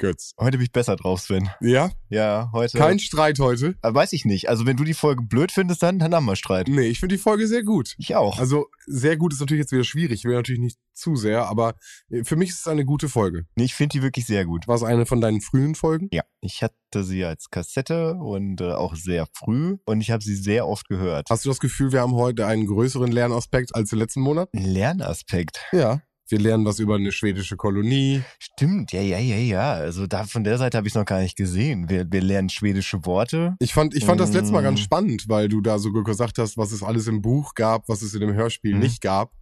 Götz. Heute bin ich besser drauf, Sven. Ja? Ja, heute. Kein Streit heute? Äh, weiß ich nicht. Also wenn du die Folge blöd findest, dann, dann haben wir Streit. Nee, ich finde die Folge sehr gut. Ich auch. Also sehr gut ist natürlich jetzt wieder schwierig. Ich will natürlich nicht zu sehr, aber äh, für mich ist es eine gute Folge. Nee, ich finde die wirklich sehr gut. War es eine von deinen frühen Folgen? Ja, ich hatte sie als Kassette und äh, auch sehr früh und ich habe sie sehr oft gehört. Hast du das Gefühl, wir haben heute einen größeren Lernaspekt als im letzten Monat? Lernaspekt. Ja. Wir lernen was über eine schwedische Kolonie. Stimmt, ja, ja, ja, ja. Also da von der Seite habe ich es noch gar nicht gesehen. Wir, wir lernen schwedische Worte. Ich fand, ich fand das letzte Mal Mm. ganz spannend, weil du da so gesagt hast, was es alles im Buch gab, was es in dem Hörspiel Mhm. nicht gab.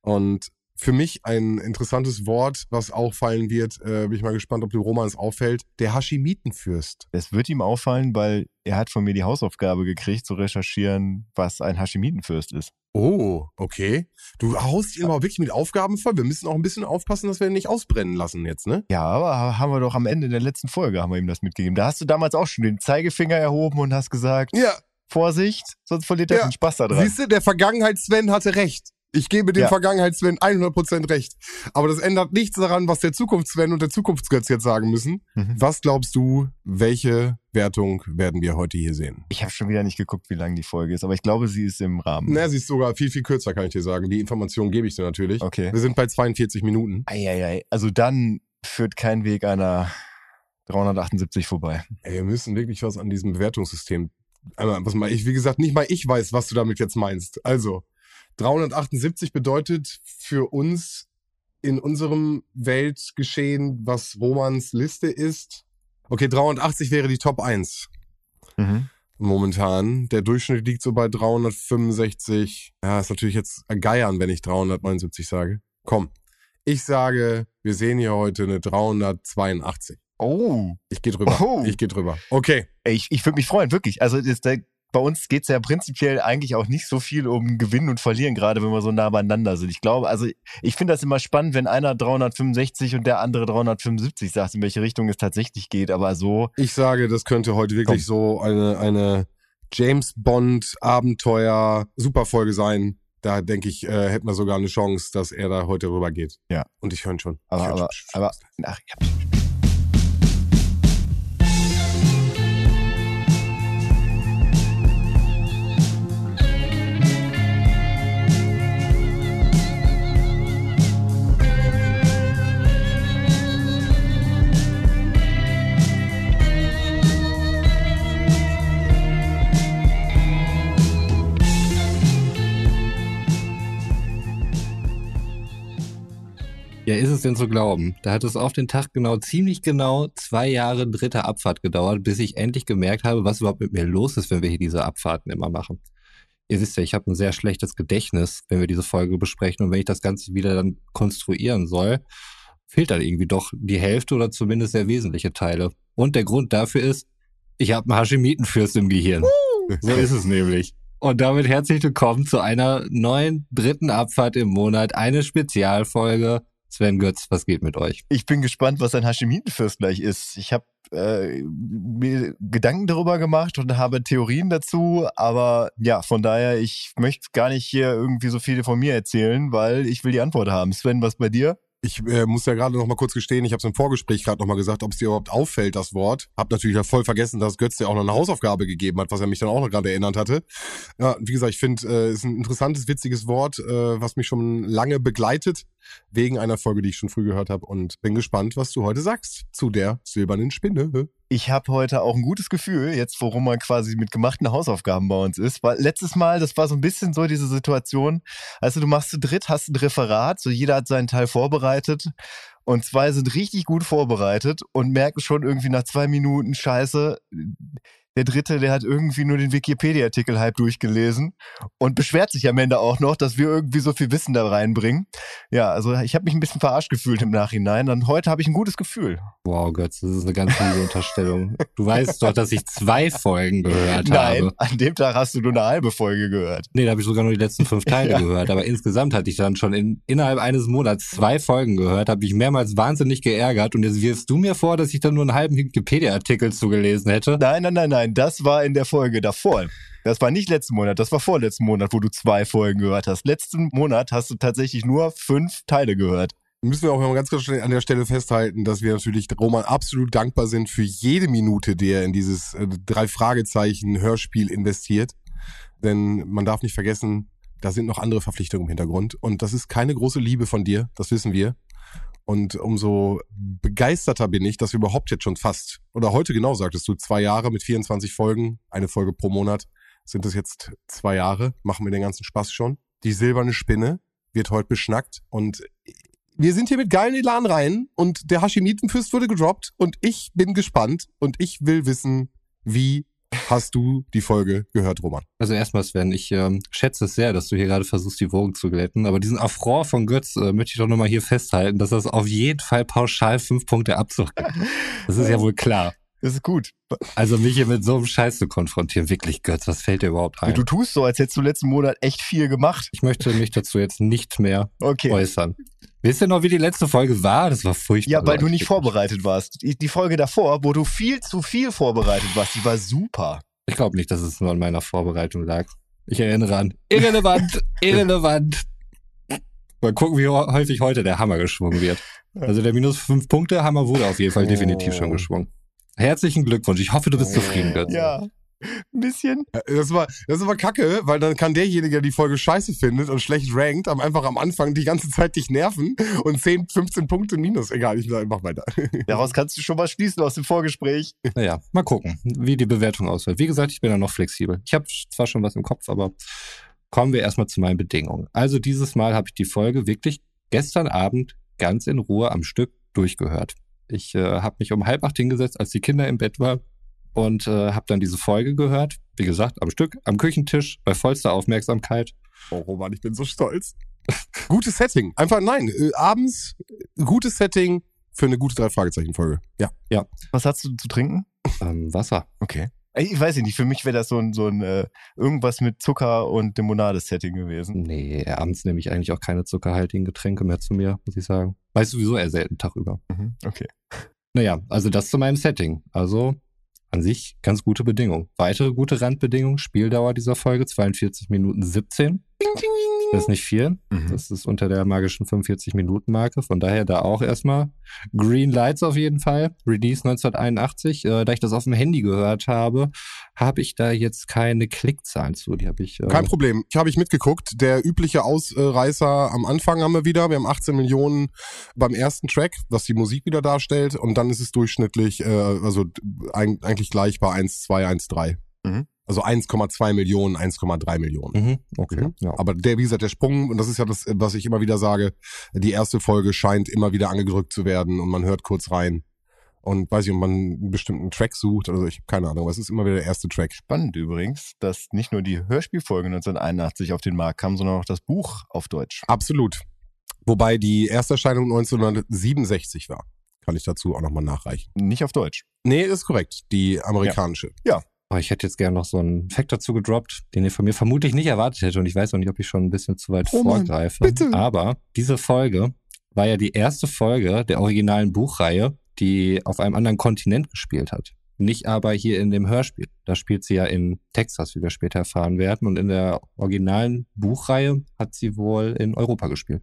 Und für mich ein interessantes Wort, was auffallen wird, äh, bin ich mal gespannt, ob dem Romans auffällt, der Hashimitenfürst. Es wird ihm auffallen, weil er hat von mir die Hausaufgabe gekriegt, zu recherchieren, was ein Hashimitenfürst ist. Oh, okay. Du haust ihn mal wirklich mit Aufgaben voll. Wir müssen auch ein bisschen aufpassen, dass wir ihn nicht ausbrennen lassen jetzt, ne? Ja, aber haben wir doch am Ende der letzten Folge haben wir ihm das mitgegeben. Da hast du damals auch schon den Zeigefinger erhoben und hast gesagt, Ja, Vorsicht, sonst verliert er Ja. den Spaß da dran. siehst du, der Vergangenheits-Sven hatte recht. Ich gebe dem Ja. Vergangenheits-Sven 100% recht. Aber das ändert nichts daran, was der Zukunfts-Sven und der Zukunftsgötz jetzt sagen müssen. Mhm. Was glaubst du, welche Wertung werden wir heute hier sehen? Ich habe schon wieder nicht geguckt, wie lang die Folge ist, aber ich glaube, sie ist im Rahmen. Na, sie ist sogar viel, viel kürzer, kann ich dir sagen. Die Information gebe ich dir natürlich. Okay. Wir sind bei 42 Minuten. Eieiei. Also dann führt kein Weg einer 378 vorbei. Ey, wir müssen wirklich was an diesem Bewertungssystem. Einmal, was mal ich, wie gesagt, nicht mal ich weiß, was du damit jetzt meinst. Also, 378 bedeutet für uns in unserem Weltgeschehen, was Romans Liste ist. Okay, 380 wäre die Top 1 Mhm. momentan. Der Durchschnitt liegt so bei 365. Ja, ist natürlich jetzt geiern, wenn ich 379 sage. Komm, ich sage, wir sehen hier heute eine 382. Oh, Ich gehe drüber. Oh. Ich gehe drüber. Okay. Ich, ich würde mich freuen, wirklich. Also das, der, bei uns geht's ja prinzipiell eigentlich auch nicht so viel um Gewinnen und Verlieren, gerade wenn wir so nah beieinander sind. Ich glaube, also ich finde das immer spannend, wenn einer 365 und der andere 375 sagt, in welche Richtung es tatsächlich geht. Aber so, Ich sage, das könnte heute wirklich so eine, eine James Bond Abenteuer Superfolge sein. Da denke ich, äh, hätten wir sogar eine Chance, dass er da heute rüber geht. Ja. Und ich höre ihn schon. aber, höre aber, schon. aber ach, ja. Ja, ist es denn zu glauben? Da hat es auf den Tag genau, ziemlich genau zwei Jahre dritte Abfahrt gedauert, bis ich endlich gemerkt habe, was überhaupt mit mir los ist, wenn wir hier diese Abfahrten immer machen. Ihr wisst ja, ich habe ein sehr schlechtes Gedächtnis, wenn wir diese Folge besprechen und wenn ich das Ganze wieder dann konstruieren soll, fehlt dann irgendwie doch die Hälfte oder zumindest sehr wesentliche Teile. Und der Grund dafür ist, ich habe einen Hashimitenfürst im Gehirn. So ist es nämlich. Und damit herzlich willkommen zu einer neuen dritten Abfahrt im Monat, eine Spezialfolge. Sven Götz, was geht mit euch? Ich bin gespannt, was ein Hashimitenfürst gleich ist. Ich habe äh, mir Gedanken darüber gemacht und habe Theorien dazu, aber ja, von daher, ich möchte gar nicht hier irgendwie so viel von mir erzählen, weil ich will die Antwort haben. Sven, was bei dir? Ich äh, muss ja gerade noch mal kurz gestehen, ich habe es im Vorgespräch gerade noch mal gesagt, ob es dir überhaupt auffällt, das Wort. Hab natürlich voll vergessen, dass Götz dir auch noch eine Hausaufgabe gegeben hat, was er mich dann auch noch gerade erinnert hatte. Ja, wie gesagt, ich finde, äh, ist ein interessantes, witziges Wort, äh, was mich schon lange begleitet, wegen einer Folge, die ich schon früh gehört habe und bin gespannt, was du heute sagst zu der silbernen Spinne. Ich habe heute auch ein gutes Gefühl, jetzt worum man quasi mit gemachten Hausaufgaben bei uns ist. Weil letztes Mal, das war so ein bisschen so diese Situation, also du machst zu dritt, hast ein Referat, so jeder hat seinen Teil vorbereitet und zwei sind richtig gut vorbereitet und merken schon irgendwie nach zwei Minuten, scheiße, der dritte, der hat irgendwie nur den Wikipedia-Artikel halb durchgelesen und beschwert sich am Ende auch noch, dass wir irgendwie so viel Wissen da reinbringen. Ja, also ich habe mich ein bisschen verarscht gefühlt im Nachhinein und heute habe ich ein gutes Gefühl. Wow, Götz, das ist eine ganz liebe Unterstellung. Du weißt doch, dass ich zwei Folgen gehört Nein, habe. an dem Tag hast du nur eine halbe Folge gehört. Nee, da habe ich sogar nur die letzten fünf Teile Ja. gehört. Aber insgesamt hatte ich dann schon in, innerhalb eines Monats zwei Folgen gehört, habe mich mehrmals wahnsinnig geärgert und jetzt wirfst du mir vor, dass ich dann nur einen halben Wikipedia-Artikel zugelesen hätte. Nein, nein, nein, nein, das war in der Folge davor. Das war nicht letzten Monat, das war vorletzten Monat, wo du zwei Folgen gehört hast. Letzten Monat hast du tatsächlich nur fünf Teile gehört. müssen wir auch mal ganz kurz an der Stelle festhalten, dass wir natürlich Roman absolut dankbar sind für jede Minute, die er in dieses äh, drei Fragezeichen Hörspiel investiert. Denn man darf nicht vergessen, da sind noch andere Verpflichtungen im Hintergrund. Und das ist keine große Liebe von dir, das wissen wir. Und umso begeisterter bin ich, dass wir überhaupt jetzt schon fast, oder heute genau sagtest du, zwei Jahre mit 24 Folgen, eine Folge pro Monat, sind es jetzt zwei Jahre, machen wir den ganzen Spaß schon. Die silberne Spinne wird heute beschnackt und wir sind hier mit geilen Elan rein und der Hashimitenfürst wurde gedroppt und ich bin gespannt und ich will wissen, wie hast du die Folge gehört, Roman? Also erstmal, Sven, ich ähm, schätze es sehr, dass du hier gerade versuchst, die Wogen zu glätten. Aber diesen Affront von Götz äh, möchte ich doch nochmal hier festhalten, dass das auf jeden Fall pauschal fünf Punkte Abzug gibt. Das ist ja wohl klar. Das ist gut. Also mich hier mit so einem Scheiß zu konfrontieren, wirklich Götz, was fällt dir überhaupt ein? Du tust so, als hättest du letzten Monat echt viel gemacht. Ich möchte mich dazu jetzt nicht mehr Okay. äußern. Wisst ihr noch, wie die letzte Folge war? Das war furchtbar. Ja, weil du nicht vorbereitet warst. Die, Folge davor, wo du viel zu viel vorbereitet warst, die war super. Ich glaube nicht, dass es nur an meiner Vorbereitung lag. Ich erinnere an irrelevant, irrelevant. Mal gucken, wie häufig heute der Hammer geschwungen wird. Also der minus fünf Punkte Hammer wurde auf jeden Fall definitiv schon Oh. geschwungen. Herzlichen Glückwunsch. Ich hoffe, du bist zufrieden, Götz. Ja. Ein bisschen. Äh, Das war, das ist aber kacke, weil dann kann derjenige, der die Folge scheiße findet und schlecht rankt, am einfach am Anfang die ganze Zeit dich nerven und 10, 15 Punkte minus. Egal, ich mach weiter. Daraus kannst du schon mal schließen aus dem Vorgespräch. Naja, mal gucken, wie die Bewertung ausfällt. Wie gesagt, ich bin da noch flexibel. Ich habe zwar schon was im Kopf, aber kommen wir erstmal zu meinen Bedingungen. Also dieses Mal habe ich die Folge wirklich gestern Abend ganz in Ruhe am Stück durchgehört. Ich äh, habe mich um halb acht hingesetzt, als die Kinder im Bett waren und äh, habe dann diese Folge gehört. Wie gesagt, am Stück, am Küchentisch, bei vollster Aufmerksamkeit. Oh Roman, ich bin so stolz. gutes Setting. Einfach nein, äh, abends äh, gutes Setting für eine gute drei Fragezeichen Folge. Ja. Was hast du zu trinken? Ähm, Wasser. Okay. Ich weiß nicht, für mich wäre das so ein, so ein äh, irgendwas mit Zucker und Limonade-Setting gewesen. Nee, abends nehme ich eigentlich auch keine zuckerhaltigen Getränke mehr zu mir, muss ich sagen. Weiß sowieso eher selten Tag über. Mhm. Okay. Naja, also das zu meinem Setting. Also an sich ganz gute Bedingung. Weitere gute Randbedingungen. Spieldauer dieser Folge 42 Minuten 17. Das ist nicht viel. Mhm. Das ist unter der magischen 45-Minuten-Marke. Von daher da auch erstmal Green Lights auf jeden Fall. Release 1981. Äh, da ich das auf dem Handy gehört habe, habe ich da jetzt keine Klickzahlen zu. Die habe ich. Äh, Kein Problem. Ich habe ich mitgeguckt. Der übliche Ausreißer am Anfang haben wir wieder. Wir haben 18 Millionen beim ersten Track, was die Musik wieder darstellt. Und dann ist es durchschnittlich, äh, also eig- eigentlich gleich bei 1,2, 1,3. Mhm. Also 1,2 Millionen, 1,3 Millionen. Mhm, okay. Mhm. Ja. Aber der, wie gesagt, der Sprung, und das ist ja das, was ich immer wieder sage, die erste Folge scheint immer wieder angedrückt zu werden und man hört kurz rein. Und weiß ich, ob man einen bestimmten Track sucht, also ich habe keine Ahnung, aber es ist immer wieder der erste Track. Spannend übrigens, dass nicht nur die Hörspielfolge 1981 auf den Markt kam, sondern auch das Buch auf Deutsch. Absolut. Wobei die Ersterscheinung 1967 war. Kann ich dazu auch nochmal nachreichen. Nicht auf Deutsch. Nee, ist korrekt. Die amerikanische. Oh, ich hätte jetzt gerne noch so einen Fact dazu gedroppt, den ihr von mir vermutlich nicht erwartet hätte. Und ich weiß auch nicht, ob ich schon ein bisschen zu weit Oh Mann, vorgreife. bitte. Aber diese Folge war ja die erste Folge der originalen Buchreihe, die auf einem anderen Kontinent gespielt hat. Nicht aber hier in dem Hörspiel. Da spielt sie ja in Texas, wie wir später erfahren werden. Und in der originalen Buchreihe hat sie wohl in Europa gespielt.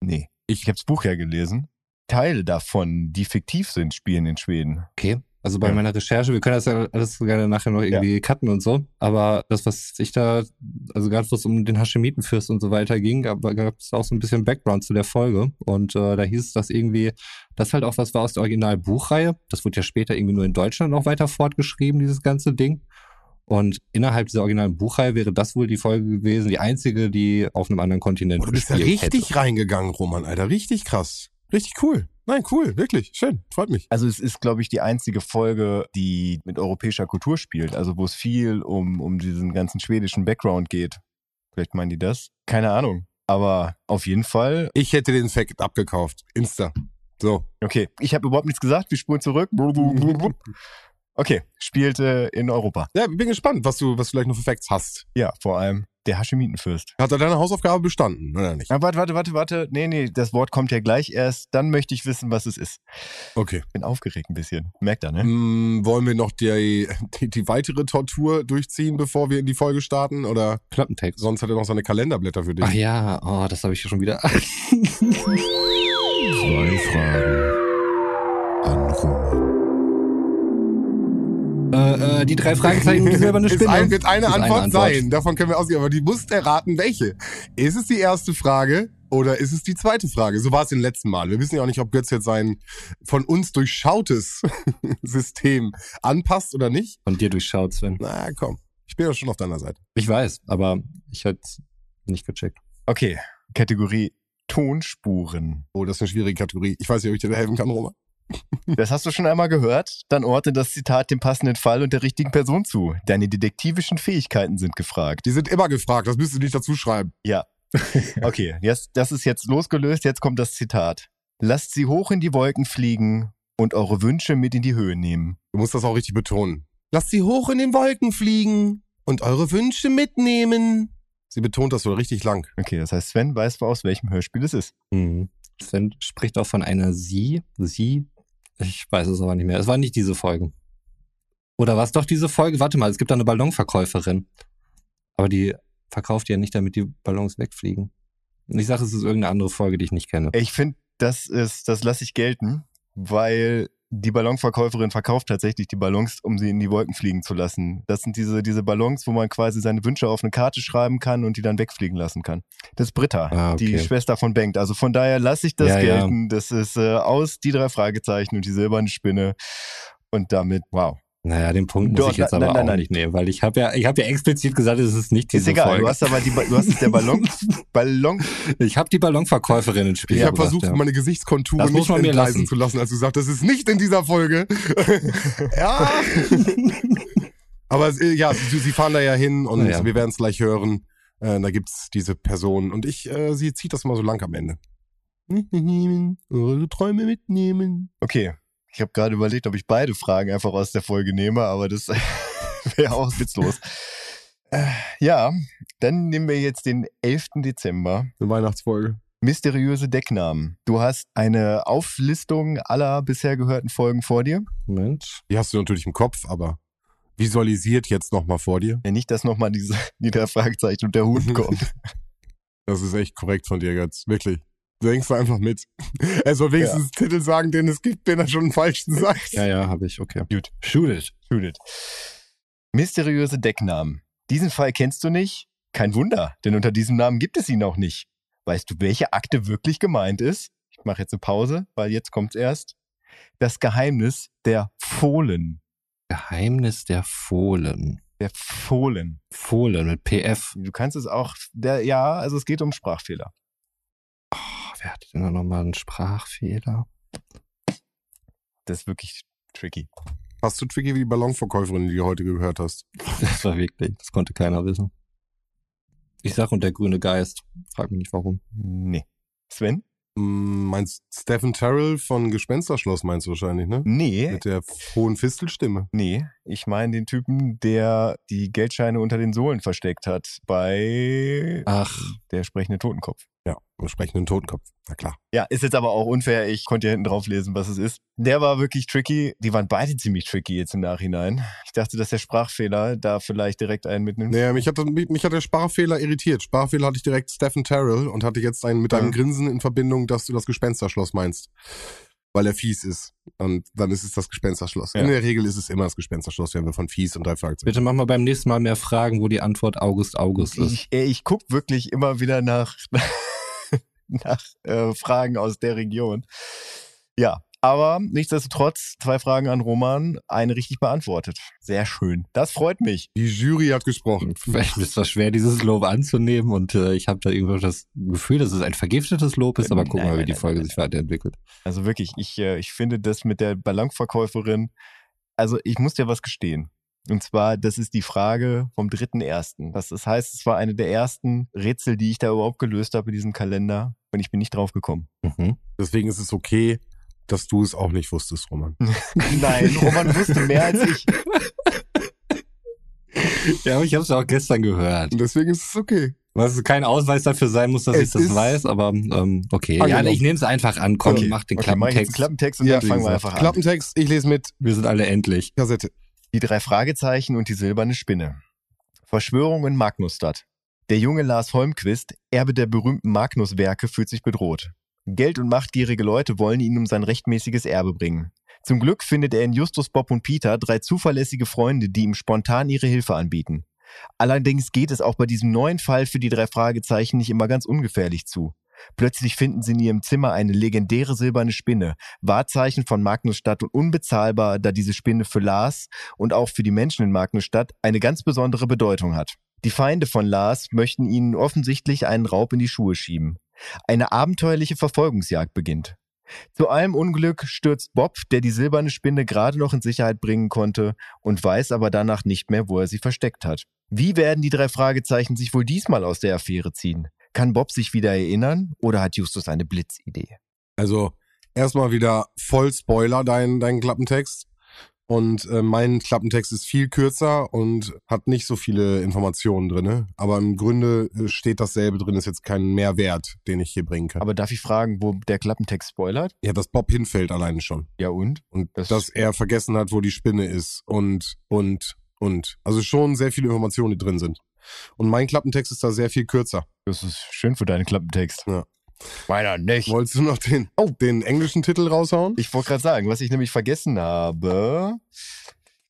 Nee. Ich habe das Buch ja gelesen. Teile davon, die fiktiv sind, spielen in Schweden. Okay. Also bei Ja. meiner Recherche, wir können das ja alles gerne nachher noch irgendwie cutten und so, aber das, was ich da, also gerade wo es um den Haschemitenfürst und so weiter ging, gab es auch so ein bisschen Background zu der Folge und äh, da hieß es, dass irgendwie, das halt auch was war aus der Originalbuchreihe, das wurde ja später irgendwie nur in Deutschland noch weiter fortgeschrieben, dieses ganze Ding. Und innerhalb dieser originalen Buchreihe wäre das wohl die Folge gewesen, die einzige, die auf einem anderen Kontinent Oh, du bist da richtig hätte. reingegangen, Roman, Alter. Richtig krass. Richtig cool. Nein, cool. Wirklich. Schön. Freut mich. Also es ist, glaube ich, die einzige Folge, die mit europäischer Kultur spielt. Also wo es viel um, um diesen ganzen schwedischen Background geht. Vielleicht meinen die das. Keine Ahnung. Aber auf jeden Fall. Ich hätte den Fact abgekauft. Insta. So. Okay, ich habe überhaupt nichts gesagt. Wir spulen zurück. Okay, spielte in Europa. Ja, bin gespannt, was du, was du vielleicht noch für Facts hast. Ja, vor allem der Haschemitenfürst. Hat er deine Hausaufgabe bestanden, oder nicht? Ah, warte, warte, warte, warte. Nee, nee, das Wort kommt ja gleich erst. Dann möchte ich wissen, was es ist. Okay. Bin aufgeregt ein bisschen. Merkt er, ne? Mm, wollen wir noch die, die, die weitere Tortur durchziehen, bevor wir in die Folge starten? Oder Klappentext. sonst hat er noch seine Kalenderblätter für dich. Ach ja, oh, das habe ich ja schon wieder. Drei Fragen Äh, die drei Fragezeichen und die silberne Ist Spinne. ein, wird eine Ist Antwort, sein. Davon können wir ausgehen. Aber die musst erraten, welche. Ist es die erste Frage oder ist es die zweite Frage? So war es den letzten Mal. Wir wissen ja auch nicht, ob Götz jetzt sein von uns durchschautes System anpasst oder nicht. Von dir durchschaut, Sven. Na komm, ich bin ja schon auf deiner Seite. Ich weiß, aber ich hätte nicht gecheckt. Okay, Kategorie Tonspuren. Oh, das ist eine schwierige Kategorie. Ich weiß nicht, ob ich dir da helfen kann, Roman. Das hast du schon einmal gehört? Dann orte das Zitat dem passenden Fall und der richtigen Person zu. Deine detektivischen Fähigkeiten sind gefragt. Die sind immer gefragt, das müsstest du nicht dazu schreiben. Ja. Okay, jetzt, das ist jetzt losgelöst. Jetzt kommt das Zitat. Lasst sie hoch in die Wolken fliegen und eure Wünsche mit in die Höhe nehmen. Du musst das auch richtig betonen. Lasst sie hoch in den Wolken fliegen und eure Wünsche mitnehmen. Sie betont das so richtig lang. Okay, das heißt, Sven weiß, aus welchem Hörspiel es ist. Mhm. Sven spricht auch von einer Sie. Sie. Ich weiß es aber nicht mehr. Es war nicht diese Folge. Oder war es doch diese Folge? Warte mal, es gibt da eine Ballonverkäuferin. Aber die verkauft ja nicht, damit die Ballons wegfliegen. Und ich sage, es ist irgendeine andere Folge, die ich nicht kenne. Ich finde, das ist, das lasse ich gelten, weil die Ballonverkäuferin verkauft tatsächlich die Ballons, um sie in die Wolken fliegen zu lassen. Das sind diese, diese Ballons, wo man quasi seine Wünsche auf eine Karte schreiben kann und die dann wegfliegen lassen kann. Das ist Britta, Ah, okay. die Schwester von Bengt. Also von daher lasse ich das Ja, ja. gelten. Das ist äh, aus die drei Fragezeichen und die silberne Spinne. Und damit, wow. Naja, den Punkt muss Doch, ich jetzt nein, aber nein, auch nein. nicht nehmen, weil ich habe ja, ich habe ja explizit gesagt, es ist nicht diese ist egal, Folge. du hast aber die, du hast der Ballon, Ballon, ich habe die Ballonverkäuferin ins Spiel Ich habe versucht, ja. meine Gesichtskonturen nicht entgleisen lassen. zu lassen, als du sagst, das ist nicht in dieser Folge. ja. Aber äh, ja, sie, sie fahren da ja hin und Naja. wir werden es gleich hören. Äh, da gibt's diese Person und ich, äh, sie zieht das mal so lang am Ende. Mitnehmen, eure Träume mitnehmen. Okay, ich habe gerade überlegt, ob ich beide Fragen einfach aus der Folge nehme, aber das wäre auch witzlos. Äh, ja, dann nehmen wir jetzt den 11. Dezember. Eine Weihnachtsfolge. Mysteriöse Decknamen. Du hast eine Auflistung aller bisher gehörten Folgen vor dir. Moment. Die hast du natürlich im Kopf, aber visualisiert jetzt nochmal vor dir. Ja, nicht, dass nochmal diese die Fragezeichen und der Hund kommt. Das ist echt korrekt von dir, Götz. Wirklich. Du denkst du einfach mit. Er soll wenigstens einen Titel sagen, den es gibt, wenn er schon einen falschen sagt. Ja, ja, habe ich, okay. Gut. Shoot it. Shoot it. Mysteriöse Decknamen. Diesen Fall kennst du nicht? Kein Wunder, denn unter diesem Namen gibt es ihn auch nicht. Weißt du, welche Akte wirklich gemeint ist? Ich mache jetzt eine Pause, weil jetzt kommt's erst. Das Geheimnis der Fohlen. Geheimnis der Fohlen. Der Fohlen. Fohlen mit PF. Du kannst es auch, der, ja, also es geht um Sprachfehler. Wer hatte denn da nochmal einen Sprachfehler? Das ist wirklich tricky. Hast du tricky wie die Ballonverkäuferin, die du heute gehört hast? Das war wirklich, das konnte keiner wissen. Ich sag und der grüne Geist. Frag mich nicht warum. Nee. Sven? Hm, Meinst Stephen Terrell von Gespensterschloss meinst du wahrscheinlich, ne? Nee. Mit der hohen Fistelstimme. Nee, ich meine den Typen, der die Geldscheine unter den Sohlen versteckt hat bei Ach, der sprechende Totenkopf. Ja, im sprechenden Totenkopf. Na klar. Ja, ist jetzt aber auch unfair. Ich konnte ja hinten drauf lesen, was es ist. Der war wirklich tricky. Die waren beide ziemlich tricky jetzt im Nachhinein. Ich dachte, dass der Sprachfehler da vielleicht direkt einen mitnimmt. Naja, mich hat, mich hat der Sprachfehler irritiert. Sprachfehler hatte ich direkt Stephen Terrell und hatte jetzt einen mit Ja. einem Grinsen in Verbindung, dass du das Gespensterschloss meinst. Weil er fies ist. Und dann ist es das Gespensterschloss. Ja. In der Regel ist es immer das Gespensterschloss, wenn wir von fies und drei Fragezeichen. bitte mach mal beim nächsten Mal mehr Fragen, wo die Antwort August August ist. Ich, ich guck wirklich immer wieder nach, nach äh, Fragen aus der Region. Ja, aber nichtsdestotrotz zwei Fragen an Roman, eine richtig beantwortet. Sehr schön. Das freut mich. Die Jury hat gesprochen. Vielleicht ist das schwer, dieses Lob anzunehmen und äh, ich habe da irgendwie das Gefühl, dass es ein vergiftetes Lob ist, aber gucken Nein, wir, wie nein, die nein, Folge nein, sich weiterentwickelt. Also wirklich, ich, äh, ich finde das mit der Ballonverkäuferin, also ich muss dir was gestehen. Und zwar, das ist die Frage vom dritten ersten. Das, das heißt, es war eine der ersten Rätsel, die ich da überhaupt gelöst habe in diesem Kalender. Und ich bin nicht drauf gekommen. Mhm. Deswegen ist es okay, dass du es auch nicht wusstest, Roman. Nein, Roman wusste mehr als ich. Ja, aber ich habe es auch gestern gehört. Und deswegen ist es okay. Was kein Ausweis dafür sein muss, dass Es ich das weiß, aber ähm, okay. Ja, angenommen. ich nehme es einfach an. Komm, Okay, mach den okay, mach ich jetzt Klappentext. Klappentext und Ja, dann fangen wir einfach an. Klappentext, ich lese mit. Wir sind alle endlich. Kassette. Die drei Fragezeichen und die silberne Spinne. Verschwörung in Magnusstadt. Der junge Lars Holmquist, Erbe der berühmten Magnus-Werke, fühlt sich bedroht. Geld- und machtgierige Leute wollen ihn um sein rechtmäßiges Erbe bringen. Zum Glück findet er in Justus, Bob und Peter drei zuverlässige Freunde, die ihm spontan ihre Hilfe anbieten. Allerdings geht es auch bei diesem neuen Fall für die drei Fragezeichen nicht immer ganz ungefährlich zu. Plötzlich finden sie in ihrem Zimmer eine legendäre silberne Spinne, Wahrzeichen von Magnusstadt und unbezahlbar, da diese Spinne für Lars und auch für die Menschen in Magnusstadt eine ganz besondere Bedeutung hat. Die Feinde von Lars möchten ihnen offensichtlich einen Raub in die Schuhe schieben. Eine abenteuerliche Verfolgungsjagd beginnt. Zu allem Unglück stürzt Bob, der die silberne Spinne gerade noch in Sicherheit bringen konnte und weiß aber danach nicht mehr, wo er sie versteckt hat. Wie werden die drei Fragezeichen sich wohl diesmal aus der Affäre ziehen? Kann Bob sich wieder erinnern oder hat Justus eine Blitzidee? Also erstmal wieder voll Spoiler, dein, dein Klappentext. Und äh, mein Klappentext ist viel kürzer und hat nicht so viele Informationen drinne. Aber im Grunde äh, steht dasselbe drin, ist jetzt kein Mehrwert, den ich hier bringen kann. Aber darf ich fragen, wo der Klappentext spoilert? ja, dass Bob hinfällt alleine schon. Ja und? Und Das- dass er vergessen hat, wo die Spinne ist. Und, und, und. Also schon sehr viele Informationen, die drin sind. Und mein Klappentext ist da sehr viel kürzer. Das ist schön für deinen Klappentext. Ja. Meiner nicht. Wolltest du noch den, Oh. den englischen Titel raushauen? Ich wollte gerade sagen, was ich nämlich vergessen habe,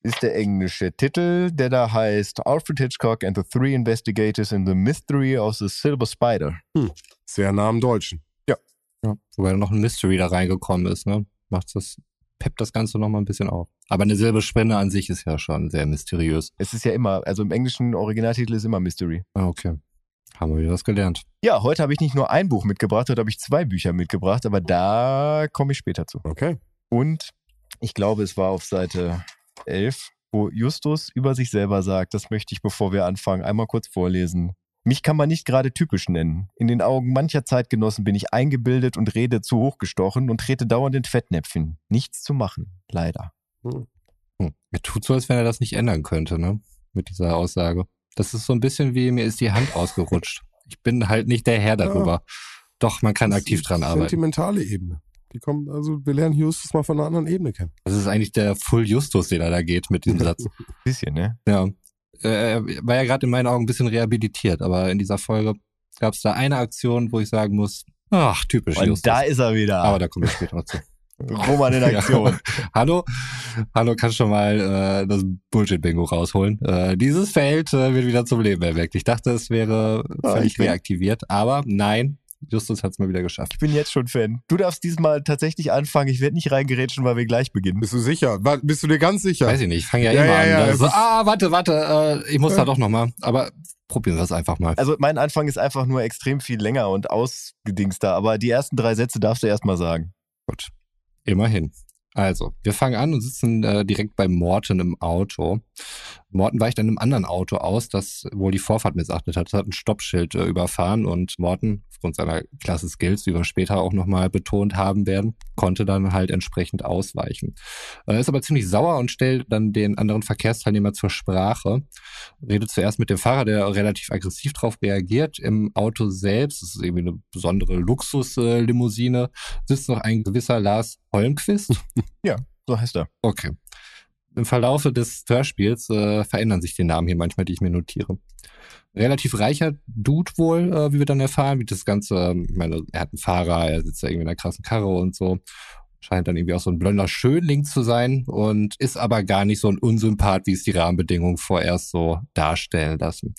ist der englische Titel, der da heißt Alfred Hitchcock and the Three Investigators in the Mystery of the Silver Spider. Sehr nah am Deutschen. Ja, wobei noch ein Mystery da reingekommen ist, ne? Macht das, peppt das Ganze noch mal ein bisschen auf. Aber eine Silberspinne an sich ist ja schon sehr mysteriös. Es ist ja immer, also im englischen Originaltitel ist immer Mystery. Ah, okay. Haben wir wieder was gelernt. Ja, heute habe ich nicht nur ein Buch mitgebracht, heute habe ich zwei Bücher mitgebracht, aber da komme ich später zu. Okay. Und ich glaube, es war auf Seite 11, wo Justus über sich selber sagt, das möchte ich, bevor wir anfangen, einmal kurz vorlesen. Mich kann man nicht gerade typisch nennen. In den Augen mancher Zeitgenossen bin ich eingebildet und rede zu hoch gestochen und trete dauernd in Fettnäpfchen. Nichts zu machen, leider. Hm. Er tut so, als wenn er das nicht ändern könnte, ne? Mit dieser Aussage. Das ist so ein bisschen wie, mir ist die Hand ausgerutscht. Ich bin halt nicht der Herr darüber. Doch, man kann aktiv dran arbeiten. Sentimentale Ebene. Die kommen, also wir lernen Justus mal von einer anderen Ebene kennen. Das ist eigentlich der Full Justus, den er da geht mit diesem Satz. Bisschen, ne? Ja. Äh, Er war ja gerade in meinen Augen ein bisschen rehabilitiert, aber in dieser Folge gab es da eine Aktion, wo ich sagen muss, ach, typisch Und Justus. da ist er wieder. aber da komme ich später noch zu. Roman in Aktion. Hallo, hallo, kannst du mal äh, das Bullshit-Bingo rausholen? Äh, dieses Feld äh, wird wieder zum Leben erweckt. Ich dachte, es wäre Ah, völlig reaktiviert, aber nein, Justus hat es mal wieder geschafft. Ich bin jetzt schon Fan. Du darfst diesmal tatsächlich anfangen. Ich werde nicht reingerätschen, weil wir gleich beginnen. Bist du sicher? Bist du dir ganz sicher? Weiß ich nicht, ich fange ja, Ja, immer ja, an. ja, es so, ah, warte, warte, äh, ich muss da doch nochmal. Aber probieren wir es einfach mal. Also mein Anfang ist einfach nur extrem viel länger und ausgedingster, aber die ersten drei Sätze darfst du erstmal sagen. Gut, immerhin. Also, wir fangen an und sitzen äh, direkt bei Morten im Auto. Morten weicht an einem anderen Auto aus, das wohl die Vorfahrt missachtet hat. Es hat ein Stoppschild äh, überfahren und Morten, aufgrund seiner klasse Skills, die wir später auch nochmal betont haben werden, konnte dann halt entsprechend ausweichen. Er ist aber ziemlich sauer und stellt dann den anderen Verkehrsteilnehmer zur Sprache. Redet zuerst mit dem Fahrer, der relativ aggressiv drauf reagiert. Im Auto selbst, das ist irgendwie eine besondere Luxuslimousine, sitzt noch ein gewisser Lars Holmquist. So heißt er. Okay. Im Verlaufe des Hörspiels äh, verändern sich die Namen hier manchmal, die ich mir notiere. Relativ reicher Dude wohl, äh, wie wir dann erfahren, wie das Ganze, ähm, ich meine, er hat einen Fahrer, er sitzt da irgendwie in einer krassen Karre und so. Scheint dann irgendwie auch so ein blonder Schönling zu sein und ist aber gar nicht so ein Unsympath, wie es die Rahmenbedingungen vorerst so darstellen lassen.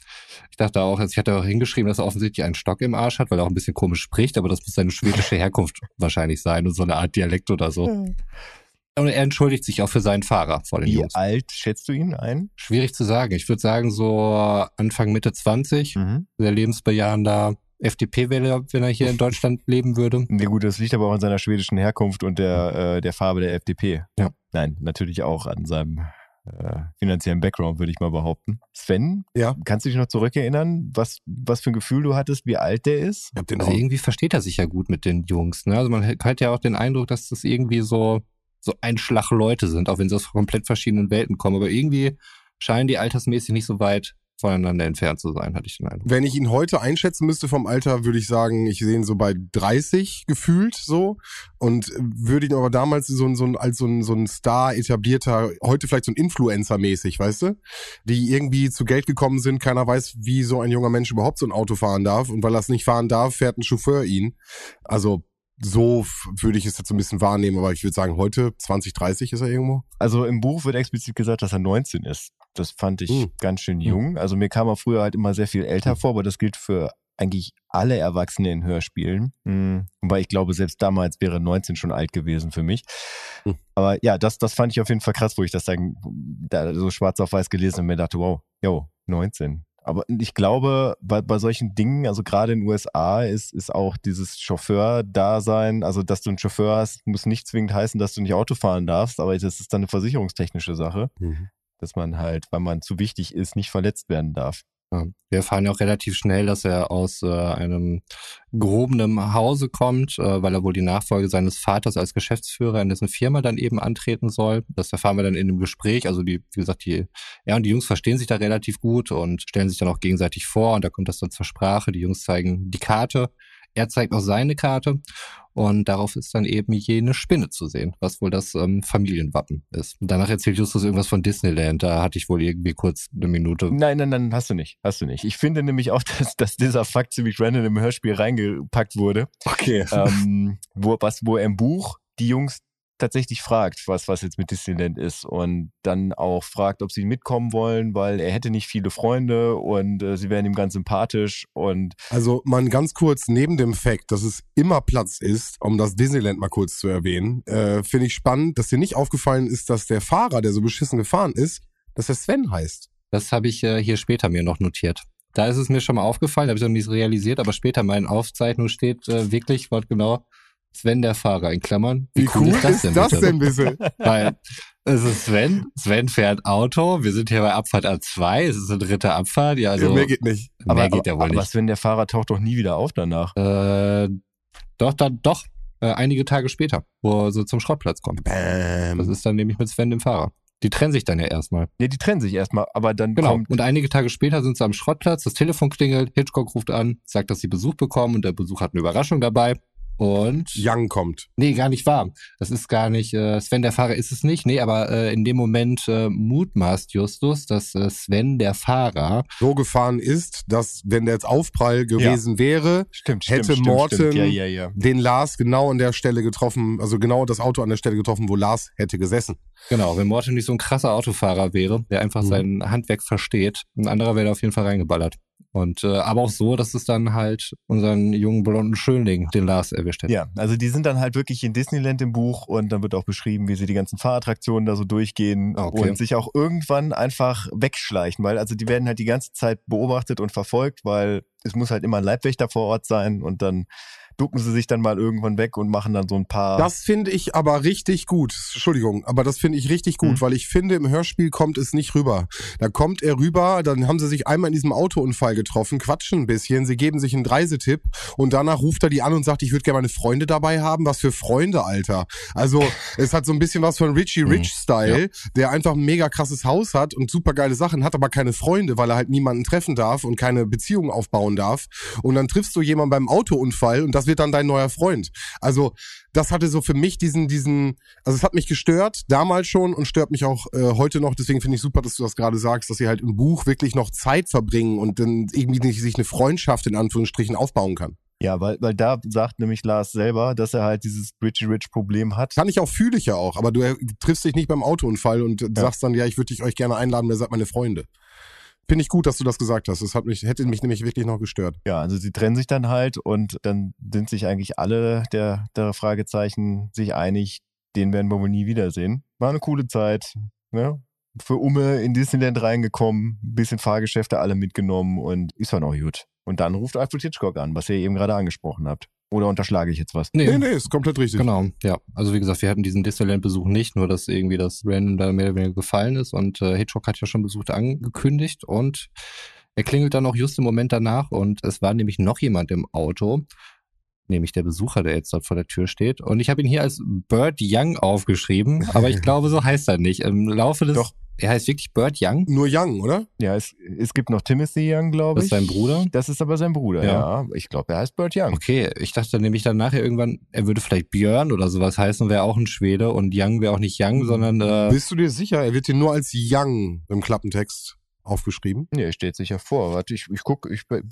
Ich dachte auch, also ich hatte auch hingeschrieben, dass er offensichtlich einen Stock im Arsch hat, weil er auch ein bisschen komisch spricht, aber das muss seine schwedische Herkunft wahrscheinlich sein und so eine Art Dialekt oder so. Und er entschuldigt sich auch für seinen Fahrer vor den Wie Jungs. alt schätzt du ihn ein? Schwierig zu sagen. Ich würde sagen, so Anfang, Mitte 20, Mhm. sehr lebensbejahender FDP-Wähler, wenn er hier in Deutschland leben würde. Ja gut, das liegt aber auch an seiner schwedischen Herkunft und der, äh, der Farbe der FDP. Ja. Nein, natürlich auch an seinem äh, finanziellen Background, würde ich mal behaupten. Sven, Ja. kannst du dich noch zurückerinnern, was, was für ein Gefühl du hattest, wie alt der ist? Hab den Also irgendwie versteht er sich ja gut mit den Jungs. Ne? Also man hat ja auch den Eindruck, dass das irgendwie so, so ein Schlag Leute sind, auch wenn sie aus komplett verschiedenen Welten kommen. Aber irgendwie scheinen die altersmäßig nicht so weit voneinander entfernt zu sein, hatte ich den Eindruck. Wenn ich ihn heute einschätzen müsste vom Alter, würde ich sagen, ich sehe ihn so bei 30 gefühlt so und würde ihn aber damals so, ein- so ein, als so ein, so ein Star etablierter, heute vielleicht so ein Influencer mäßig, weißt du, die irgendwie zu Geld gekommen sind, keiner weiß, wie so ein junger Mensch überhaupt so ein Auto fahren darf und weil er es nicht fahren darf, fährt ein Chauffeur ihn. Also so würde ich es jetzt so ein bisschen wahrnehmen, aber ich würde sagen, heute 20, 30 ist er irgendwo. Also im Buch wird explizit gesagt, dass er 19 ist. Das fand ich Hm. ganz schön jung. Also mir kam er früher halt immer sehr viel älter Hm. vor, aber das gilt für eigentlich alle Erwachsene in Hörspielen. Mhm. Wobei ich glaube, selbst damals wäre 19 schon alt gewesen für mich. Hm. Aber ja, das, das fand ich auf jeden Fall krass, wo ich das dann da so schwarz auf weiß gelesen und mir dachte, wow, yo, 19. Aber ich glaube, bei, bei solchen Dingen, also gerade in den USA, ist, ist auch dieses Chauffeur-Dasein, also dass du einen Chauffeur hast, muss nicht zwingend heißen, dass du nicht Auto fahren darfst, aber das ist dann eine versicherungstechnische Sache, dass man halt, weil man zu wichtig ist, nicht verletzt werden darf. Ja. Wir erfahren ja auch relativ schnell, dass er aus äh, einem gehobenen Hause kommt, äh, weil er wohl die Nachfolge seines Vaters als Geschäftsführer in dessen Firma dann eben antreten soll. Das erfahren wir dann in dem Gespräch. Also die, wie gesagt, die, er und die Jungs verstehen sich da relativ gut und stellen sich dann auch gegenseitig vor und da kommt das dann zur Sprache. Die Jungs zeigen die Karte. Er zeigt auch seine Karte und darauf ist dann eben jene Spinne zu sehen, was wohl das ähm, Familienwappen ist. Und danach erzählt Justus irgendwas von Disneyland. Da hatte ich wohl irgendwie kurz eine Minute. Nein, nein, nein, hast du nicht. Hast du nicht. Ich finde nämlich auch, dass, dass dieser Fakt ziemlich random im Hörspiel reingepackt wurde. Okay. ähm, wo, was, wo er im Buch die Jungs tatsächlich fragt, was, was jetzt mit Disneyland ist und dann auch fragt, ob sie mitkommen wollen, weil er hätte nicht viele Freunde und äh, sie wären ihm ganz sympathisch und Also mal ganz kurz neben dem Fakt, dass es immer Platz ist, um das Disneyland mal kurz zu erwähnen, äh, finde ich spannend, dass dir nicht aufgefallen ist, dass der Fahrer, der so beschissen gefahren ist, dass er Sven heißt. Das habe ich äh, hier später mir noch notiert. Da ist es mir schon mal aufgefallen, habe ich noch nicht realisiert, aber später in meinen Aufzeichnungen steht äh, wirklich wortgenau Sven der Fahrer in Klammern. Wie, cool, ist das bitte? denn bitte? Weil es ist Sven, Sven fährt Auto, wir sind hier bei Abfahrt A2, es ist eine dritte Abfahrt, ja, also Mehr geht nicht. mehr aber, geht ja wohl aber nicht. Sven der Fahrer taucht doch nie wieder auf danach. Äh, doch, dann, doch, äh, einige Tage später, wo er so zum Schrottplatz kommt. Das Bam. ist dann nämlich mit Sven dem Fahrer. Die trennen sich dann ja erstmal. Ja, die trennen sich erstmal, aber dann Genau. kommt Und einige Tage später sind sie am Schrottplatz, das Telefon klingelt, Hitchcock ruft an, sagt, dass sie Besuch bekommen und der Besuch hat eine Überraschung dabei. Und Young kommt. nee, gar nicht wahr. Das ist gar nicht, äh, Sven der Fahrer ist es nicht. Nee, aber äh, in dem Moment äh, mutmaßt Justus, dass äh, Sven der Fahrer So gefahren ist, dass, wenn der jetzt Aufprall gewesen wäre, stimmt, hätte stimmt, Morten- stimmt. Ja, ja, ja. den Lars genau an der Stelle getroffen, also genau das Auto an der Stelle getroffen, wo Lars hätte gesessen. Genau, wenn Morten nicht so ein krasser Autofahrer wäre, der einfach Mhm. sein Handwerk versteht, ein anderer wäre da auf jeden Fall reingeballert. Und äh, aber auch so, dass es dann halt unseren jungen blonden Schönling, den Lars, erwischt hätte. Ja, also die sind dann halt wirklich in Disneyland im Buch und dann wird auch beschrieben, wie sie die ganzen Fahrattraktionen da so durchgehen Okay. und sich auch irgendwann einfach wegschleichen, weil also die werden halt die ganze Zeit beobachtet und verfolgt, weil es muss halt immer ein Leibwächter vor Ort sein und dann ducken sie sich dann mal irgendwann weg und machen dann so ein paar. Das finde ich aber richtig gut. Entschuldigung, aber das finde ich richtig gut, Mhm. weil ich finde, im Hörspiel kommt es nicht rüber. Da kommt er rüber, dann haben sie sich einmal in diesem Autounfall getroffen, quatschen ein bisschen, sie geben sich einen Dreisetipp und danach ruft er die an und sagt, ich würde gerne meine Freunde dabei haben. Was für Freunde, Alter. Also, es hat so ein bisschen was von Richie Mhm. Rich-Style, der einfach ein mega krasses Haus hat und super geile Sachen, hat aber keine Freunde, weil er halt niemanden treffen darf und keine Beziehung aufbauen darf. Und dann triffst du jemanden beim Autounfall und das wird dann dein neuer Freund. Also, das hatte so für mich diesen, diesen, also es hat mich gestört, damals schon und stört mich auch äh, heute noch. Deswegen finde ich super, dass du das gerade sagst, dass sie halt im Buch wirklich noch Zeit verbringen und dann irgendwie nicht sich eine Freundschaft in Anführungsstrichen aufbauen kann. ja, weil, weil da sagt nämlich Lars selber, dass er halt dieses Richie Rich Problem hat. Kann ich auch, fühle ich ja auch, aber du äh, triffst dich nicht beim Autounfall und sagst dann, ja, ich würde dich euch gerne einladen, wer seid meine Freunde. Finde ich gut, dass du das gesagt hast. Das hat mich, hätte mich nämlich wirklich noch gestört. Ja, also sie trennen sich dann halt und dann sind sich eigentlich alle der, der Fragezeichen sich einig, den werden wir wohl nie wiedersehen. War eine coole Zeit, ne? Für Umme in Disneyland reingekommen, ein bisschen Fahrgeschäfte alle mitgenommen und ist dann auch gut. Und dann ruft Alfred Hitchcock an, was ihr eben gerade angesprochen habt. Oder unterschlage ich jetzt was? Nee, nee, ist komplett richtig. Genau, ja. Also wie gesagt, wir hatten diesen Disneyland-Besuch nicht, nur dass irgendwie das Random da mehr oder weniger gefallen ist und äh, Hitchcock hat ja schon Besuch angekündigt und er klingelt dann auch just im Moment danach und es war nämlich noch jemand im Auto, nämlich der Besucher, der jetzt dort vor der Tür steht. Und ich habe ihn hier als Bird Young aufgeschrieben, aber ich glaube, so heißt er nicht. Im Laufe des... Doch. Er heißt wirklich Bird Young. Nur Young, oder? Ja, es, es gibt noch Timothy Young, glaube Das ich. ist sein Bruder? Das ist aber sein Bruder, Ja. ja. Ich glaube, er heißt Bert Young. Okay, ich dachte nämlich dann nachher irgendwann, er würde vielleicht Björn oder sowas heißen, wäre auch ein Schwede und Young wäre auch nicht Young, sondern äh, Bist du dir sicher? Er wird hier nur als Young im Klappentext aufgeschrieben? Nee, steht sicher vor. Warte, ich, ich gucke, ich äh,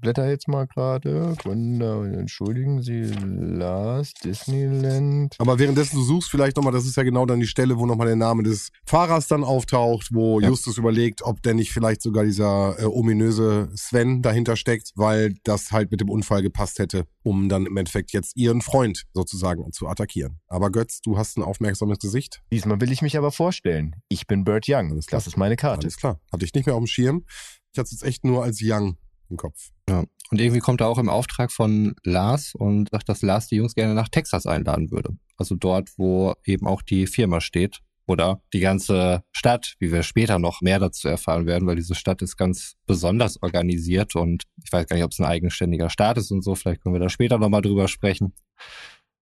blätter jetzt mal gerade. Entschuldigen Sie, Lars, Disneyland. Aber währenddessen du suchst vielleicht nochmal, das ist ja genau dann die Stelle, wo nochmal der Name des Fahrers dann auftaucht, wo ja. Justus überlegt, ob denn nicht vielleicht sogar dieser äh, ominöse Sven dahinter steckt, weil das halt mit dem Unfall gepasst hätte, um dann im Endeffekt jetzt ihren Freund sozusagen zu attackieren. Aber Götz, du hast ein aufmerksames Gesicht. Diesmal will ich mich aber vorstellen. Ich bin Bert Young. Das ist meine Karte. Alles klar. Hatte ich nicht mehr auf dem Schirm. Ich hatte es jetzt echt nur als Young im Kopf. Ja. Und irgendwie kommt er auch im Auftrag von Lars und sagt, dass Lars die Jungs gerne nach Texas einladen würde. Also dort, wo eben auch die Firma steht. Oder die ganze Stadt, wie wir später noch mehr dazu erfahren werden, weil diese Stadt ist ganz besonders organisiert und ich weiß gar nicht, ob es ein eigenständiger Staat ist und so. Vielleicht können wir da später nochmal drüber sprechen.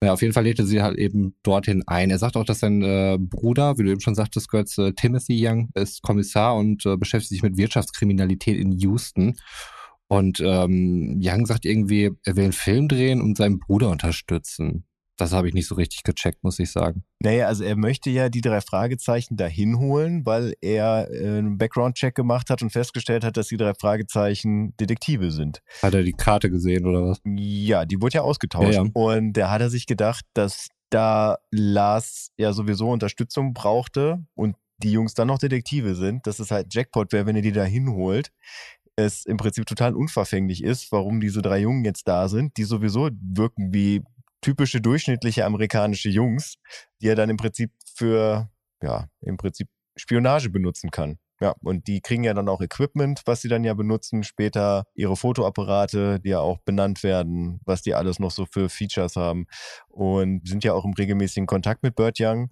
Ja, auf jeden Fall lädt er sie halt eben dorthin ein. Er sagt auch, dass sein äh, Bruder, wie du eben schon sagtest, Götz, äh, Timothy Young, ist Kommissar und äh, beschäftigt sich mit Wirtschaftskriminalität in Houston. Und ähm, Young sagt irgendwie, er will einen Film drehen und seinen Bruder unterstützen. Das habe ich nicht so richtig gecheckt, muss ich sagen. Naja, also er möchte ja die drei Fragezeichen dahin holen, weil er äh, einen Background-Check gemacht hat und festgestellt hat, dass die drei Fragezeichen Detektive sind. Hat er die Karte gesehen oder was? Ja, die wurde ja ausgetauscht. Ja, ja. Und da hat er sich gedacht, dass da Lars ja sowieso Unterstützung brauchte und die Jungs dann noch Detektive sind, dass es halt Jackpot wäre, wenn er die da hinholt es im Prinzip total unverfänglich ist, warum diese drei Jungen jetzt da sind, die sowieso wirken wie typische durchschnittliche amerikanische Jungs, die er dann im Prinzip für, ja, im Prinzip Spionage benutzen kann. Ja, und die kriegen ja dann auch Equipment, was sie dann ja benutzen, später ihre Fotoapparate, die ja auch benannt werden, was die alles noch so für Features haben und sind ja auch im regelmäßigen Kontakt mit Burt Young.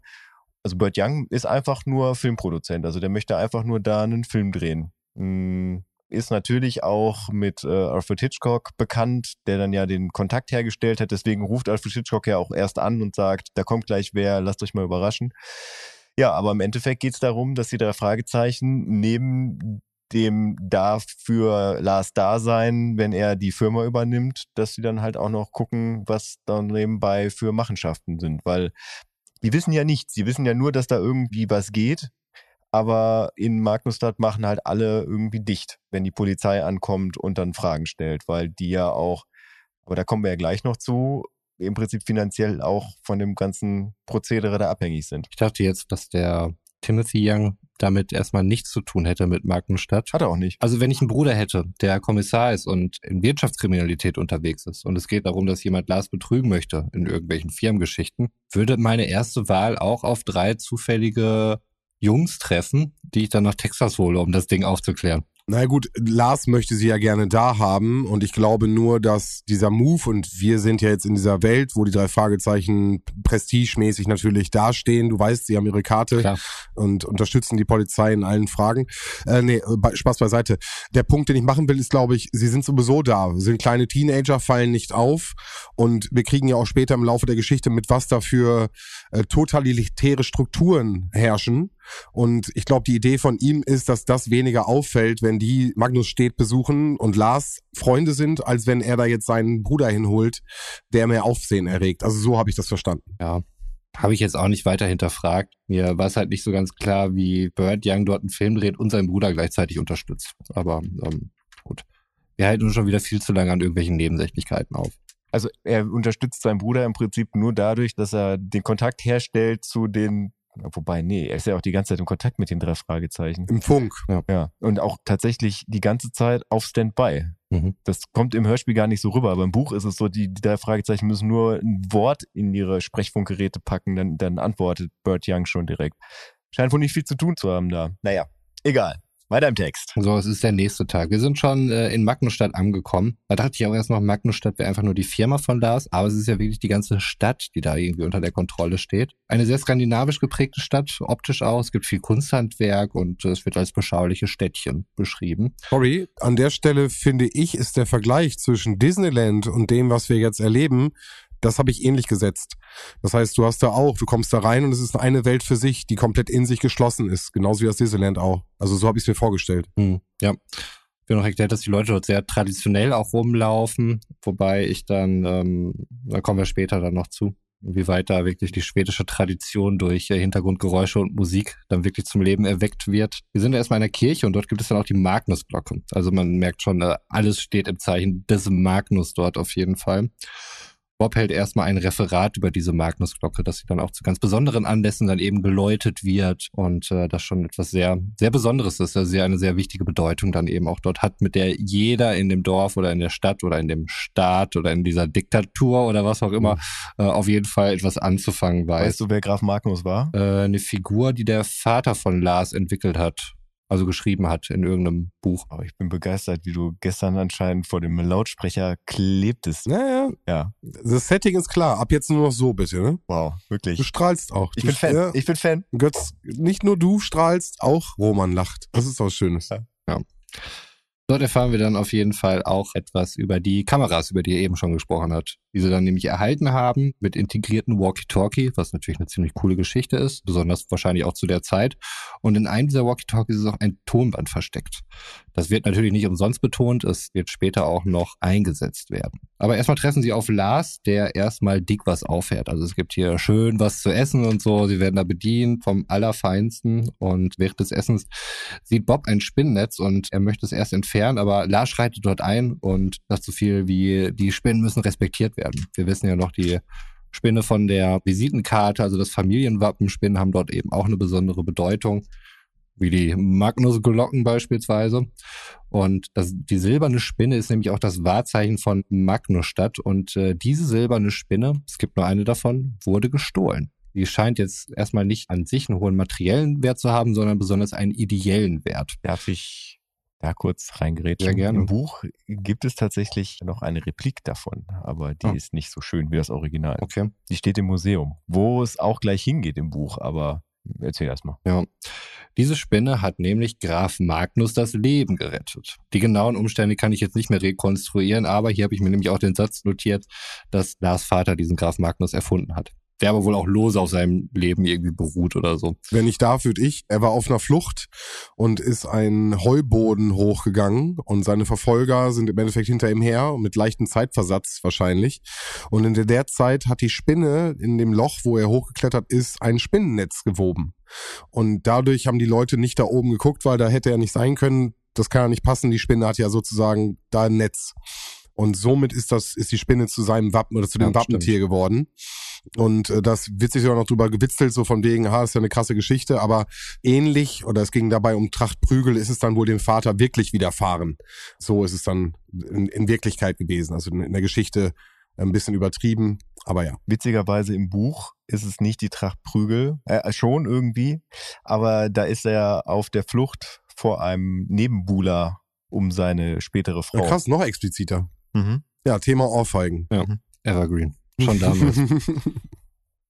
Also Burt Young ist einfach nur Filmproduzent, also der möchte einfach nur da einen Film drehen. Hm, ist natürlich auch mit äh, Alfred Hitchcock bekannt, der dann ja den Kontakt hergestellt hat. Deswegen ruft Alfred Hitchcock ja auch erst an und sagt, da kommt gleich wer, lasst euch mal überraschen. Ja, aber im Endeffekt geht es darum, dass die drei Fragezeichen neben dem darf für Lars da sein, wenn er die Firma übernimmt, dass sie dann halt auch noch gucken, was dann nebenbei für Machenschaften sind, weil die wissen ja nichts. Sie wissen ja nur, dass da irgendwie was geht aber in Magnusstadt machen halt alle irgendwie dicht, wenn die Polizei ankommt und dann Fragen stellt, weil die ja auch, aber da kommen wir ja gleich noch zu, im Prinzip finanziell auch von dem ganzen Prozedere da abhängig sind. Ich dachte jetzt, dass der Timothy Young damit erstmal nichts zu tun hätte mit Magnusstadt. Hat er auch nicht. Also wenn ich einen Bruder hätte, der Kommissar ist und in Wirtschaftskriminalität unterwegs ist und es geht darum, dass jemand Lars betrügen möchte in irgendwelchen Firmengeschichten, würde meine erste Wahl auch auf drei zufällige Jungs treffen, die ich dann nach Texas hole, um das Ding aufzuklären. Na gut, Lars möchte sie ja gerne da haben und ich glaube nur, dass dieser Move und wir sind ja jetzt in dieser Welt, wo die drei Fragezeichen prestigemäßig natürlich dastehen. Du weißt, sie haben ihre Karte Klar. und unterstützen die Polizei in allen Fragen. Äh, nee, Spaß beiseite. Der Punkt, den ich machen will, ist, glaube ich, sie sind sowieso da, sind kleine Teenager, fallen nicht auf und wir kriegen ja auch später im Laufe der Geschichte mit, was da für äh, totalitäre Strukturen herrschen und ich glaube, die Idee von ihm ist, dass das weniger auffällt, wenn die Magnus Stedt besuchen und Lars Freunde sind, als wenn er da jetzt seinen Bruder hinholt, der mehr Aufsehen erregt. Also so habe ich das verstanden. Ja. Habe ich jetzt auch nicht weiter hinterfragt. Mir war es halt nicht so ganz klar, wie Bird Young dort einen Film dreht und seinen Bruder gleichzeitig unterstützt. Aber ähm, gut. Wir halten uns schon wieder viel zu lange an irgendwelchen Nebensächlichkeiten auf. Also er unterstützt seinen Bruder im Prinzip nur dadurch, dass er den Kontakt herstellt zu den Wobei, nee, er ist ja auch die ganze Zeit im Kontakt mit den drei Fragezeichen. Im Funk. Ja. ja. Und auch tatsächlich die ganze Zeit auf Standby. Mhm. Das kommt im Hörspiel gar nicht so rüber, aber im Buch ist es so, die, die drei Fragezeichen müssen nur ein Wort in ihre Sprechfunkgeräte packen, dann, dann antwortet Bert Young schon direkt. Scheint wohl nicht viel zu tun zu haben da. Naja, egal. Weiter im Text. So, es ist der nächste Tag. Wir sind schon äh, in Magnustadt angekommen. Da dachte ich auch erst noch, Magnustadt wäre einfach nur die Firma von Lars, aber es ist ja wirklich die ganze Stadt, die da irgendwie unter der Kontrolle steht. Eine sehr skandinavisch geprägte Stadt, optisch auch. Es gibt viel Kunsthandwerk und es wird als beschauliche Städtchen beschrieben. Sorry, an der Stelle finde ich, ist der Vergleich zwischen Disneyland und dem, was wir jetzt erleben, das habe ich ähnlich gesetzt. Das heißt, du hast da auch, du kommst da rein und es ist eine Welt für sich, die komplett in sich geschlossen ist. Genauso wie das Disneyland auch. Also so habe ich es mir vorgestellt. Hm, ja. Ich bin noch erklärt, dass die Leute dort sehr traditionell auch rumlaufen, wobei ich dann, ähm, da kommen wir später dann noch zu, wie weit da wirklich die schwedische Tradition durch äh, Hintergrundgeräusche und Musik dann wirklich zum Leben erweckt wird. Wir sind erstmal in der Kirche und dort gibt es dann auch die Magnusglocke. Also man merkt schon, äh, alles steht im Zeichen des Magnus dort auf jeden Fall. Bob hält erstmal ein Referat über diese Magnusglocke, dass sie dann auch zu ganz besonderen Anlässen dann eben geläutet wird und äh, das schon etwas sehr, sehr Besonderes ist, also eine sehr wichtige Bedeutung dann eben auch dort hat, mit der jeder in dem Dorf oder in der Stadt oder in dem Staat oder in dieser Diktatur oder was auch immer mhm. äh, auf jeden Fall etwas anzufangen weiß. Weißt du, wer Graf Magnus war? Äh, eine Figur, die der Vater von Lars entwickelt hat also geschrieben hat in irgendeinem Buch. Aber ich bin begeistert, wie du gestern anscheinend vor dem Lautsprecher klebtest. Naja. Ja. Das Setting ist klar. Ab jetzt nur noch so, bitte, ne? Wow, wirklich. Du strahlst auch. Ich du bin Fan. Ja. Ich bin Fan. Götz, nicht nur du strahlst, auch Roman lacht. Das ist was Schönes. Ja. ja. Dort erfahren wir dann auf jeden Fall auch etwas über die Kameras, über die er eben schon gesprochen hat. Die sie dann nämlich erhalten haben mit integrierten Walkie-Talkie, was natürlich eine ziemlich coole Geschichte ist, besonders wahrscheinlich auch zu der Zeit. Und in einem dieser Walkie-Talkies ist auch ein Tonband versteckt. Das wird natürlich nicht umsonst betont, es wird später auch noch eingesetzt werden. Aber erstmal treffen sie auf Lars, der erstmal dick was auffährt. Also es gibt hier schön was zu essen und so. Sie werden da bedient vom Allerfeinsten. Und während des Essens sieht Bob ein Spinnennetz und er möchte es erst entfernen, aber Lars schreitet dort ein und sagt so viel wie, die Spinnen müssen respektiert werden. Wir wissen ja noch, die Spinne von der Visitenkarte, also das Familienwappen, Spinnen haben dort eben auch eine besondere Bedeutung wie die Magnusglocken beispielsweise. Und das, die silberne Spinne ist nämlich auch das Wahrzeichen von Magnusstadt. Und äh, diese silberne Spinne, es gibt nur eine davon, wurde gestohlen. Die scheint jetzt erstmal nicht an sich einen hohen materiellen Wert zu haben, sondern besonders einen ideellen Wert. Darf ich da kurz reingerätschen? Sehr gerne. Im Buch gibt es tatsächlich noch eine Replik davon, aber die oh. ist nicht so schön wie das Original. Okay. Die steht im Museum, wo es auch gleich hingeht im Buch, aber Erzähl erst mal. Ja. Diese Spinne hat nämlich Graf Magnus das Leben gerettet. Die genauen Umstände kann ich jetzt nicht mehr rekonstruieren, aber hier habe ich mir nämlich auch den Satz notiert, dass Lars Vater diesen Graf Magnus erfunden hat der aber wohl auch lose auf seinem Leben irgendwie beruht oder so. Wenn ich darf, würde ich. Er war auf einer Flucht und ist einen Heuboden hochgegangen und seine Verfolger sind im Endeffekt hinter ihm her, mit leichtem Zeitversatz wahrscheinlich. Und in der Zeit hat die Spinne in dem Loch, wo er hochgeklettert ist, ein Spinnennetz gewoben. Und dadurch haben die Leute nicht da oben geguckt, weil da hätte er nicht sein können. Das kann ja nicht passen. Die Spinne hat ja sozusagen da ein Netz. Und somit ist das, ist die Spinne zu seinem Wappen oder zu dem ja, Wappentier stimmt. geworden. Und äh, das wird sich sogar noch drüber gewitzelt, so von wegen, ha, ist ja eine krasse Geschichte, aber ähnlich, oder es ging dabei um Tracht Prügel, ist es dann wohl dem Vater wirklich widerfahren. So ist es dann in, in Wirklichkeit gewesen. Also in, in der Geschichte ein bisschen übertrieben, aber ja. Witzigerweise im Buch ist es nicht die Tracht Prügel, äh, schon irgendwie, aber da ist er auf der Flucht vor einem Nebenbuhler um seine spätere Frau. Ja, krass, noch expliziter. Mhm. Ja, Thema Ohrfeigen. Ja, mhm. Evergreen. Schon damals.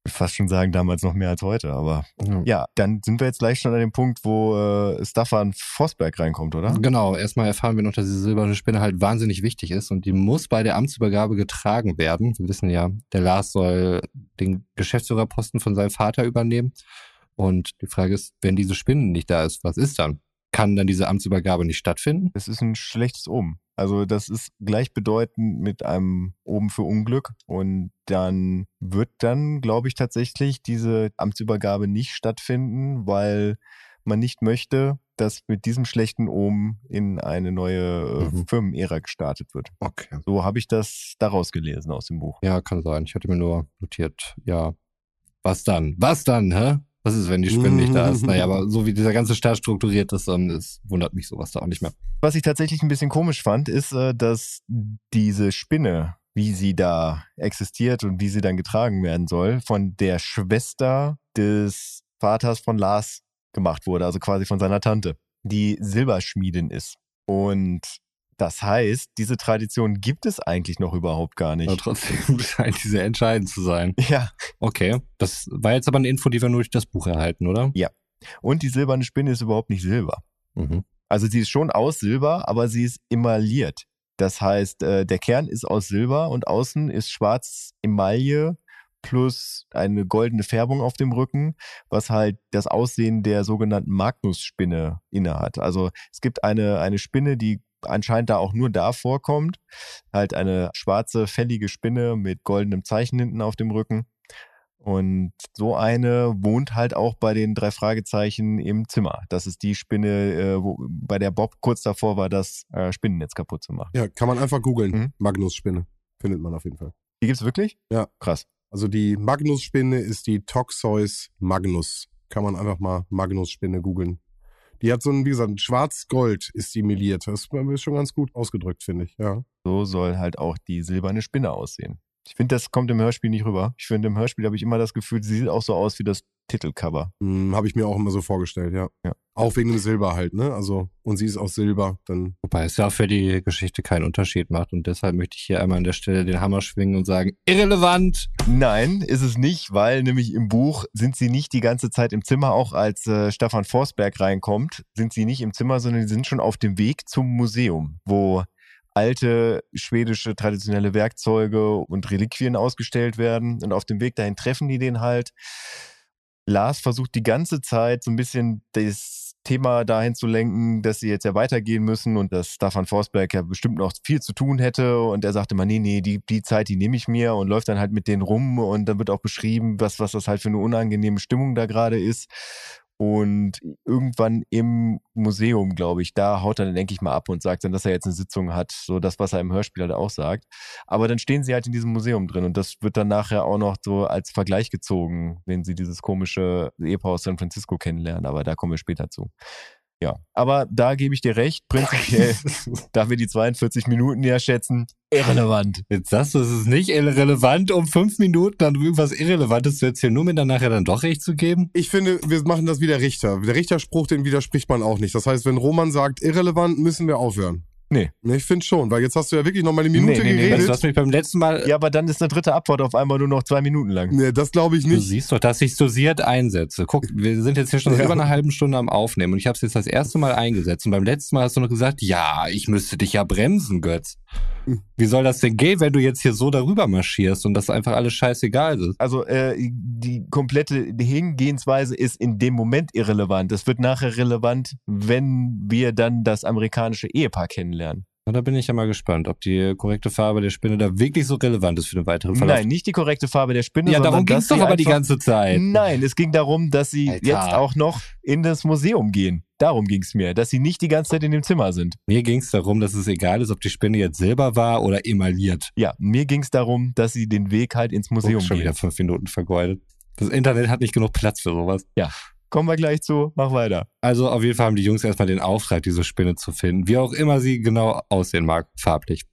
fast schon sagen, damals noch mehr als heute, aber ja. ja. dann sind wir jetzt gleich schon an dem Punkt, wo äh, Staffan Vosberg reinkommt, oder? Genau, erstmal erfahren wir noch, dass diese silberne Spinne halt wahnsinnig wichtig ist und die muss bei der Amtsübergabe getragen werden. Wir wissen ja, der Lars soll den Geschäftsführerposten von seinem Vater übernehmen und die Frage ist, wenn diese Spinne nicht da ist, was ist dann? Kann dann diese Amtsübergabe nicht stattfinden? Es ist ein schlechtes Omen. Also das ist gleichbedeutend mit einem Oben für Unglück. Und dann wird dann, glaube ich, tatsächlich diese Amtsübergabe nicht stattfinden, weil man nicht möchte, dass mit diesem schlechten Omen in eine neue äh, mhm. Firmenära gestartet wird. Okay. So habe ich das daraus gelesen aus dem Buch. Ja, kann sein. Ich hatte mir nur notiert, ja, was dann? Was dann, hä? Was ist, wenn die Spinne nicht da ist? Naja, aber so wie dieser ganze Staat strukturiert ist, dann ist, wundert mich sowas da auch nicht mehr. Was ich tatsächlich ein bisschen komisch fand, ist, äh, dass diese Spinne, wie sie da existiert und wie sie dann getragen werden soll, von der Schwester des Vaters von Lars gemacht wurde, also quasi von seiner Tante, die Silberschmiedin ist. Und das heißt, diese Tradition gibt es eigentlich noch überhaupt gar nicht. Aber trotzdem scheint diese entscheidend zu sein. Ja. Okay. Das war jetzt aber eine Info, die wir nur durch das Buch erhalten, oder? Ja. Und die silberne Spinne ist überhaupt nicht Silber. Mhm. Also sie ist schon aus Silber, aber sie ist emailliert. Das heißt, äh, der Kern ist aus Silber und außen ist schwarz Emaille plus eine goldene Färbung auf dem Rücken, was halt das Aussehen der sogenannten Magnus-Spinne innehat. Also es gibt eine, eine Spinne, die anscheinend da auch nur da vorkommt. Halt eine schwarze, fällige Spinne mit goldenem Zeichen hinten auf dem Rücken. Und so eine wohnt halt auch bei den drei Fragezeichen im Zimmer. Das ist die Spinne, äh, wo, bei der Bob kurz davor war, das äh, Spinnennetz kaputt zu machen. Ja, kann man einfach googeln. Mhm. Magnus-Spinne. Findet man auf jeden Fall. Die gibt's wirklich? Ja. Krass. Also die Magnus-Spinne ist die Toxois magnus. Kann man einfach mal Magnus-Spinne googeln. Die hat so ein, wie gesagt, schwarz-gold ist die meliert. Das ist schon ganz gut ausgedrückt, finde ich, ja. So soll halt auch die silberne Spinne aussehen. Ich finde, das kommt im Hörspiel nicht rüber. Ich finde, im Hörspiel habe ich immer das Gefühl, sie sieht auch so aus wie das Titelcover. Hm, Habe ich mir auch immer so vorgestellt, ja. Ja. Auch wegen dem Silber halt, ne? Also, und sie ist aus Silber, dann. Wobei es ja auch für die Geschichte keinen Unterschied macht. Und deshalb möchte ich hier einmal an der Stelle den Hammer schwingen und sagen, irrelevant! Nein, ist es nicht, weil nämlich im Buch sind sie nicht die ganze Zeit im Zimmer, auch als äh, Stefan Forsberg reinkommt, sind sie nicht im Zimmer, sondern sie sind schon auf dem Weg zum Museum, wo alte schwedische traditionelle Werkzeuge und Reliquien ausgestellt werden. Und auf dem Weg dahin treffen die den halt. Lars versucht die ganze Zeit so ein bisschen das Thema dahin zu lenken, dass sie jetzt ja weitergehen müssen und dass Stefan Forsberg ja bestimmt noch viel zu tun hätte. Und er sagte mal, nee, nee, die, die Zeit, die nehme ich mir und läuft dann halt mit denen rum und dann wird auch beschrieben, was, was das halt für eine unangenehme Stimmung da gerade ist. Und irgendwann im Museum, glaube ich, da haut er dann, denke ich mal, ab und sagt dann, dass er jetzt eine Sitzung hat. So das, was er im Hörspiel halt auch sagt. Aber dann stehen sie halt in diesem Museum drin und das wird dann nachher auch noch so als Vergleich gezogen, wenn sie dieses komische Ehepaar aus San Francisco kennenlernen. Aber da kommen wir später zu. Ja, aber da gebe ich dir recht. Prinzipiell, da wir die 42 Minuten ja schätzen, irrelevant. Jetzt sagst du, es ist nicht irrelevant, um fünf Minuten dann irgendwas Irrelevantes zu erzählen, nur mir dann nachher dann doch recht zu geben? Ich finde, wir machen das wie der Richter. Der Richterspruch, den widerspricht man auch nicht. Das heißt, wenn Roman sagt, irrelevant, müssen wir aufhören. Nee. Nee, Ich finde schon, weil jetzt hast du ja wirklich noch mal eine Minute Nee, nee, nee, geredet. du hast mich beim letzten Mal, Ja, aber dann ist eine dritte Abfahrt auf einmal nur noch zwei Minuten lang. nee, das glaube ich du nicht. siehst doch, dass ich dosiert einsetze. Guck, wir sind jetzt hier schon Ja. über eine halbe Stunde am Aufnehmen und ich habe es jetzt das erste Mal eingesetzt. Und beim letzten Mal hast du noch gesagt, ja, ich müsste dich ja bremsen, Götz. Hm. Wie soll das denn gehen, wenn du jetzt hier so darüber marschierst und das einfach alles scheißegal ist? Also äh, die komplette Hingehensweise ist in dem Moment irrelevant. Es wird nachher relevant, wenn wir dann das amerikanische Ehepaar kennenlernen. Na, da bin ich ja mal gespannt, ob die korrekte Farbe der Spinne da wirklich so relevant ist für den weiteren Verlauf. Nein, nicht die korrekte Farbe der Spinne, ja, darum ging es doch aber die ganze Zeit. Nein, es ging darum, dass sie Alter. jetzt auch noch in das Museum gehen. Darum ging es mir, dass sie nicht die ganze Zeit in dem Zimmer sind. Mir ging es darum, dass es egal ist, ob die Spinne jetzt silber war oder emailliert. Ja, mir ging es darum, dass sie den Weg halt ins Museum Oh, schon gehen. wieder fünf Minuten vergeudet. Das Internet hat nicht genug Platz für sowas. Kommen wir gleich zu, mach weiter. Also auf jeden Fall haben die Jungs erstmal den Auftrag, diese Spinne zu finden, wie auch immer sie genau aussehen mag, farblich.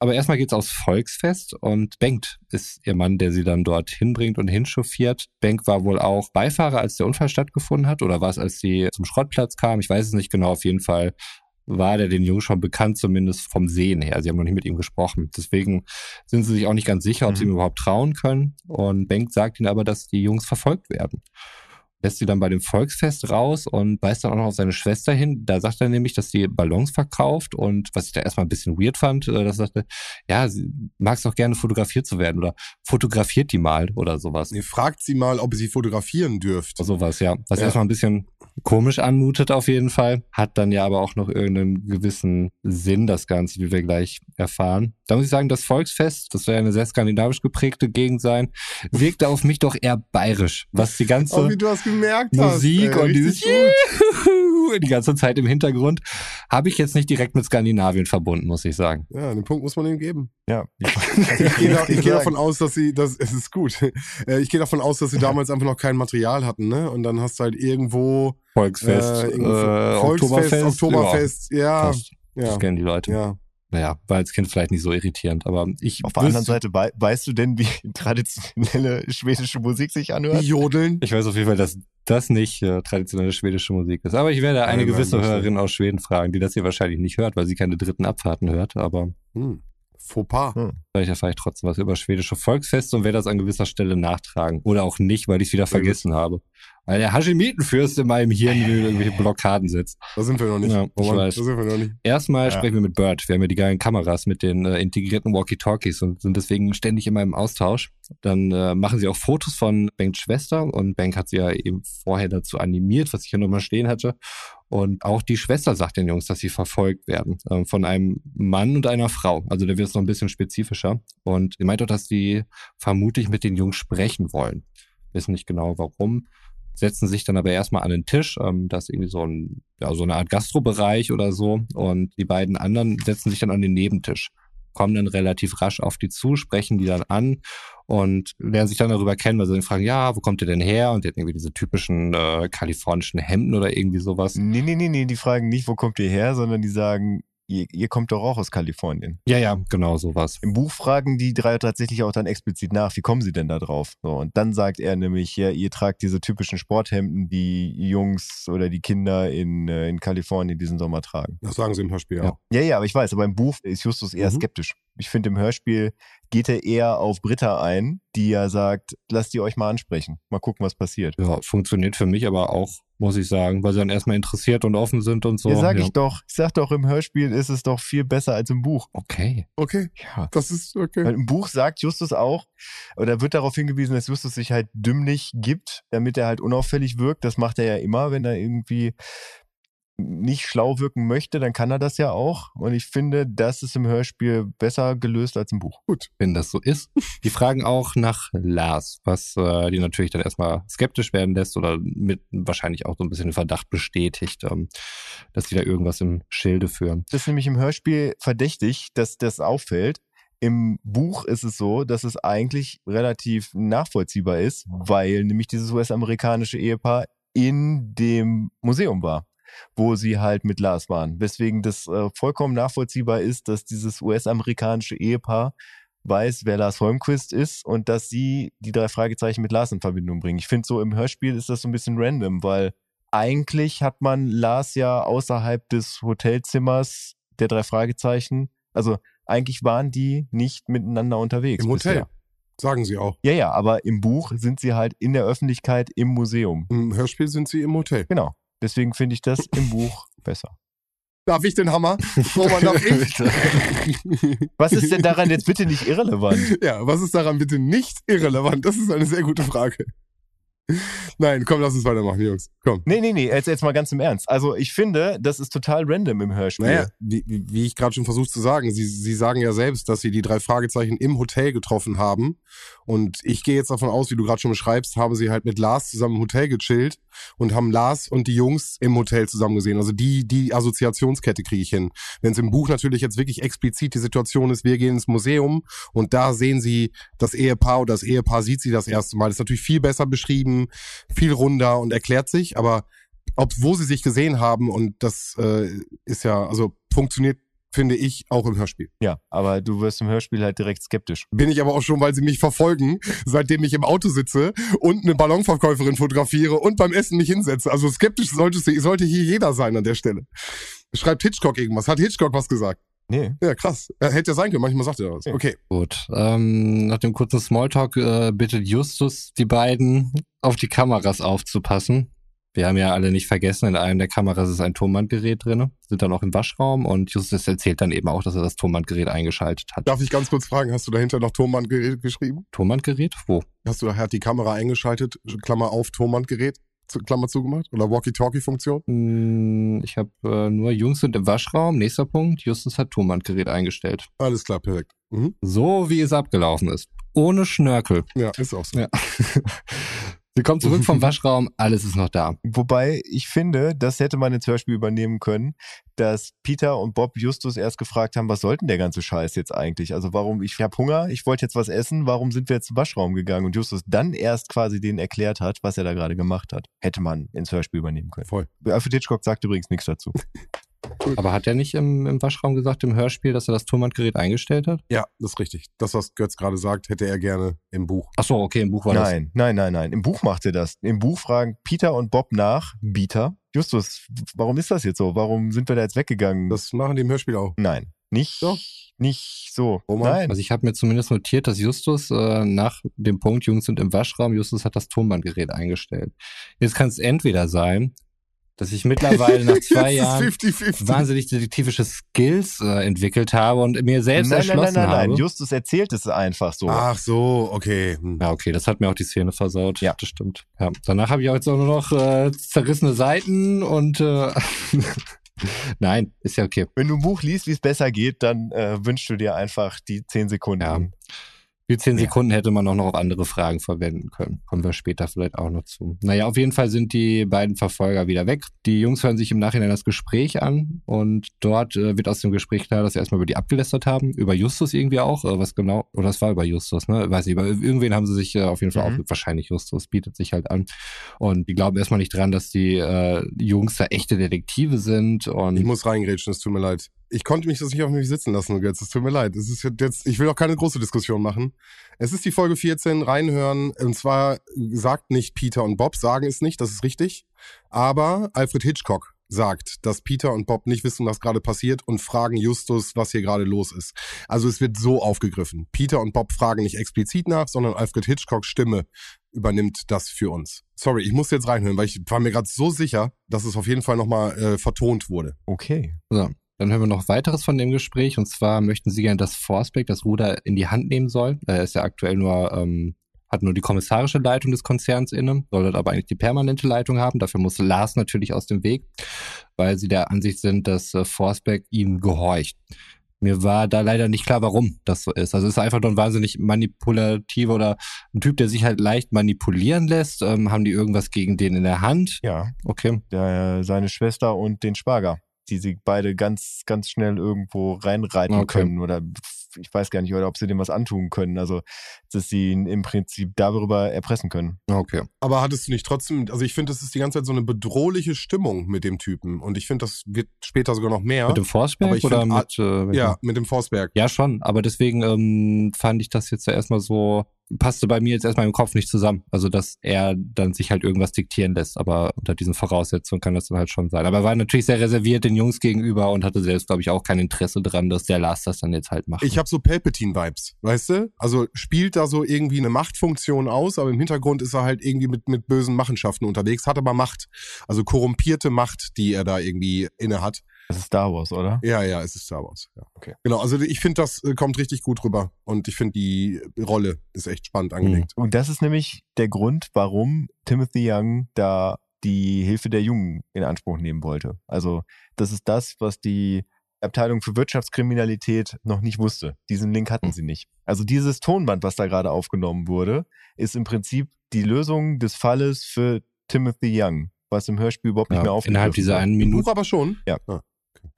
Aber erstmal geht's aufs Volksfest und Bengt ist ihr Mann, der sie dann dort hinbringt und hinchauffiert. Bengt war wohl auch Beifahrer, als der Unfall stattgefunden hat, oder war es, als sie zum Schrottplatz kam? Ich weiß es nicht genau. Auf jeden Fall war der den Jungs schon bekannt, zumindest vom Sehen her. Sie haben noch nicht mit ihm gesprochen. Deswegen sind sie sich auch nicht ganz sicher, ob Mhm. sie ihm überhaupt trauen können. Und Bengt sagt ihnen aber, dass die Jungs verfolgt werden lässt sie dann bei dem Volksfest raus und weist dann auch noch auf seine Schwester hin. Da sagt er nämlich, dass die Ballons verkauft und was ich da erstmal ein bisschen weird fand, äh, dass er sagte, ja, sie mag es auch gerne fotografiert zu werden oder fotografiert die mal oder sowas. Ihr fragt sie mal, ob ihr sie fotografieren dürft. Sowas, ja. Was Ja. erstmal ein bisschen komisch anmutet auf jeden Fall. Hat dann ja aber auch noch irgendeinen gewissen Sinn, das Ganze, wie wir gleich erfahren. Da muss ich sagen, das Volksfest, das soll ja eine sehr skandinavisch geprägte Gegend sein, wirkte auf mich doch eher bayerisch, was die ganze... Oh, wie du das gemerkt hast. Musik ey, und dieses die ganze Zeit im Hintergrund habe ich jetzt nicht direkt mit Skandinavien verbunden, muss ich sagen. Ja, den Punkt muss man ihm geben. Ja. Ich gehe, da, ich gehe davon aus, dass sie, das, es ist gut. Äh, Ich gehe davon aus, dass sie damals einfach noch kein Material hatten, ne? Und dann hast du halt irgendwo Volksfest, äh, äh, Volksfest, Oktoberfest, Oktoberfest, Ja, ja, Das kennen die Leute. ja. Naja, war als Kind vielleicht nicht so irritierend, aber ich Auf der anderen Seite, wei weißt du denn, wie traditionelle schwedische Musik sich anhört? Jodeln. ich weiß auf jeden Fall, dass das nicht äh, traditionelle schwedische Musik ist. Aber ich werde eine nein, gewisse Hörerin aus Schweden fragen, die das hier wahrscheinlich nicht hört, weil sie keine dritten Abfahrten hört. Aber Hm. Fauxpas. vielleicht erfahre ich trotzdem was über schwedische Volksfeste und werde das an gewisser Stelle nachtragen. Oder auch nicht, weil ich es wieder vergessen habe. Weil der Hashemitenfürst in meinem Hirn mir irgendwelche Blockaden setzt. Da sind wir noch nicht. Ja, ich weiß. Da sind wir noch nicht. Erstmal Ja. sprechen wir mit Bird. Wir haben ja die geilen Kameras mit den äh, integrierten Walkie-Talkies und sind deswegen ständig immer im Austausch. Dann äh, machen sie auch Fotos von Banks Schwester und Bank hat sie ja eben vorher dazu animiert, was ich hier nochmal stehen hatte. Und auch die Schwester sagt den Jungs, dass sie verfolgt werden äh, von einem Mann und einer Frau. Also da wird es noch ein bisschen spezifischer. Und sie meint auch, dass die vermutlich mit den Jungs sprechen wollen. Wissen nicht genau warum. Setzen sich dann aber erstmal an den Tisch. Ähm, das ist irgendwie so, ein, ja, so eine Art Gastrobereich oder so. Und die beiden anderen setzen sich dann an den Nebentisch kommen dann relativ rasch auf die zu, sprechen die dann an und lernen sich dann darüber kennen, weil sie dann fragen, ja, wo kommt ihr denn her? Und die hat irgendwie diese typischen äh, kalifornischen Hemden oder irgendwie sowas. Nee, nee, nee, nee, die fragen nicht, wo kommt ihr her, sondern die sagen, ihr, ihr kommt doch auch aus Kalifornien. Ja, ja, genau sowas. Im Buch fragen die drei tatsächlich auch dann explizit nach, wie kommen sie denn da drauf? So, und dann sagt er nämlich, ja, ihr tragt diese typischen Sporthemden, die Jungs oder die Kinder in, äh, in Kalifornien diesen Sommer tragen. Das sagen sie im Hörspiel, ja. Ja, ja, aber ich weiß, aber im Buch ist Justus eher Mhm. skeptisch. Ich finde, im Hörspiel geht er eher auf Britta ein, die ja sagt, lasst die euch mal ansprechen. Mal gucken, was passiert. Ja, funktioniert für mich aber auch, muss ich sagen, weil sie dann erstmal interessiert und offen sind und so. ja, sag ja. ich doch. Ich sag doch, im Hörspiel ist es doch viel besser als im Buch. Okay. Okay, Ja. das ist okay. Weil im Buch sagt Justus auch, oder wird darauf hingewiesen, dass Justus sich halt dümmlich gibt, damit er halt unauffällig wirkt. Das macht er ja immer, wenn er irgendwie nicht schlau wirken möchte, dann kann er das ja auch. Und ich finde, das ist im Hörspiel besser gelöst als im Buch. wenn das so ist. Die fragen auch nach Lars, was äh, die natürlich dann erstmal skeptisch werden lässt oder mit wahrscheinlich auch so ein bisschen den Verdacht bestätigt, ähm, dass die da irgendwas im Schilde führen. Das ist nämlich im Hörspiel verdächtig, dass das auffällt. Im Buch ist es so, dass es eigentlich relativ nachvollziehbar ist, weil nämlich dieses US-amerikanische Ehepaar in dem Museum war, wo sie halt mit Lars waren. Weswegen das äh, vollkommen nachvollziehbar ist, dass dieses US-amerikanische Ehepaar weiß, wer Lars Holmquist ist und dass sie die drei Fragezeichen mit Lars in Verbindung bringen. Ich finde so im Hörspiel ist das so ein bisschen random, weil eigentlich hat man Lars ja außerhalb des Hotelzimmers der drei Fragezeichen, also eigentlich waren die nicht miteinander unterwegs. Im Hotel, bisher. sagen sie auch. Ja, ja, aber im Buch sind sie halt in der Öffentlichkeit im Museum. Im Hörspiel sind sie im Hotel. Genau. Deswegen finde ich das im Buch besser. Darf ich den Hammer? Roman, darf ich? Was ist denn daran jetzt bitte nicht irrelevant? Ja, was ist daran bitte nicht irrelevant? Das ist eine sehr gute Frage. Nein, komm, lass uns weitermachen, Jungs. Komm. Nee, nee, nee, jetzt, jetzt mal ganz im Ernst. Also ich finde, das ist total random im Hörspiel. Naja, wie, wie ich gerade schon versucht zu sagen, sie, sie sagen ja selbst, dass sie die drei Fragezeichen im Hotel getroffen haben. Und ich gehe jetzt davon aus, wie du gerade schon beschreibst, haben sie halt mit Lars zusammen im Hotel gechillt und haben Lars und die Jungs im Hotel zusammen gesehen. Also die, die Assoziationskette kriege ich hin. Wenn es im Buch natürlich jetzt wirklich explizit die Situation ist, wir gehen ins Museum und da sehen sie das Ehepaar oder das Ehepaar sieht sie das erste Mal. Das ist natürlich viel besser beschrieben, viel runder und erklärt sich, aber ob wo sie sich gesehen haben und das äh, ist ja, also funktioniert, finde ich, auch im Hörspiel. Ja, aber du wirst im Hörspiel halt direkt skeptisch. Bin ich aber auch schon, weil sie mich verfolgen, seitdem ich im Auto sitze und eine Ballonverkäuferin fotografiere und beim Essen mich hinsetze. Also skeptisch sollte, sollte hier jeder sein an der Stelle. Schreibt Hitchcock irgendwas? Hat Hitchcock was gesagt? Nee. Ja, krass. Ja, hätte ja sein können, manchmal sagt er was. Ja. Okay. Gut. Ähm, nach dem kurzen Smalltalk äh, bittet Justus die beiden, auf die Kameras aufzupassen. Wir haben ja alle nicht vergessen, in einem der Kameras ist ein Tonbandgerät drin, sind dann auch im Waschraum und Justus erzählt dann eben auch, dass er das Tonbandgerät eingeschaltet hat. Darf ich ganz kurz fragen, hast du dahinter noch Tonbandgerät geschrieben? Tonbandgerät? Wo? Hast du daher die Kamera eingeschaltet, Klammer auf, Tonbandgerät, zu- Klammer zugemacht? Oder Walkie-Talkie-Funktion? Hm, Ich habe äh, nur Jungs sind im Waschraum. Nächster Punkt. Justus hat Tonbandgerät eingestellt. Alles klar, perfekt. Mhm. So wie es abgelaufen ist. Ohne Schnörkel. Ja, ist auch so. Ja. Sie kommt zurück vom Waschraum, alles ist noch da. Wobei ich finde, das hätte man ins Hörspiel übernehmen können, dass Peter und Bob Justus erst gefragt haben, was sollten der ganze Scheiß jetzt eigentlich? Also warum, ich habe Hunger, ich wollte jetzt was essen, warum sind wir jetzt zum Waschraum gegangen? Und Justus dann erst quasi denen erklärt hat, was er da gerade gemacht hat. Hätte man ins Hörspiel übernehmen können. Voll. Alfred Hitchcock sagt übrigens nichts dazu. Aber hat er nicht im, im Waschraum gesagt, im Hörspiel, dass er das Tonbandgerät eingestellt hat? Ja, das ist richtig. Das, was Götz gerade sagt, hätte er gerne im Buch. Ach so, okay, im Buch war Nein, nein, nein, nein. Im Buch macht er das. Im Buch fragen Peter und Bob nach, Bieter, Justus, warum ist das jetzt so? Warum sind wir da jetzt weggegangen? Das machen die im Hörspiel auch. nein, nicht, Doch. nicht so. Roman? Nein. das. Also ich habe mir zumindest notiert, dass Justus äh, nach dem Punkt, Jungs sind im Waschraum, Justus hat das Tonbandgerät eingestellt. Jetzt kann es entweder sein, dass ich mittlerweile nach zwei Jahren ist 50-50. wahnsinnig detektivische Skills äh, entwickelt habe und mir selbst nein, nein, nein, erschlossen nein, nein. habe. Justus erzählt es einfach so. Ach so, okay. Hm. Ja, okay, das hat mir auch die Szene versaut. Ja. das stimmt. Ja. Danach habe ich auch jetzt auch nur noch äh, zerrissene Seiten und äh, nein, ist ja okay. Wenn du ein Buch liest, wie es besser geht, dann äh, wünschst du dir einfach die zehn Sekunden. Ja. Die zehn Ja. Sekunden hätte man auch noch auf andere Fragen verwenden können. Kommen wir später vielleicht auch noch zu. Naja, auf jeden Fall sind die beiden Verfolger wieder weg. Die Jungs hören sich im Nachhinein das Gespräch an und dort äh, wird aus dem Gespräch klar, dass sie erstmal über die abgelästert haben. Über Justus irgendwie auch. Äh, was genau? Oder es war über Justus, ne? Weiß nicht. Über irgendwen haben sie sich äh, auf jeden Fall Mhm. auch, wahrscheinlich Justus, bietet sich halt an. Und die glauben erstmal nicht dran, dass die äh, Jungs da echte Detektive sind. Und Ich muss reingrätschen, es tut mir leid. Ich konnte mich das nicht auf mich sitzen lassen, jetzt. Es tut mir leid. Es ist jetzt, ich will auch keine große Diskussion machen. Es ist die Folge 14, reinhören. Und zwar sagt nicht Peter und Bob, sagen es nicht, das ist richtig. Aber Alfred Hitchcock sagt, dass Peter und Bob nicht wissen, was gerade passiert und fragen Justus, was hier gerade los ist. Also es wird so aufgegriffen. Peter und Bob fragen nicht explizit nach, sondern Alfred Hitchcocks Stimme übernimmt das für uns. Sorry, ich muss jetzt reinhören, weil ich war mir gerade so sicher, dass es auf jeden Fall nochmal äh, vertont wurde. Okay. So, dann hören wir noch weiteres von dem Gespräch. Und zwar möchten sie gerne, dass Forsbeck das Ruder in die Hand nehmen soll. Er ist ja aktuell nur, ähm, hat nur die kommissarische Leitung des Konzerns inne, soll dort aber eigentlich die permanente Leitung haben. Dafür muss Lars natürlich aus dem Weg, weil sie der Ansicht sind, dass äh, Forsbeck ihm gehorcht. Mir war da leider nicht klar, warum das so ist. Also es ist einfach nur ein wahnsinnig manipulativer oder ein Typ, der sich halt leicht manipulieren lässt. Ähm, haben die irgendwas gegen den in der Hand? Ja, Okay. der, seine Schwester und den Schwager, die sie beide ganz, ganz schnell irgendwo reinreiten Okay. können oder ich weiß gar nicht, oder ob sie dem was antun können. Also, dass sie ihn im Prinzip darüber erpressen können. Okay. Aber hattest du nicht trotzdem, also ich finde, das ist die ganze Zeit so eine bedrohliche Stimmung mit dem Typen. Und ich finde, das wird später sogar noch mehr. Mit dem Forsberg Aber ich oder find, mit, äh, ja, mit dem Forsberg. Ja, schon, aber deswegen ähm, fand ich das jetzt ja erstmal so, passte bei mir jetzt erstmal im Kopf nicht zusammen. Also, dass er dann sich halt irgendwas diktieren lässt, aber unter diesen Voraussetzungen kann das dann halt schon sein. Aber er war natürlich sehr reserviert den Jungs gegenüber und hatte selbst, glaube ich, auch kein Interesse dran, dass der Lars das dann jetzt halt macht. Ich habe so Palpatine-Vibes, weißt du? Also spielt da so irgendwie eine Machtfunktion aus, aber im Hintergrund ist er halt irgendwie mit, mit bösen Machenschaften unterwegs, hat aber Macht. Also korrumpierte Macht, die er da irgendwie inne hat. Das ist Star Wars, oder? Ja, ja, es ist Star Wars. Ja. Okay. Genau, also ich finde, das äh, kommt richtig gut rüber. Und ich finde, die Rolle ist echt spannend angelegt. Und das ist nämlich der Grund, warum Timothy Young da die Hilfe der Jungen in Anspruch nehmen wollte. Also, das ist das, was die Abteilung für Wirtschaftskriminalität noch nicht wusste. Diesen Link hatten sie nicht. Also dieses Tonband, was da gerade aufgenommen wurde, ist im Prinzip die Lösung des Falles für Timothy Young, was im Hörspiel überhaupt nicht ja, mehr aufgegriffen innerhalb dieser einen Im Minute. Buch aber schon. Ja. Ah, okay.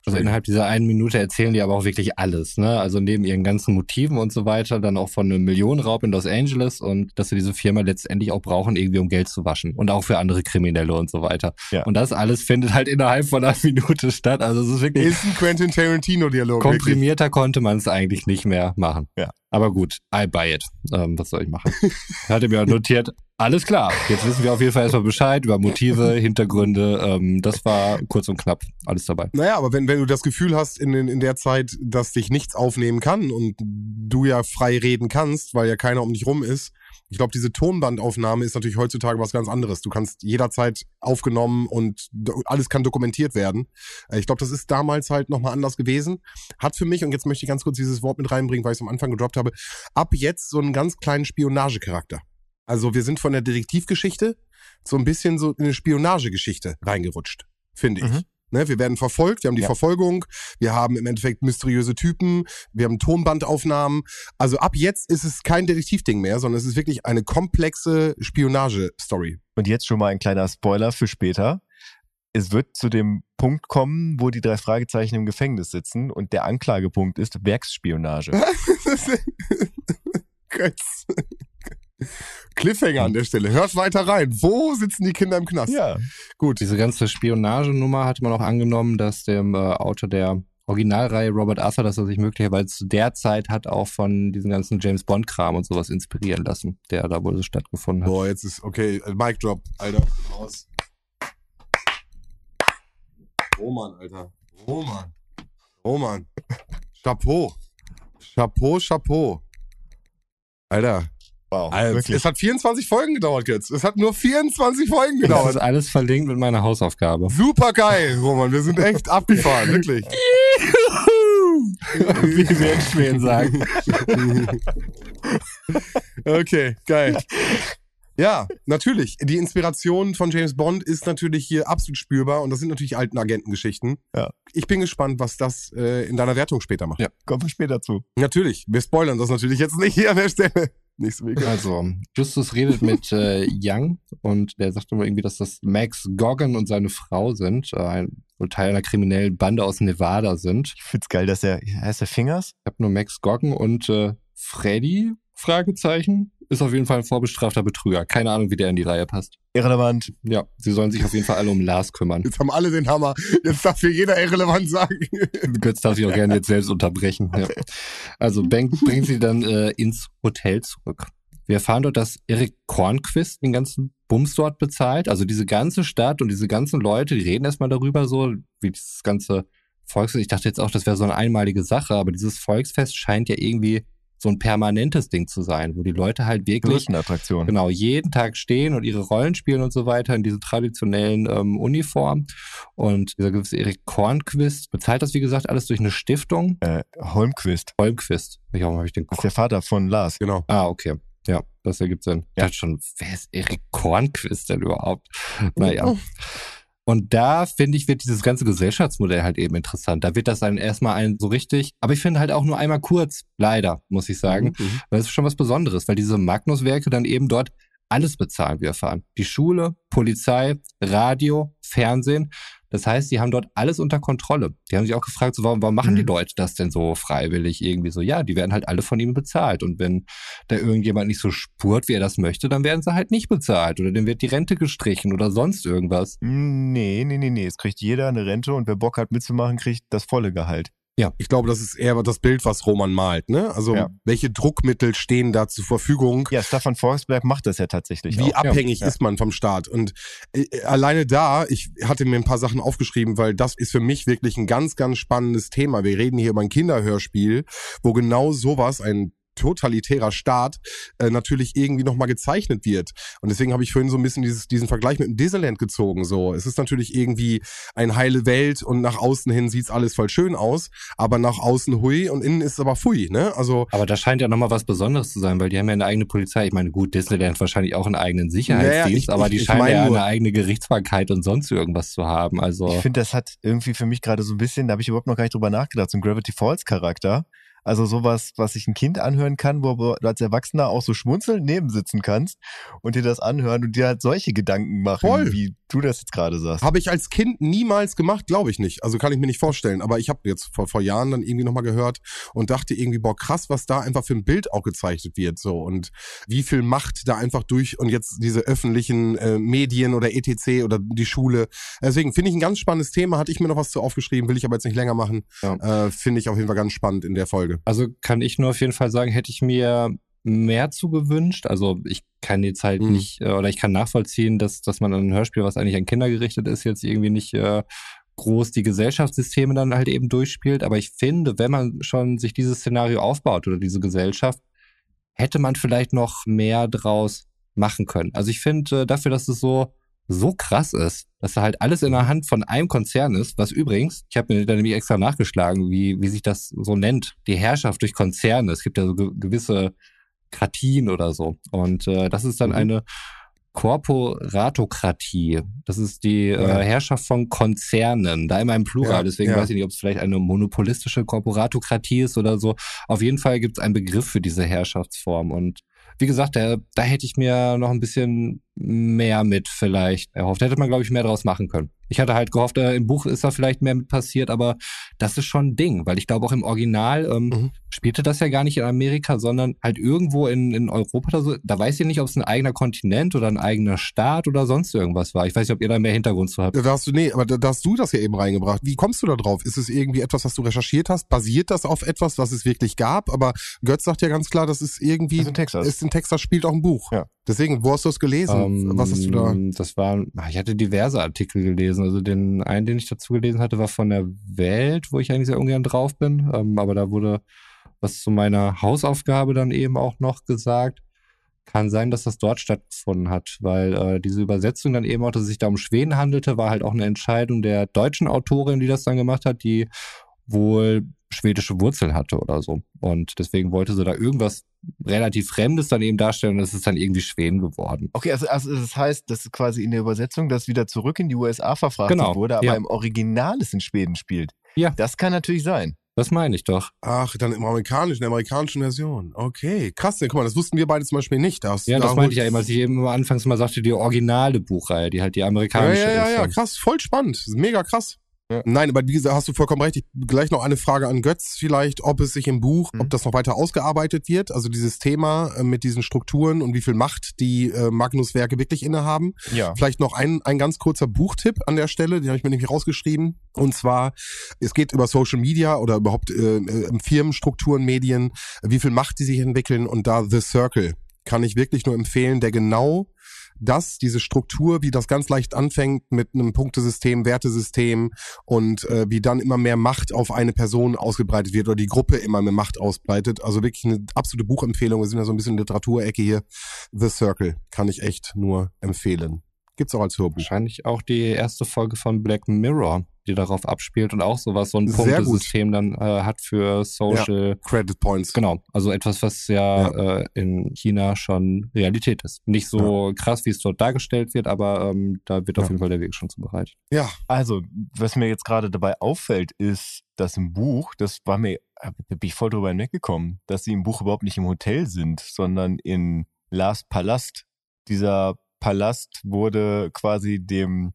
Also innerhalb dieser einen Minute erzählen die aber auch wirklich alles, ne? Also neben ihren ganzen Motiven und so weiter, dann auch von einem Millionenraub in Los Angeles und dass sie diese Firma letztendlich auch brauchen, irgendwie um Geld zu waschen und auch für andere Kriminelle und so weiter. Ja. Und das alles findet halt innerhalb von einer Minute statt. Also es ist wirklich Ist ein Quentin Tarantino-Dialog. wirklich. komprimierter konnte man es eigentlich nicht mehr machen. Ja. Aber gut, I buy it. Ähm, was soll ich machen? Hatte mir notiert, alles klar. Jetzt wissen wir auf jeden Fall erstmal Bescheid über Motive, Hintergründe. Ähm, das war kurz und knapp alles dabei. Naja, aber wenn, wenn du das Gefühl hast in, in der Zeit, dass dich nichts aufnehmen kann und du ja frei reden kannst, weil ja keiner um dich rum ist, ich glaube, diese Tonbandaufnahme ist natürlich heutzutage was ganz anderes. Du kannst jederzeit aufgenommen und alles kann dokumentiert werden. Äh, Ich glaube, das ist damals halt nochmal anders gewesen. Hat für mich, und jetzt möchte ich ganz kurz dieses Wort mit reinbringen, weil ich es am Anfang gedroppt habe, ab jetzt so einen ganz kleinen Spionagecharakter. Also wir sind von der Detektivgeschichte so ein bisschen so in eine Spionagegeschichte reingerutscht, finde ich. Ne, wir werden verfolgt, wir haben die Ja. Verfolgung, wir haben im Endeffekt mysteriöse Typen, wir haben Tonbandaufnahmen. Also ab jetzt ist es kein Detektivding mehr, sondern es ist wirklich eine komplexe Spionage-Story. Und jetzt schon mal ein kleiner Spoiler für später. Es wird zu dem Punkt kommen, wo die drei Fragezeichen im Gefängnis sitzen und der Anklagepunkt ist Werksspionage. Götz. Cliffhanger an der Stelle. Hört weiter rein. Wo sitzen die Kinder im Knast? ja. Gut. Diese ganze Spionagenummer hatte man auch angenommen, dass dem äh, Autor der Originalreihe Robert Arthur, dass er sich möglicherweise zu der Zeit hat auch von diesem ganzen James Bond Kram und sowas inspirieren lassen, der da wohl so stattgefunden hat. Boah, jetzt ist, okay, Mic Drop, Alter. Raus. Roman, Alter. Roman. Roman. Chapeau. Chapeau, Chapeau. Alter, Wow, Also, wirklich. es hat 24 Folgen gedauert, Götz. Es hat nur 24 Folgen Das ist gedauert. alles verlinkt mit meiner Hausaufgabe. Super geil, Roman. Wir sind echt abgefahren, wirklich. Wie wir Schweden sagen. Okay, geil. Ja, natürlich. Die Inspiration von James Bond ist natürlich hier absolut spürbar und das sind natürlich alten Agentengeschichten. Ja. Ich bin gespannt, was das äh, in deiner Wertung später macht. Ja, kommen wir später zu. Natürlich. Wir spoilern das natürlich jetzt nicht hier an der Stelle. Nächste Woche. Also, Justus redet mit äh, Young und der sagt immer irgendwie, dass das Max Goggin und seine Frau sind, äh, ein, Teil einer kriminellen Bande aus Nevada sind. Ich find's geil, dass er, heißt der Fingers? Ich habe nur Max Goggin und äh, Freddy, Fragezeichen, ist auf jeden Fall ein vorbestrafter Betrüger. Keine Ahnung, wie der in die Reihe passt. Irrelevant. Ja, sie sollen sich auf jeden Fall alle um Lars kümmern. Jetzt haben alle den Hammer. Jetzt darf hier jeder irrelevant sagen. Götz darf sich auch gerne jetzt selbst unterbrechen. Ja. Also Bank bringt sie dann äh, ins Hotel zurück. Wir erfahren dort, dass Erik Kornquist den ganzen Bums dort bezahlt. Also diese ganze Stadt und diese ganzen Leute, die reden erstmal darüber so, wie dieses ganze Volksfest. Ich dachte jetzt auch, das wäre so eine einmalige Sache, aber dieses Volksfest scheint ja irgendwie so ein permanentes Ding zu sein, wo die Leute halt wirklich Touristenattraktion. genau jeden Tag stehen und ihre Rollen spielen und so weiter in diese traditionellen ähm, Uniformen. Und dieser gewisse Erik Kornquist bezahlt das, wie gesagt, alles durch eine Stiftung. Äh, Holmquist. Holmquist. Ich habe ich den Das ist der Vater von Lars. Genau. Ah, okay. Ja, das ergibt Sinn. Ich Ja. dachte schon, wer ist Erik Kornquist denn überhaupt? Naja. Und da, finde ich, wird dieses ganze Gesellschaftsmodell halt eben interessant. Da wird das dann erstmal ein so richtig, aber ich finde halt auch nur einmal kurz, leider, muss ich sagen. Mhm. Weil es ist schon was Besonderes, weil diese Magnus-Werke dann eben dort alles bezahlen, wir erfahren. Die Schule, Polizei, Radio, Fernsehen. Das heißt, die haben dort alles unter Kontrolle. Die haben sich auch gefragt, so, warum, warum machen die Mhm. Leute das denn so freiwillig irgendwie so? Ja, die werden halt alle von ihm bezahlt. Und wenn da irgendjemand nicht so spurt, wie er das möchte, dann werden sie halt nicht bezahlt. Oder dann wird die Rente gestrichen oder sonst irgendwas. Nee, nee, nee, nee. Es kriegt jeder eine Rente und wer Bock hat mitzumachen, kriegt das volle Gehalt. Ich glaube, das ist eher das Bild, was Roman malt. Ne? Also Ja. welche Druckmittel stehen da zur Verfügung? Ja, Stefan Forsberg macht das ja tatsächlich Wie auch. abhängig Ja. ist man vom Staat? Und äh, alleine da, ich hatte mir ein paar Sachen aufgeschrieben, weil das ist für mich wirklich ein ganz, ganz spannendes Thema. Wir reden hier über ein Kinderhörspiel, wo genau sowas, ein totalitärer Staat äh, natürlich irgendwie nochmal gezeichnet wird. Und deswegen habe ich vorhin so ein bisschen dieses, diesen Vergleich mit dem Disneyland gezogen. So, es ist natürlich irgendwie eine heile Welt und nach außen hin sieht's alles voll schön aus, aber nach außen hui und innen ist es aber fui, ne? Also Aber das scheint ja nochmal was Besonderes zu sein, weil die haben ja eine eigene Polizei. Ich meine, gut, Disneyland hat wahrscheinlich auch einen eigenen Sicherheitsdienst, Naja, ich- aber ich- die ich scheinen meine ja nur- eine eigene Gerichtsbarkeit und sonst irgendwas zu haben. Also Ich finde, das hat irgendwie für mich gerade so ein bisschen, da habe ich überhaupt noch gar nicht drüber nachgedacht, so ein Gravity Falls Charakter. Also sowas, was sich ein Kind anhören kann, wo du als Erwachsener auch so schmunzelnd nebensitzen kannst und dir das anhören und dir halt solche Gedanken machen, Voll. wie du das jetzt gerade sagst. Habe ich als Kind niemals gemacht, glaube ich nicht. Also kann ich mir nicht vorstellen. Aber ich habe jetzt vor, vor Jahren dann irgendwie nochmal gehört und dachte irgendwie, boah, krass, was da einfach für ein Bild auch gezeichnet wird. so Und wie viel Macht da einfach durch und jetzt diese öffentlichen äh, Medien oder ETC oder die Schule. Deswegen finde ich ein ganz spannendes Thema. Hatte ich mir noch was zu aufgeschrieben, will ich aber jetzt nicht länger machen. Ja. Äh, finde ich auf jeden Fall ganz spannend in der Folge. Also kann ich nur auf jeden Fall sagen, hätte ich mir mehr zugewünscht. Also ich kann jetzt halt Mhm. nicht, äh, oder ich kann nachvollziehen, dass, dass man ein Hörspiel, was eigentlich an Kinder gerichtet ist, jetzt irgendwie nicht äh, groß die Gesellschaftssysteme dann halt eben durchspielt. Aber ich finde, wenn man schon sich dieses Szenario aufbaut oder diese Gesellschaft, hätte man vielleicht noch mehr draus machen können. Also ich finde äh, dafür, dass es so so krass ist, dass da halt alles in der Hand von einem Konzern ist, was übrigens, ich habe mir da nämlich extra nachgeschlagen, wie, wie sich das so nennt, die Herrschaft durch Konzerne. Es gibt ja so ge gewisse Kratien oder so. Und äh, das ist dann Mhm. eine Korporatokratie. Das ist die Ja. äh, Herrschaft von Konzernen, da immer im Plural. Ja, Deswegen ja. weiß ich nicht, ob es vielleicht eine monopolistische Korporatokratie ist oder so. Auf jeden Fall gibt es einen Begriff für diese Herrschaftsform. Und wie gesagt, da, da hätte ich mir noch ein bisschen mehr mit vielleicht erhofft. Hätte man, glaube ich, mehr draus machen können. Ich hatte halt gehofft, äh, im Buch ist da vielleicht mehr mit passiert, aber das ist schon ein Ding, weil ich glaube auch im Original ähm, Mhm. spielte das ja gar nicht in Amerika, sondern halt irgendwo in, in Europa oder so. Da weiß ich nicht, ob es ein eigener Kontinent oder ein eigener Staat oder sonst irgendwas war. Ich weiß nicht, ob ihr da mehr Hintergrund zu habt. Da hast du, nee, aber da, da hast du das ja eben reingebracht. Wie kommst du da drauf? Ist es irgendwie etwas, was du recherchiert hast? Basiert das auf etwas, was es wirklich gab? Aber Götz sagt ja ganz klar, das ist irgendwie, Das ist in Texas. ist in Texas spielt auch ein Buch. Ja. Deswegen, wo hast du es gelesen? Ähm, was hast du da? Das war, ich hatte diverse Artikel gelesen. Also den einen, den ich dazu gelesen hatte, war von der Welt, wo ich eigentlich sehr ungern drauf bin. Ähm, aber da wurde was zu meiner Hausaufgabe dann eben auch noch gesagt. Kann sein, dass das dort stattgefunden hat, weil äh, diese Übersetzung dann eben auch, dass es sich da um Schweden handelte, war halt auch eine Entscheidung der deutschen Autorin, die das dann gemacht hat, die wohl schwedische Wurzeln hatte oder so. Und deswegen wollte sie da irgendwas relativ Fremdes dann eben darstellen und es ist dann irgendwie Schweden geworden. Okay, also, also das heißt, dass quasi in der Übersetzung das wieder zurück in die USA verfrachtet Genau, wurde, aber ja. im Original es in Schweden spielt. Ja. Das kann natürlich sein. Das meine ich doch. Ach, dann im amerikanischen, in der amerikanischen Version. Okay, krass. Ja, guck mal, das wussten wir beide zum Beispiel nicht. Das, Ja, da das meinte ich ja eben, als ich eben anfangs mal sagte, die originale Buchreihe, die halt die Ja, amerikanische ja, ja, ist. ja, Und- krass, voll spannend. Mega krass. Ja. Nein, aber gesagt, hast du vollkommen recht. Ich, gleich noch eine Frage an Götz vielleicht, ob es sich im Buch, Mhm. ob das noch weiter ausgearbeitet wird, also dieses Thema äh, mit diesen Strukturen und wie viel Macht die äh, Magnus-Werke wirklich innehaben. Ja. Vielleicht noch ein, ein ganz kurzer Buchtipp an der Stelle, den habe ich mir nämlich rausgeschrieben. Und zwar, es geht über Social Media oder überhaupt äh, äh, Firmenstrukturen, Medien, wie viel Macht die sich entwickeln und da The Circle kann ich wirklich nur empfehlen, der genau das, diese Struktur, wie das ganz leicht anfängt mit einem Punktesystem, Wertesystem und äh, wie dann immer mehr Macht auf eine Person ausgebreitet wird oder die Gruppe immer mehr Macht ausbreitet. Also wirklich eine absolute Buchempfehlung. Wir sind ja so ein bisschen Literaturecke hier. The Circle kann ich echt nur empfehlen. Gibt's auch als Hörbuch. Wahrscheinlich auch die erste Folge von Black Mirror, die darauf abspielt und auch sowas, so ein. Punktesystem dann äh, hat für Social. Credit Points. Genau, also etwas, was ja, Äh, in China schon Realität ist. Nicht so krass, wie es dort dargestellt wird, aber ähm, da wird auf Ja. jeden Fall der Weg schon zu bereit. Ja, Also, was mir jetzt gerade dabei auffällt, ist, dass im Buch, das war mir, da bin ich voll drüber hinweggekommen, dass sie im Buch überhaupt nicht im Hotel sind, sondern in Lars Palast. Dieser Palast wurde quasi dem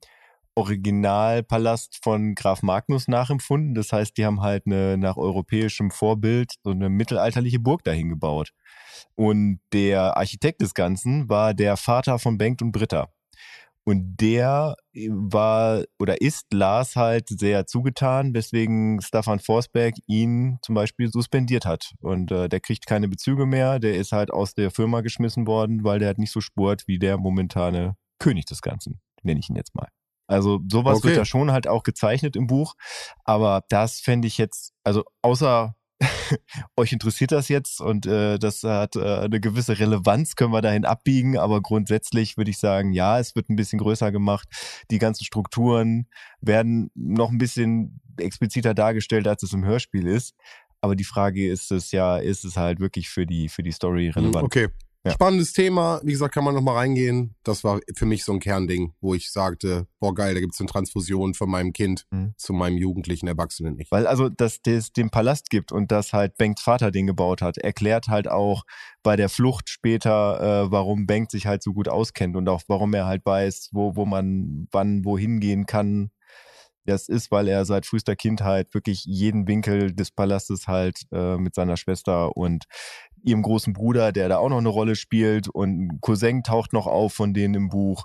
Originalpalast von Graf Magnus nachempfunden. Das heißt, die haben halt eine nach europäischem Vorbild so eine mittelalterliche Burg dahin gebaut. Und der Architekt des Ganzen war der Vater von Bengt und Britta. Und der war oder ist Lars halt sehr zugetan, weswegen Staffan Forsberg ihn zum Beispiel suspendiert hat. Und äh, der kriegt keine Bezüge mehr, der ist halt aus der Firma geschmissen worden, weil der halt nicht so spurt wie der momentane König des Ganzen, nenne ich ihn jetzt mal. Also sowas Okay. wird da schon halt auch gezeichnet im Buch, aber das fände ich jetzt, also außer euch interessiert das jetzt und äh, das hat äh, eine gewisse Relevanz, können wir dahin abbiegen, aber grundsätzlich würde ich sagen, ja, es wird ein bisschen größer gemacht. Die ganzen Strukturen werden noch ein bisschen expliziter dargestellt, als es im Hörspiel ist. Aber die Frage ist es ja, ist es halt wirklich für die, für die Story relevant? Mhm, Okay. Ja. Spannendes Thema. Wie gesagt, kann man noch mal reingehen. Das war für mich so ein Kernding, wo ich sagte, boah geil, da gibt's eine Transfusion von meinem Kind Mhm. zu meinem jugendlichen Erwachsenen nicht. Weil also, dass es den Palast gibt und dass halt Bengt Vater den gebaut hat, erklärt halt auch bei der Flucht später, äh, warum Bengt sich halt so gut auskennt und auch warum er halt weiß, wo, wo man wann wohin gehen kann. Das ist, weil er seit frühester Kindheit wirklich jeden Winkel des Palastes halt äh, mit seiner Schwester und ihrem großen Bruder, der da auch noch eine Rolle spielt und ein Cousin taucht noch auf von denen im Buch.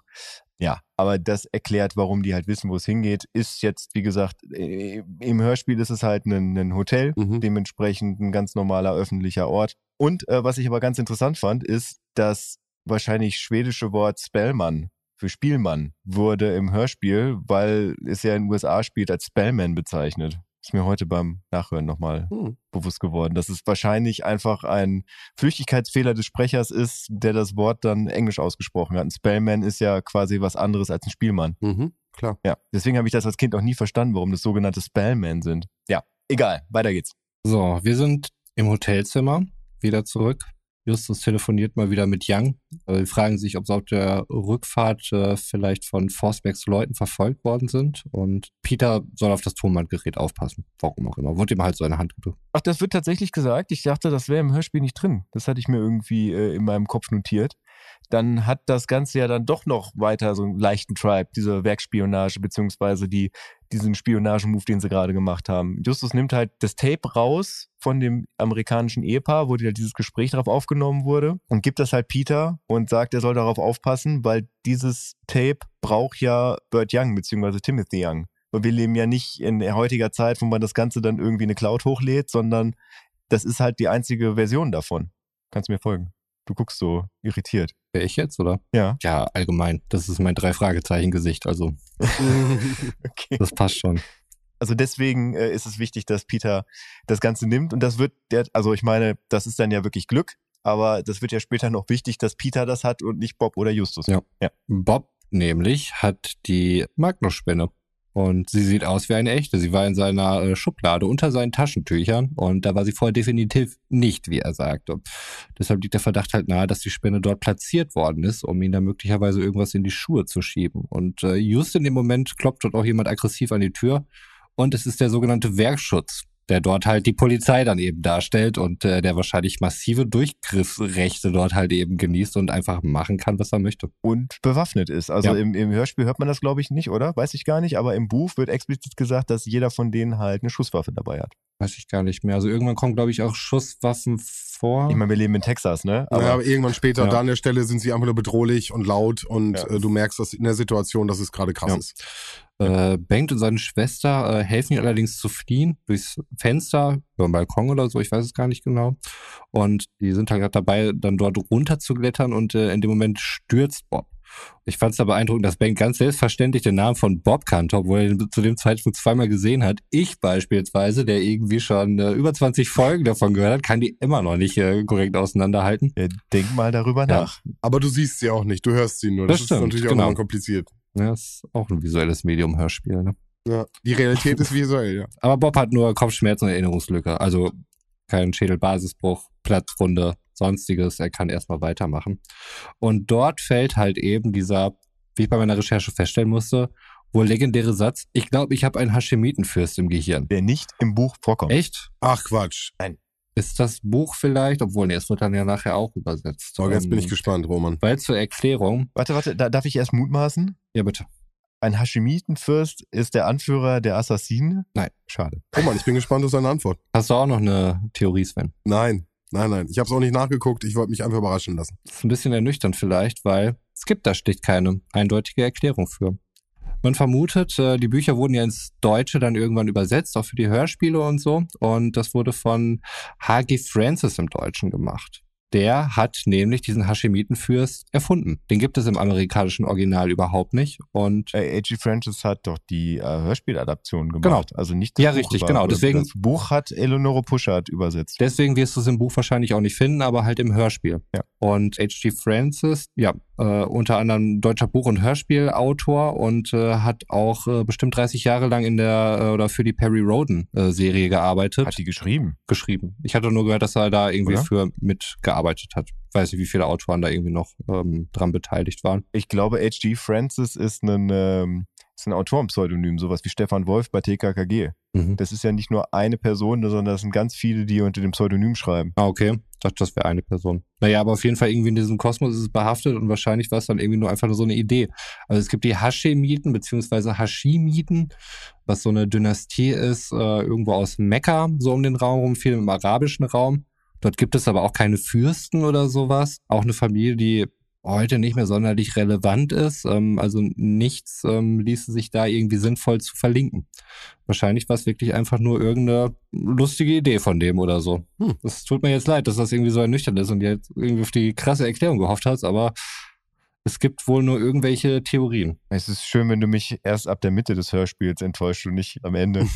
Ja, aber das erklärt, warum die halt wissen, wo es hingeht. Ist jetzt, wie gesagt, im Hörspiel ist es halt ein, ein Hotel, Mhm. dementsprechend ein ganz normaler öffentlicher Ort. Und äh, was ich aber ganz interessant fand, ist, das wahrscheinlich schwedische Wort Spellman für Spielmann wurde im Hörspiel, weil es ja in den USA spielt, als Spellman bezeichnet. Ist mir heute beim Nachhören nochmal Hm. bewusst geworden, dass es wahrscheinlich einfach ein Flüchtigkeitsfehler des Sprechers ist, der das Wort dann englisch ausgesprochen hat. Ein Spellman ist ja quasi was anderes als ein Spielmann. Mhm, klar. Ja, deswegen habe ich das als Kind auch nie verstanden, warum das sogenannte Spellman sind. Ja, egal, weiter geht's. So, wir sind im Hotelzimmer, wieder zurück. Justus telefoniert mal wieder mit Young. Äh, Die fragen sich, ob sie auf der Rückfahrt äh, vielleicht von Forsbergs Leuten verfolgt worden sind. Und Peter soll auf das Tonbandgerät aufpassen. Warum auch immer. Wurde ihm halt so eine Hand gedrückt. Ach, das wird tatsächlich gesagt. Ich dachte, das wäre im Hörspiel nicht drin. Das hatte ich mir irgendwie äh, in meinem Kopf notiert. Dann hat das Ganze ja dann doch noch weiter so einen leichten Tribe, diese Werkspionage, beziehungsweise die, diesen Spionagemove, den sie gerade gemacht haben. Justus nimmt halt das Tape raus von dem amerikanischen Ehepaar, wo ja dieses Gespräch darauf aufgenommen wurde und gibt das halt Peter und sagt, er soll darauf aufpassen, weil dieses Tape braucht ja Burt Young, beziehungsweise Timothy Young. Weil wir leben ja nicht in heutiger Zeit, wo man das Ganze dann irgendwie in eine Cloud hochlädt, sondern das ist halt die einzige Version davon. Kannst du mir folgen? Du guckst so irritiert. Wäre ich jetzt, oder? Ja. Ja, allgemein. Das ist mein Drei-Fragezeichen-Gesicht. Also, Okay. das passt schon. Also deswegen äh, ist es wichtig, dass Peter das Ganze nimmt und das wird, der, also ich meine, das ist dann ja wirklich Glück. aber das wird ja später noch wichtig, dass Peter das hat und nicht Bob oder Justus. Ja. ja. Bob nämlich hat die Magnusspinne. Und sie sieht aus wie eine echte. Sie war in seiner äh, Schublade unter seinen Taschentüchern und da war sie vorher definitiv nicht, wie er sagte. Deshalb liegt der Verdacht halt nahe, dass die Spinne dort platziert worden ist, um ihn da möglicherweise irgendwas in die Schuhe zu schieben. Und äh, just in dem Moment klopft dort auch jemand aggressiv an die Tür und es ist der sogenannte Werkschutz, der dort halt die Polizei dann eben darstellt und äh, der wahrscheinlich massive Durchgriffsrechte dort halt eben genießt und einfach machen kann, was er möchte. Und bewaffnet ist. Also Ja. im, im Hörspiel hört man das, glaube ich, nicht, oder? Weiß ich gar nicht. Aber im Buch wird explizit gesagt, dass jeder von denen halt eine Schusswaffe dabei hat. Weiß ich gar nicht mehr. Also irgendwann kommen, glaube ich, auch Schusswaffen vor. Ich meine, wir leben in Texas, ne? Aber, ja, aber irgendwann später, Ja. da an der Stelle sind sie einfach nur bedrohlich und laut und Ja. äh, du merkst dass in der Situation, dass es gerade krass Ja. ist. Äh, Bengt und seine Schwester äh, helfen ihm allerdings zu fliehen durchs Fenster, über den Balkon oder so, ich weiß es gar nicht genau. Und die sind halt gerade dabei, dann dort runter zu klettern und äh, in dem Moment stürzt Bob. Ich fand es da beeindruckend, dass Bengt ganz selbstverständlich den Namen von Bob kannte, obwohl er ihn zu dem Zeitpunkt zweimal gesehen hat. Ich beispielsweise, der irgendwie schon äh, über 20 Folgen davon gehört hat, kann die immer noch nicht äh, korrekt auseinanderhalten. denk mal darüber Ja. nach. Aber du siehst sie auch nicht, du hörst sie nur. Das, Das stimmt, ist natürlich auch genau. nochmal kompliziert. Ja, ist auch ein visuelles Medium-Hörspiel. Ne? Ja. Die Realität ist visuell, ja. Aber Bob hat nur Kopfschmerzen und Erinnerungslücke. Also kein Schädelbasisbruch, Platzwunde, sonstiges. Er kann erstmal weitermachen. Und dort fällt halt eben dieser, wie ich bei meiner Recherche feststellen musste, wohl legendäre Satz. Ich glaube, ich habe einen Haschemitenfürst im Gehirn. Der nicht im Buch vorkommt. Echt? Ach Quatsch. Ist das Buch vielleicht? Obwohl, nee, es wird dann ja nachher auch übersetzt. So, jetzt bin ich Ähm, gespannt, Roman. Weil zur Erklärung, Warte, warte, da, darf ich erst mutmaßen? ja bitte. Ein Hashemitenfürst ist der Anführer der Assassinen? Nein. Schade. Roman, ich bin gespannt auf seine Antwort. Hast du auch noch eine Theorie, Sven? Nein, nein, nein. Ich habe es auch nicht nachgeguckt. Ich wollte mich einfach überraschen lassen. Das ist ein bisschen ernüchternd vielleicht, weil es gibt da schlicht keine eindeutige Erklärung für. Man vermutet, äh, die Bücher wurden ja ins Deutsche dann irgendwann übersetzt, auch für die Hörspiele und so. Und das wurde von H.G. Francis im Deutschen gemacht. Der hat nämlich diesen Haschemitenfürst erfunden. Den gibt es im amerikanischen Original überhaupt nicht. Und Äh, A.G. Francis hat doch die äh, Hörspieladaption gemacht. Also nicht das Ja, Buch richtig, über- genau. Deswegen- Das Buch hat Eleonore Puschert übersetzt. deswegen wirst du es im Buch wahrscheinlich auch nicht finden, aber halt im Hörspiel. Ja. Und H.G. Francis, ja, äh, unter anderem deutscher Buch- und Hörspielautor und äh, hat auch äh, bestimmt 30 Jahre lang in der äh, oder für die Perry Roden äh, Serie gearbeitet, Hat die geschrieben? geschrieben. Ich hatte nur gehört, dass er da irgendwie Oder? für mitgearbeitet hat. Weiß nicht, wie viele Autoren da irgendwie noch ähm, dran beteiligt waren. Ich glaube, H.G. Francis ist ein, ähm, ist ein Autorenpseudonym, sowas wie Stefan Wolf bei TKKG. Mhm. Das ist ja nicht nur eine Person, sondern das sind ganz viele, die unter dem Pseudonym schreiben. Ah, okay. Ich dachte, das wäre eine Person. Naja, aber auf jeden Fall irgendwie in diesem Kosmos ist es behaftet und wahrscheinlich war es dann irgendwie nur einfach nur so eine Idee. Also es gibt die Hashemiten beziehungsweise Hashimiten, was so eine Dynastie ist, äh, irgendwo aus Mekka, so um den Raum rum, viel im arabischen Raum. Dort gibt es aber auch keine Fürsten oder sowas. Auch eine Familie, die heute nicht mehr sonderlich relevant ist. Ähm, also nichts ähm, ließe sich da irgendwie sinnvoll zu verlinken. Wahrscheinlich war es wirklich einfach nur irgendeine lustige Idee von dem oder so. Hm. Das tut mir jetzt leid, dass das irgendwie so ernüchternd ist und jetzt irgendwie auf die krasse Erklärung gehofft hast, aber es gibt wohl nur irgendwelche Theorien. Es ist schön, wenn du mich erst ab der Mitte des Hörspiels enttäuscht und nicht am Ende.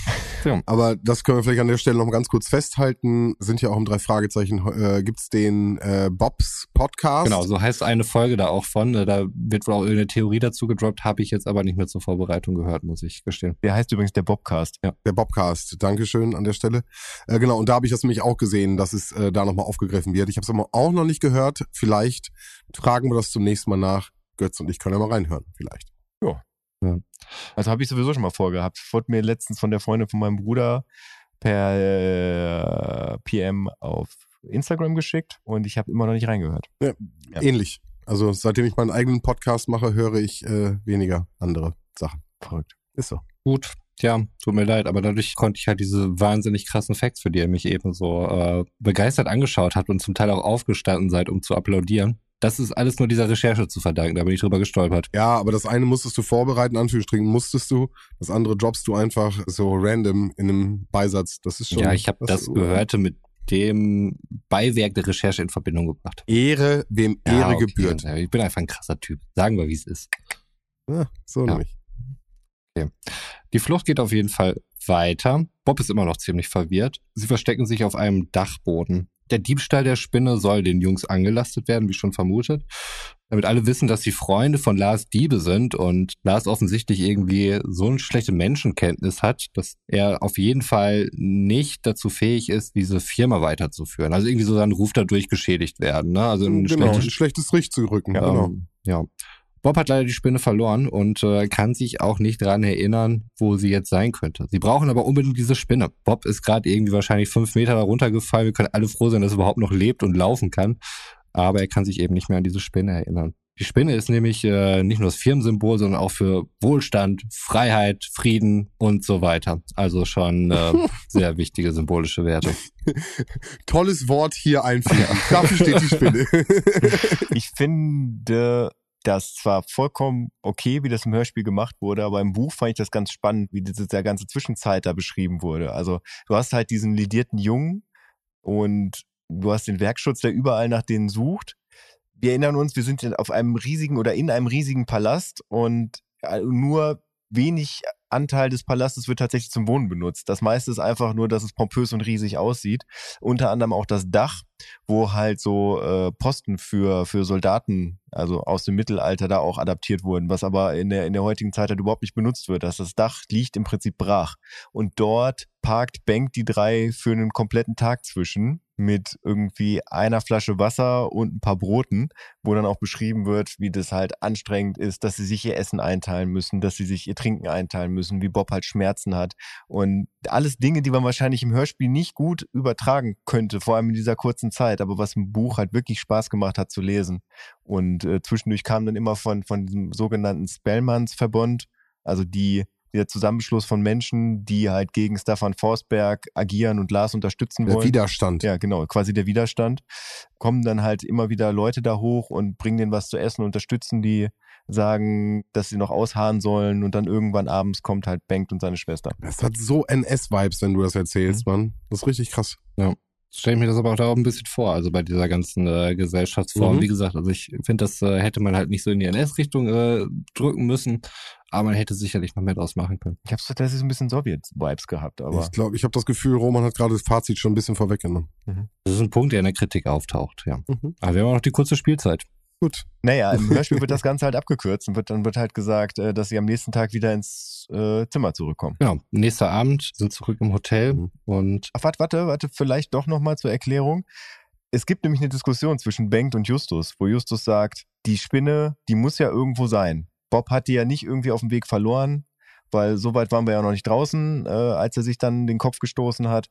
Aber das können wir vielleicht an der Stelle noch mal ganz kurz festhalten. Sind ja auch im drei Fragezeichen, äh, gibt's den äh, Bobs Podcast. Genau, so heißt eine Folge da auch von. Da wird wohl auch irgendeine Theorie dazu gedroppt, habe ich jetzt aber nicht mehr zur Vorbereitung gehört, muss ich gestehen. Der heißt übrigens der Bobcast. Der Bobcast. Dankeschön an der Stelle. Äh, genau, und da habe ich das nämlich auch gesehen, dass es äh, da nochmal aufgegriffen wird. Ich habe es aber auch noch nicht gehört. Vielleicht fragen wir das zum nächsten Mal nach. Götz und ich können ja mal reinhören, vielleicht. Also habe ich sowieso schon mal vorgehabt. Wurde mir letztens von der Freundin von meinem Bruder per äh, PM auf Instagram geschickt und ich habe immer noch nicht reingehört. Ja. Ähnlich. Also seitdem ich meinen eigenen Podcast mache, höre ich äh, weniger andere Sachen. Verrückt. Ist so. Gut, ja, tut mir leid, aber dadurch konnte ich halt diese wahnsinnig krassen Facts, für die ihr mich eben so äh, begeistert angeschaut habt und zum Teil auch aufgestanden seid, um zu applaudieren. Das ist alles nur dieser Recherche zu verdanken, da bin ich drüber gestolpert. Ja, aber das eine musstest du vorbereiten, Anführungsstrichen musstest du. Das andere droppst du einfach so random in einem Beisatz. Das ist schon. ja, ich habe das Gehörte mit dem Beiwerk der Recherche in Verbindung gebracht. Ehre, wem Ja, Ehre okay, gebührt. ja, Ich bin einfach ein krasser Typ. Sagen wir, wie es ist. Ja, so Ja. nämlich. Die Flucht geht auf jeden Fall weiter. Bob ist immer noch ziemlich verwirrt. Sie verstecken sich auf einem Dachboden. Der Diebstahl der Spinne soll den Jungs angelastet werden, wie schon vermutet. Damit alle wissen, dass die Freunde von Lars Diebe sind und Lars offensichtlich irgendwie so eine schlechte Menschenkenntnis hat, dass er auf jeden Fall nicht dazu fähig ist, diese Firma weiterzuführen. Also irgendwie so sein Ruf dadurch geschädigt werden. Ne? Also ein, genau, schlechtes, ein schlechtes Licht zu rücken. ja, genau. ja. Bob hat leider die Spinne verloren und äh, kann sich auch nicht dran erinnern, wo sie jetzt sein könnte. Sie brauchen aber unbedingt diese Spinne. Bob ist gerade irgendwie wahrscheinlich fünf Meter da runtergefallen. Wir können alle froh sein, dass er überhaupt noch lebt und laufen kann. Aber er kann sich eben nicht mehr an diese Spinne erinnern. Die Spinne ist nämlich äh, nicht nur das Firmensymbol, sondern auch für Wohlstand, Freiheit, Frieden und so weiter. Also schon äh, sehr wichtige symbolische Werte. Tolles Wort hier einfügen. Dafür steht die Spinne. Ich finde das zwar vollkommen okay, wie das im Hörspiel gemacht wurde, aber im Buch fand ich das ganz spannend, wie diese der ganze Zwischenzeit da beschrieben wurde. Also du hast halt diesen lidierten Jungen und du hast den Werkschutz, der überall nach denen sucht. Wir erinnern uns, wir sind auf einem riesigen oder in einem riesigen Palast und äh, nur wenig Anteil des Palastes wird tatsächlich zum Wohnen benutzt. Das meiste ist einfach nur, dass es pompös und riesig aussieht. Unter anderem auch das Dach, wo halt so äh, Posten für, für Soldaten, also aus dem Mittelalter, da auch adaptiert wurden, was aber in der, in der heutigen Zeit halt überhaupt nicht benutzt wird. Das, das Dach liegt im Prinzip brach. Und dort parkt Bank die drei für einen kompletten Tag zwischen mit irgendwie einer Flasche Wasser und ein paar Broten, wo dann auch beschrieben wird, wie das halt anstrengend ist, dass sie sich ihr Essen einteilen müssen, dass sie sich ihr Trinken einteilen müssen, wie Bob halt Schmerzen hat und alles Dinge, die man wahrscheinlich im Hörspiel nicht gut übertragen könnte, vor allem in dieser kurzen Zeit, aber was im Buch halt wirklich Spaß gemacht hat zu lesen. Und äh, zwischendurch kam dann immer von, von diesem sogenannten Spellmans-Verbund, also die der Zusammenschluss von Menschen, die halt gegen Stefan Forsberg agieren und Lars unterstützen Der wollen. Widerstand. Ja, genau, quasi der Widerstand. Kommen dann halt immer wieder Leute da hoch und bringen denen was zu essen, unterstützen die, sagen, dass sie noch ausharren sollen und dann irgendwann abends kommt halt Bengt und seine Schwester. Das hat so NS-Vibes, wenn du das erzählst, Mann. Das ist richtig krass. stelle ich mir das aber auch da auch ein bisschen vor, also bei dieser ganzen äh, Gesellschaftsform. Mhm. Wie gesagt, also ich finde, das äh, hätte man halt nicht so in die NS-Richtung äh, drücken müssen, aber man hätte sicherlich noch mehr draus machen können. Ich habe tatsächlich so ein bisschen Sowjet-Vibes gehabt, aber ich glaube, ich habe das Gefühl, Roman hat gerade das Fazit schon ein bisschen vorweggenommen. Das ist ein Punkt, der in der Kritik auftaucht, ja. Mhm. Aber wir haben auch noch die kurze Spielzeit. Gut. naja, im Hörspiel wird das Ganze halt abgekürzt und wird, dann wird halt gesagt, äh, dass sie am nächsten Tag wieder ins äh, Zimmer zurückkommen. Genau, nächster Abend, sind zurück im Hotel Mhm. und Ach, warte, warte, warte, vielleicht doch nochmal zur Erklärung. Es gibt nämlich eine Diskussion zwischen Bengt und Justus, wo Justus sagt, die Spinne, die muss ja irgendwo sein. Bob hat die ja nicht irgendwie auf dem Weg verloren, weil so weit waren wir ja noch nicht draußen, äh, als er sich dann den Kopf gestoßen hat.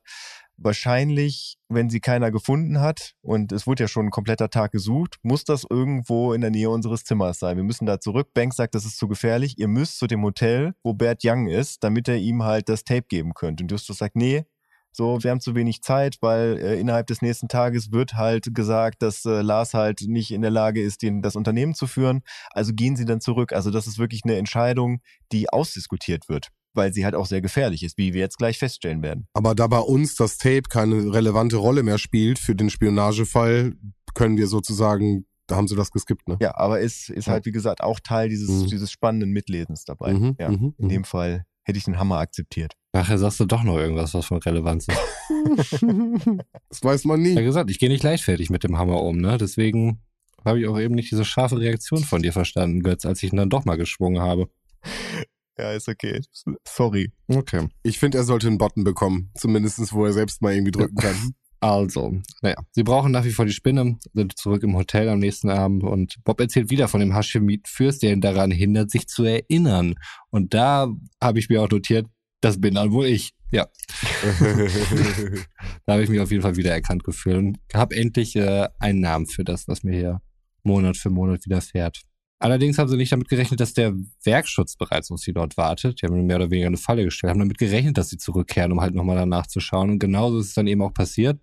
Wahrscheinlich, wenn sie keiner gefunden hat und es wurde ja schon ein kompletter Tag gesucht, muss das irgendwo in der Nähe unseres Zimmers sein. Wir müssen da zurück. Banks sagt, das ist zu gefährlich. Ihr müsst zu dem Hotel, wo Bert Young ist, damit er ihm halt das Tape geben könnt. Und Justus sagt, nee, so, wir haben zu wenig Zeit, weil äh, innerhalb des nächsten Tages wird halt gesagt, dass äh, Lars halt nicht in der Lage ist, den, das Unternehmen zu führen. Also gehen sie dann zurück. Also das ist wirklich eine Entscheidung, die ausdiskutiert wird, weil sie halt auch sehr gefährlich ist, wie wir jetzt gleich feststellen werden. Aber da bei uns das Tape keine relevante Rolle mehr spielt für den Spionagefall, können wir sozusagen, da haben sie das geskippt, ne? Ja, aber ist, ist halt, wie gesagt, auch Teil dieses, Mhm. dieses spannenden Mitlesens dabei. Mhm, ja, mhm, in mhm. dem Fall hätte ich den Hammer akzeptiert. Nachher sagst du doch noch irgendwas, was von Relevanz ist. das weiß man Ja nie. gesagt, ich gehe nicht leichtfertig mit dem Hammer um, ne? Deswegen habe ich auch eben nicht diese scharfe Reaktion von dir verstanden, Götz, als ich ihn dann doch mal geschwungen habe. Ja, ist okay. Sorry. Okay. Ich finde, er sollte einen Button bekommen. Zumindestens, wo er selbst mal irgendwie drücken kann. Also, naja, sie brauchen nach wie vor die Spinne, sind zurück im Hotel am nächsten Abend und Bob erzählt wieder von dem Hashemit-Fürst, der ihn daran hindert, sich zu erinnern. Und da habe ich mir auch notiert, das bin dann wohl ich. Ja, da habe ich mich auf jeden Fall wieder erkannt gefühlt und habe endlich äh, einen Namen für das, was mir hier Monat für Monat widerfährt. Allerdings haben sie nicht damit gerechnet, dass der Werkschutz bereits auf sie dort wartet. Die haben mehr oder weniger eine Falle gestellt, haben damit gerechnet, dass sie zurückkehren, um halt nochmal danach zu schauen. Und genauso ist es dann eben auch passiert,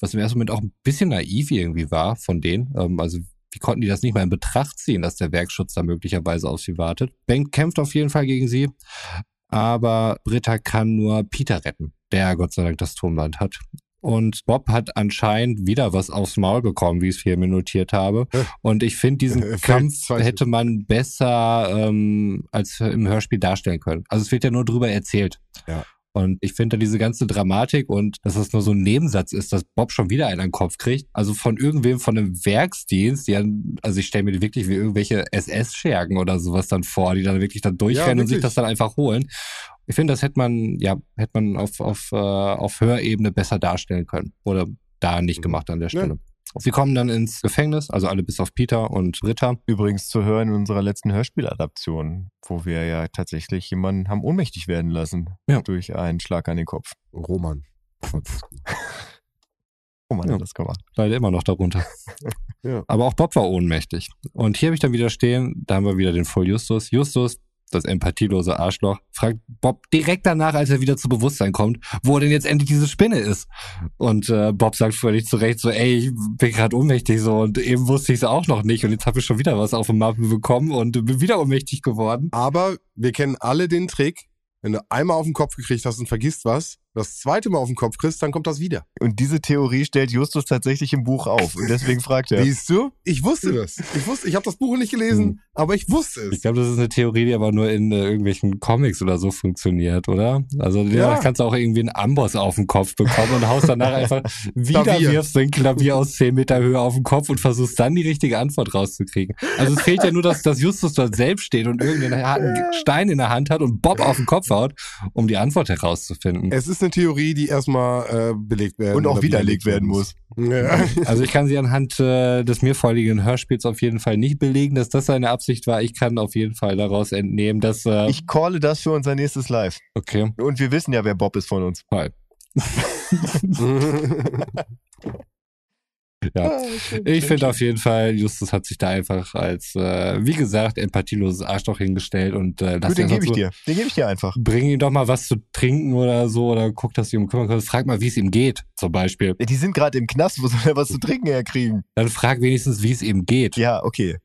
was im ersten Moment auch ein bisschen naiv irgendwie war von denen. Ähm, also wie konnten die das nicht mal in Betracht ziehen, dass der Werkschutz da möglicherweise auf sie wartet? Bank kämpft auf jeden Fall gegen sie, aber Britta kann nur Peter retten, der Gott sei Dank das Turmband hat. Und Bob hat anscheinend wieder was aufs Maul bekommen, wie ich es hier mir notiert habe. Und ich finde, diesen Kampf hätte man besser ähm, als im Hörspiel darstellen können. Also es wird ja nur drüber erzählt. Ja. Und ich finde diese ganze Dramatik und dass das nur so ein Nebensatz ist, dass Bob schon wieder einen an den Kopf kriegt. Also von irgendwem von einem Werksdienst, die dann, also ich stelle mir die wirklich wie irgendwelche SS-Schergen oder sowas dann vor, die dann wirklich dann durchrennen Ja, und sich das dann einfach holen. Ich finde, das hätte man, ja, hätte man auf, auf, äh, auf Hörebene besser darstellen können. Oder da nicht Mhm. gemacht an der Ja. Stelle. Sie kommen dann ins Gefängnis, also alle bis auf Peter und Ritter. Übrigens zu hören in unserer letzten Hörspieladaption, wo wir ja tatsächlich jemanden haben ohnmächtig werden lassen Ja. durch einen Schlag an den Kopf. Roman. Oh man Ja. hat das gemacht. Leider immer noch darunter. Ja. Aber auch Bob war ohnmächtig. Und hier habe ich dann wieder stehen, da haben wir wieder den Voll Justus. Justus, das empathielose Arschloch, fragt Bob direkt danach, als er wieder zu Bewusstsein kommt, wo denn jetzt endlich diese Spinne ist. Und äh, Bob sagt völlig zu Recht so, ey, ich bin gerade ohnmächtig so und eben wusste ich es auch noch nicht und jetzt habe ich schon wieder was auf dem Mappen bekommen und bin wieder ohnmächtig geworden. Aber wir kennen alle den Trick, wenn du einmal auf den Kopf gekriegt hast und vergisst was, das zweite Mal auf den Kopf kriegst, dann kommt das wieder. Und diese Theorie stellt Justus tatsächlich im Buch auf. Und deswegen fragt er. Siehst du? Ich wusste das. Ich wusste, ich habe das Buch nicht gelesen, Hm. aber ich wusste Ich es. glaube, das ist eine Theorie, die aber nur in äh, irgendwelchen Comics oder so funktioniert, oder? Also ja. Ja. kannst du auch irgendwie einen Amboss auf den Kopf bekommen und haust danach einfach wieder Klavier. wirfst ein Klavier aus 10 Meter Höhe auf den Kopf und versuchst dann die richtige Antwort rauszukriegen. Also es fehlt ja nur, dass, dass Justus dort selbst steht und irgendeinen harten Stein in der Hand hat und Bob auf den Kopf haut, um die Antwort herauszufinden. Es ist eine Theorie, die erstmal äh, belegt werden und auch widerlegt werden muss. Ja. Also ich kann sie anhand äh, des mir vorliegenden Hörspiels auf jeden Fall nicht belegen, dass das seine Absicht war. Ich kann auf jeden Fall daraus entnehmen, dass äh, Ich calle das für unser nächstes Live. okay, Und wir wissen ja, wer Bob ist von uns. Hi. Ja. Ich finde auf jeden Fall, Justus hat sich da einfach als, äh, wie gesagt, empathieloses Arschloch hingestellt und äh, Gut, den gebe ich so, dir. Den gebe ich dir einfach. Bring ihm doch mal was zu trinken oder so oder guck, dass du ihm kümmern kannst. Frag mal, wie es ihm geht, zum Beispiel. Die sind gerade im Knast, wo soll er was zu trinken herkriegen? Dann frag wenigstens, wie es ihm geht. Ja, okay.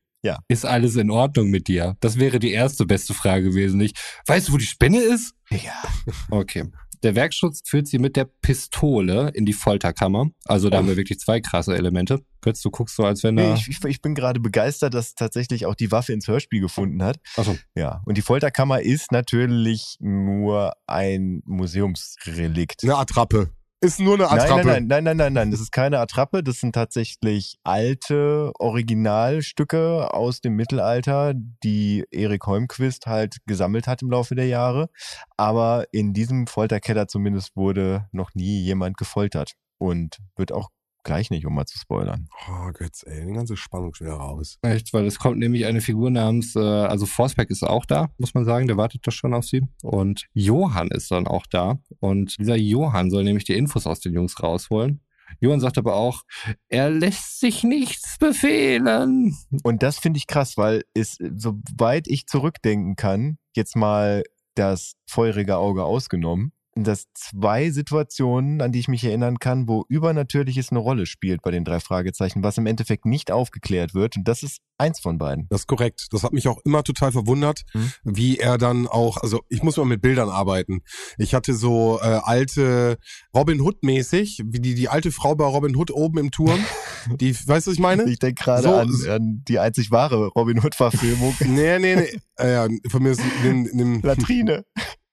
Ist alles in Ordnung mit dir? Das wäre die erste beste Frage gewesen. Nicht, weißt du, wo die Spinne ist? Ja. Okay. Der Werkschutz führt sie mit der Pistole in die Folterkammer. Also da haben wir wirklich zwei krasse Elemente. Götz, du guckst so, als wenn Nee, da... ich, ich, ich bin gerade begeistert, dass tatsächlich auch die Waffe ins Hörspiel gefunden hat. Achso, Ja. Und die Folterkammer ist natürlich nur ein Museumsrelikt. Eine Attrappe. Ist nur eine Nein, Attrappe. nein, nein, nein, nein, nein, nein. Das ist keine Attrappe. Das sind tatsächlich alte Originalstücke aus dem Mittelalter, die Erik Holmquist halt gesammelt hat im Laufe der Jahre. Aber in diesem Folterkeller zumindest wurde noch nie jemand gefoltert. Und wird auch gleich nicht, um mal zu spoilern. Oh Götz, ey, die ganze Spannung schon wieder raus. echt, weil es kommt nämlich eine Figur namens, äh, also Forsberg ist auch da, muss man sagen, der wartet doch schon auf sie. Und Johann ist dann auch da. Und dieser Johann soll nämlich die Infos aus den Jungs rausholen. Johann sagt aber auch, er lässt sich nichts befehlen. Und das finde ich krass, weil es, soweit ich zurückdenken kann, jetzt mal das feurige Auge ausgenommen, dass zwei Situationen, an die ich mich erinnern kann, wo Übernatürliches eine Rolle spielt bei den drei Fragezeichen, was im Endeffekt nicht aufgeklärt wird. Und das ist eins von beiden. Das ist korrekt. Das hat mich auch immer total verwundert, Mhm. wie er dann auch, also ich muss mal mit Bildern arbeiten. Ich hatte so äh, alte Robin Hood mäßig, wie die, die alte Frau bei Robin Hood oben im Turm. Die, weißt du, was ich meine? Ich denke gerade So- an, an die einzig wahre Robin Hood-Verfilmung. Nee, nee, nee. Äh, ja, von mir ist, nimm, nimm, Latrine.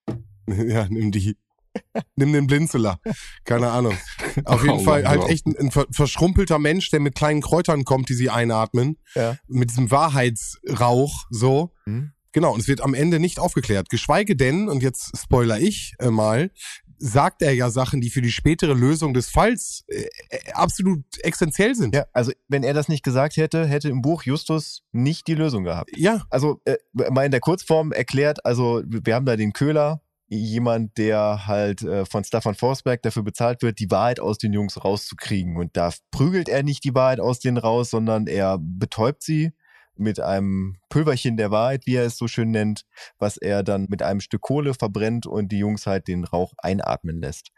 ja, nimm die. Nimm den Blinzeler. Keine Ahnung. Auf jeden Oh Fall halt echt ein, ein ver verschrumpelter Mensch, der mit kleinen Kräutern kommt, die sie einatmen. Ja. Mit diesem Wahrheitsrauch, so. Hm? Genau, und es wird am Ende nicht aufgeklärt. Geschweige denn, und jetzt spoiler ich äh, mal, sagt er ja Sachen, die für die spätere Lösung des Falls äh, äh, absolut essentiell sind. Ja, also wenn er das nicht gesagt hätte, hätte im Buch Justus nicht die Lösung gehabt. Ja, Also äh, mal in der Kurzform erklärt, also wir haben da den Köhler, jemand, der halt äh, von Stefan Forsberg dafür bezahlt wird, die Wahrheit aus den Jungs rauszukriegen. Und da prügelt er nicht die Wahrheit aus denen raus, sondern er betäubt sie mit einem Pülverchen der Wahrheit, wie er es so schön nennt, was er dann mit einem Stück Kohle verbrennt und die Jungs halt den Rauch einatmen lässt.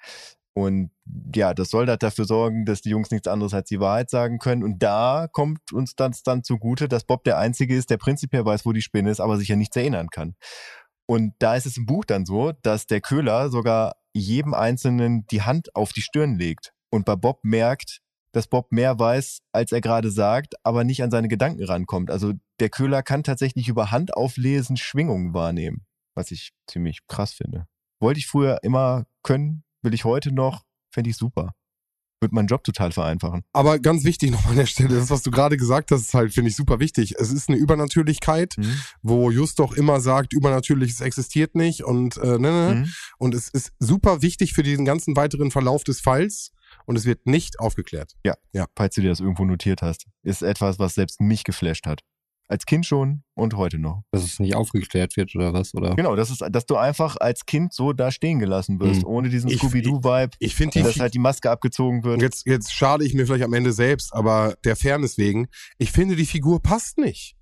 Und ja, das soll halt dafür sorgen, dass die Jungs nichts anderes als die Wahrheit sagen können. Und da kommt uns das dann zugute, dass Bob der Einzige ist, der prinzipiell weiß, wo die Spinne ist, aber sich ja nichts erinnern kann. Und da ist es im Buch dann so, dass der Köhler sogar jedem Einzelnen die Hand auf die Stirn legt. Und bei Bob merkt, dass Bob mehr weiß, als er gerade sagt, aber nicht an seine Gedanken rankommt. Also der Köhler kann tatsächlich über Hand auflesen Schwingungen wahrnehmen, was ich ziemlich krass finde. Wollte ich früher immer können, will ich heute noch, fände ich super. Würde meinen Job total vereinfachen. Aber ganz wichtig nochmal an der Stelle, das, was du gerade gesagt hast, ist halt, finde ich, super wichtig. Es ist eine Übernatürlichkeit, Mhm. wo Just doch immer sagt, Übernatürliches existiert nicht und äh, ne, ne. Mhm. Und es ist super wichtig für diesen ganzen weiteren Verlauf des Falls und es wird nicht aufgeklärt. Falls du dir das irgendwo notiert hast, ist etwas, was selbst mich geflasht hat. Als Kind schon und heute noch. Dass es nicht aufgeklärt wird oder was? Oder? Genau, das ist, dass du einfach als Kind so da stehen gelassen wirst, Mhm. ohne diesen Ich- Scooby-Doo-Vibe, Ich finde die dass halt die Maske abgezogen wird. Jetzt, jetzt schade ich mir vielleicht am Ende selbst, aber der Fairness wegen, ich finde, die Figur passt nicht.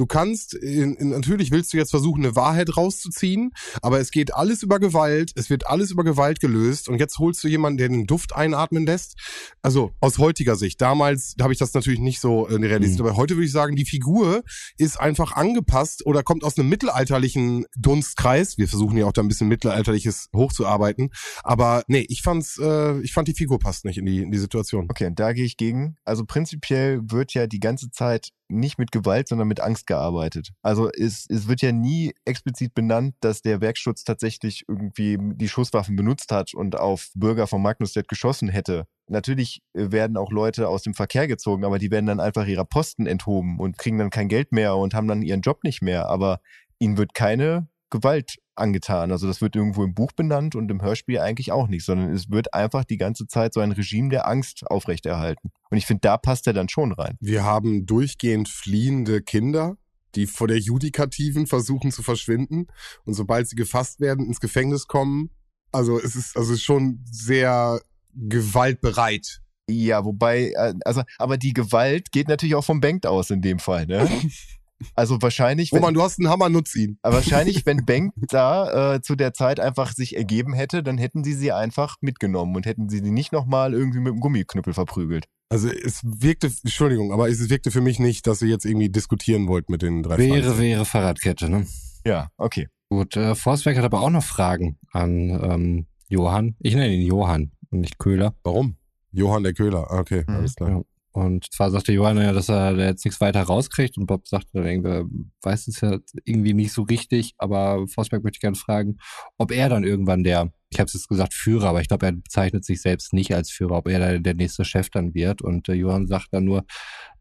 Du kannst, in, in, natürlich willst du jetzt versuchen, eine Wahrheit rauszuziehen, aber es geht alles über Gewalt, es wird alles über Gewalt gelöst und jetzt holst du jemanden, der den Duft einatmen lässt. Also aus heutiger Sicht. Damals habe ich das natürlich nicht so äh, realisiert, Mhm. aber heute würde ich sagen, die Figur ist einfach angepasst oder kommt aus einem mittelalterlichen Dunstkreis. Wir versuchen ja auch da ein bisschen mittelalterliches hochzuarbeiten. Aber nee, ich fand's, äh, ich fand die Figur passt nicht in die, in die Situation. Okay, da gehe ich gegen. Also prinzipiell wird ja die ganze Zeit nicht mit Gewalt, sondern mit Angst gearbeitet. Also es, es wird ja nie explizit benannt, dass der Werkschutz tatsächlich irgendwie die Schusswaffen benutzt hat und auf Bürger von Magnusstedt geschossen hätte. Natürlich äh, werden auch Leute aus dem Verkehr gezogen, aber die werden dann einfach ihrer Posten enthoben und kriegen dann kein Geld mehr und haben dann ihren Job nicht mehr. Aber ihnen wird keine Gewalt angetan. Also das wird irgendwo im Buch benannt und im Hörspiel eigentlich auch nicht, sondern es wird einfach die ganze Zeit so ein Regime der Angst aufrechterhalten. Und ich finde, da passt er dann schon rein. Wir haben durchgehend fliehende Kinder, die vor der Judikativen versuchen zu verschwinden und sobald sie gefasst werden, ins Gefängnis kommen. Also es ist also schon sehr gewaltbereit. Ja, wobei, äh, also, aber die Gewalt geht natürlich auch vom Bengt aus in dem Fall, ne? Also wahrscheinlich, wenn, Roman, du hast einen Hammer, nutz ihn. aber wahrscheinlich, wenn Bengt da äh, zu der Zeit einfach sich ergeben hätte, dann hätten sie sie einfach mitgenommen und hätten sie sie nicht nochmal irgendwie mit dem Gummiknüppel verprügelt. Also es wirkte, Entschuldigung, aber es wirkte für mich nicht, dass ihr jetzt irgendwie diskutieren wollt mit den drei Wäre, Fahrzeugen. wäre Fahrradkette, ne? Ja, okay. Gut, äh, Forstwerk hat aber auch noch Fragen an ähm, Johann. Ich nenne ihn Johann und nicht Köhler. Warum? Johann der Köhler. Ah, Okay, Mhm. alles klar. Ja. Und zwar sagte Johann ja, dass er jetzt nichts weiter rauskriegt und Bob sagte dann irgendwie, weiß es ja irgendwie nicht so richtig, aber Forsberg möchte ich gerne fragen, ob er dann irgendwann der, ich habe es jetzt gesagt Führer, aber ich glaube, er bezeichnet sich selbst nicht als Führer, ob er da der nächste Chef dann wird. Und äh, Johann sagt dann nur,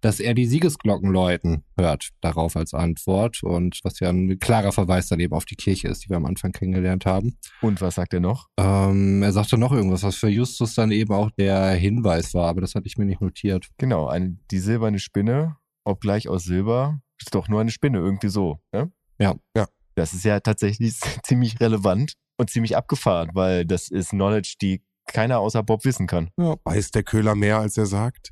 dass er die Siegesglocken läuten hört, darauf als Antwort. Und was ja ein klarer Verweis dann eben auf die Kirche ist, die wir am Anfang kennengelernt haben. Und was sagt er noch? Ähm, er sagte noch irgendwas, was für Justus dann eben auch der Hinweis war, aber das hatte ich mir nicht notiert. Genau, eine, die silberne Spinne, obgleich aus Silber, ist doch nur eine Spinne, irgendwie so. Ne? Ja. Ja. Das ist ja tatsächlich ziemlich relevant und ziemlich abgefahren, weil das ist Knowledge, die keiner außer Bob wissen kann. Weiß der Köhler mehr, als er sagt?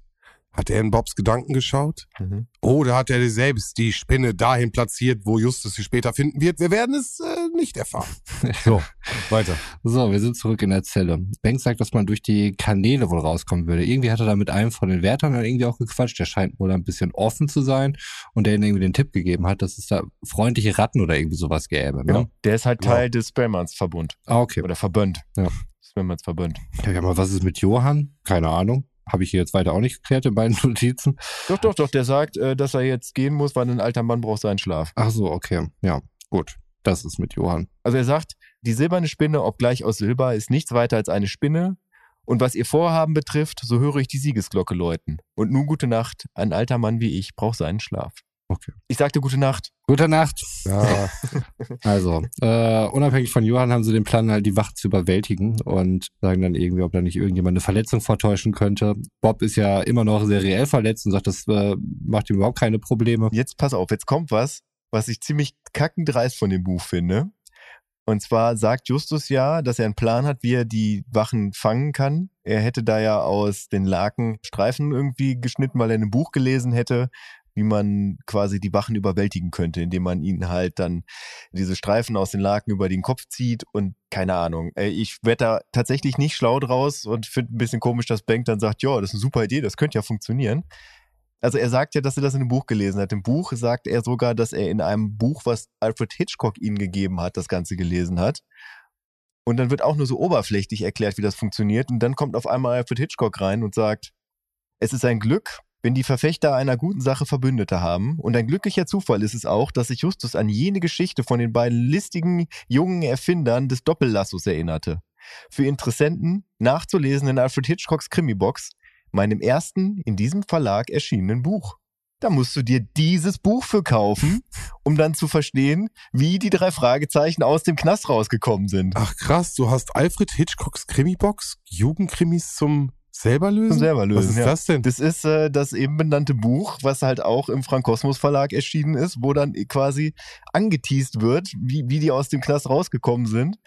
Hat er in Bobs Gedanken geschaut? Mhm. Oder hat er selbst die Spinne dahin platziert, wo Justus sie später finden wird? Wir werden es äh, nicht erfahren. So, weiter. So, wir sind zurück in der Zelle. Banks sagt, dass man durch die Kanäle wohl rauskommen würde. Irgendwie hat er da mit einem von den Wärtern dann irgendwie auch gequatscht. Der scheint wohl ein bisschen offen zu sein und der ihnen irgendwie den Tipp gegeben hat, dass es da freundliche Ratten oder irgendwie sowas gäbe. Ne? Genau. Der ist halt. Teil des Spellmans-Verbund. Ah, okay. Oder Verbund. Ja. Spellmans-Verbund. Ja, ja, aber was ist mit Johann? Keine Ahnung. Habe ich hier jetzt weiter auch nicht geklärt in beiden Notizen. Doch, doch, doch, der sagt, äh, dass er jetzt gehen muss, weil ein alter Mann braucht seinen Schlaf. Ach so, okay. Ja, gut. Das ist mit Johann. Also er sagt, die silberne Spinne, obgleich aus Silber, ist nichts weiter als eine Spinne. Und was ihr Vorhaben betrifft, so höre ich die Siegesglocke läuten. Und nun gute Nacht, ein alter Mann wie ich braucht seinen Schlaf. Okay. Ich sagte gute Nacht. Gute Nacht. Ja, Also, äh, unabhängig von Johann haben sie den Plan, halt die Wache zu überwältigen und sagen dann irgendwie, ob da nicht irgendjemand eine Verletzung vortäuschen könnte. Bob ist ja immer noch seriell verletzt und sagt, das äh, macht ihm überhaupt keine Probleme. Jetzt pass auf, jetzt kommt was, was ich ziemlich kackendreist von dem Buch finde. Und zwar sagt Justus ja, dass er einen Plan hat, wie er die Wachen fangen kann. Er hätte da ja aus den Laken Streifen irgendwie geschnitten, weil er in einem Buch gelesen hätte, wie man quasi die Wachen überwältigen könnte, indem man ihnen halt dann diese Streifen aus den Laken über den Kopf zieht und keine Ahnung. Ich werde da tatsächlich nicht schlau draus und finde ein bisschen komisch, dass Bank dann sagt, ja, das ist eine super Idee, das könnte ja funktionieren. Also er sagt ja, dass er das in einem Buch gelesen hat. Im Buch sagt er sogar, dass er in einem Buch, was Alfred Hitchcock ihm gegeben hat, das Ganze gelesen hat. Und dann wird auch nur so oberflächlich erklärt, wie das funktioniert. Und dann kommt auf einmal Alfred Hitchcock rein und sagt, es ist ein Glück, wenn die Verfechter einer guten Sache Verbündete haben. Und ein glücklicher Zufall ist es auch, dass sich Justus an jene Geschichte von den beiden listigen jungen Erfindern des Doppellassos erinnerte. Für Interessenten nachzulesen in Alfred Hitchcocks Krimibox, meinem ersten in diesem Verlag erschienenen Buch. Da musst du dir dieses Buch für kaufen, um dann zu verstehen, wie die drei Fragezeichen aus dem Knast rausgekommen sind. Ach krass, du hast Alfred Hitchcocks Krimibox, Jugendkrimis zum selber lösen? Zum selber lösen. Was ist ja. das denn? Das ist äh, das eben benannte Buch, was halt auch im Frank Kosmos Verlag erschienen ist, wo dann quasi angeteased wird, wie, wie die aus dem Knast rausgekommen sind.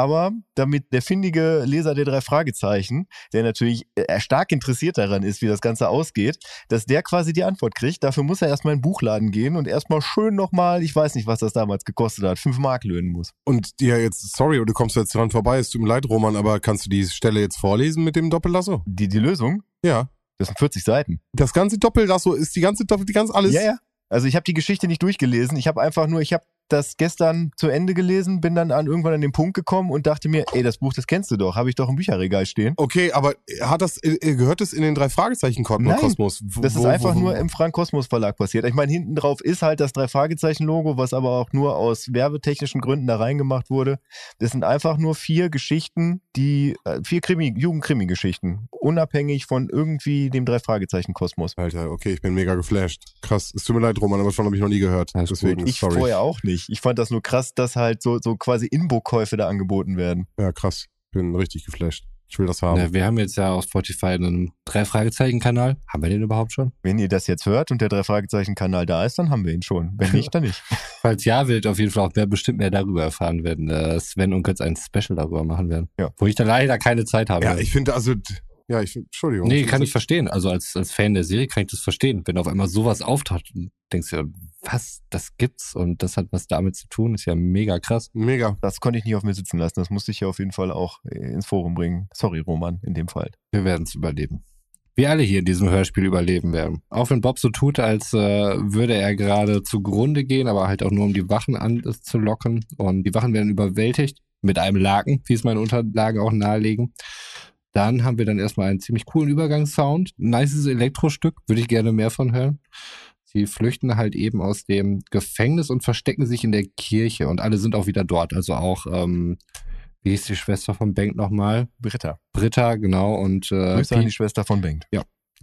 Aber damit der findige Leser der drei Fragezeichen, der natürlich äh, stark interessiert daran ist, wie das Ganze ausgeht, dass der quasi die Antwort kriegt. Dafür muss er erstmal in den Buchladen gehen und erstmal schön nochmal, ich weiß nicht, was das damals gekostet hat, fünf Mark löhnen muss. Und dir jetzt, sorry, du kommst jetzt dran vorbei, es tut mir leid, Roman, aber kannst du die Stelle jetzt vorlesen mit dem Doppellasso? Die, die Lösung, Ja. das sind 40 Seiten. Das ganze Doppellasso ist die ganze Doppel, die ganze alles. Ja, ja. Also ich habe die Geschichte nicht durchgelesen. Ich habe einfach nur, ich habe das gestern zu Ende gelesen, bin dann an, irgendwann an den Punkt gekommen und dachte mir, ey, das Buch, das kennst du doch, habe ich doch im Bücherregal stehen. Okay, aber hat das, äh, gehört es in den drei Fragezeichen Nein, Kosmos? Wo- Das ist wo- einfach wo- nur im Frank Kosmos Verlag passiert. Ich meine, hinten drauf ist halt das Drei-Fragezeichen-Logo, was aber auch nur aus werbetechnischen Gründen da reingemacht wurde. Das sind einfach nur vier Geschichten, die, äh, vier Krimi, Jugendkrimi-Geschichten, unabhängig von irgendwie dem Drei-Fragezeichen-Kosmos. Alter, okay, ich bin mega geflasht. Krass. Es tut mir leid, Roman, aber davon habe ich noch nie gehört. Deswegen, Ich sorry. vorher auch nicht. Ich fand das nur krass, dass halt so, so quasi Inbook-Käufe da angeboten werden. Ja, krass. Bin richtig geflasht. Ich will das haben. Ja, wir haben jetzt ja auf Spotify einen Drei-Fragezeichen-Kanal. Haben wir den überhaupt schon? Wenn ihr das jetzt hört und der Drei-Fragezeichen-Kanal da ist, dann haben wir ihn schon. Wenn nicht, dann nicht. Falls ja, werdet ihr auf jeden Fall auch mehr, bestimmt mehr darüber erfahren, wenn äh, Sven und Götz ein Special darüber machen werden. Ja. Wo ich dann leider keine Zeit habe. Ja, ich finde, also, ja, ich, Entschuldigung. nee, kann ich verstehen. Also als, als Fan der Serie kann ich das verstehen. Wenn auf einmal sowas auftaucht, denkst du, ja, was, das gibt's und das hat was damit zu tun, ist ja mega krass. Mega. Das konnte ich nicht auf mir sitzen lassen. Das musste ich ja auf jeden Fall auch äh, ins Forum bringen. Sorry, Roman, in dem Fall. Wir werden es überleben. Wir alle hier in diesem Hörspiel überleben werden. Auch wenn Bob so tut, als äh, würde er gerade zugrunde gehen, aber halt auch nur um die Wachen anzulocken. Und die Wachen werden überwältigt mit einem Laken, wie es meine Unterlagen auch nahelegen. Dann haben wir dann erstmal einen ziemlich coolen Übergangssound. Nices Elektrostück, würde ich gerne mehr von hören. Sie flüchten halt eben aus dem Gefängnis und verstecken sich in der Kirche und alle sind auch wieder dort. Also auch, ähm, wie hieß die Schwester von Bank nochmal? Britta. Britta, genau, und äh, Grüße an die Schwester von Bengt.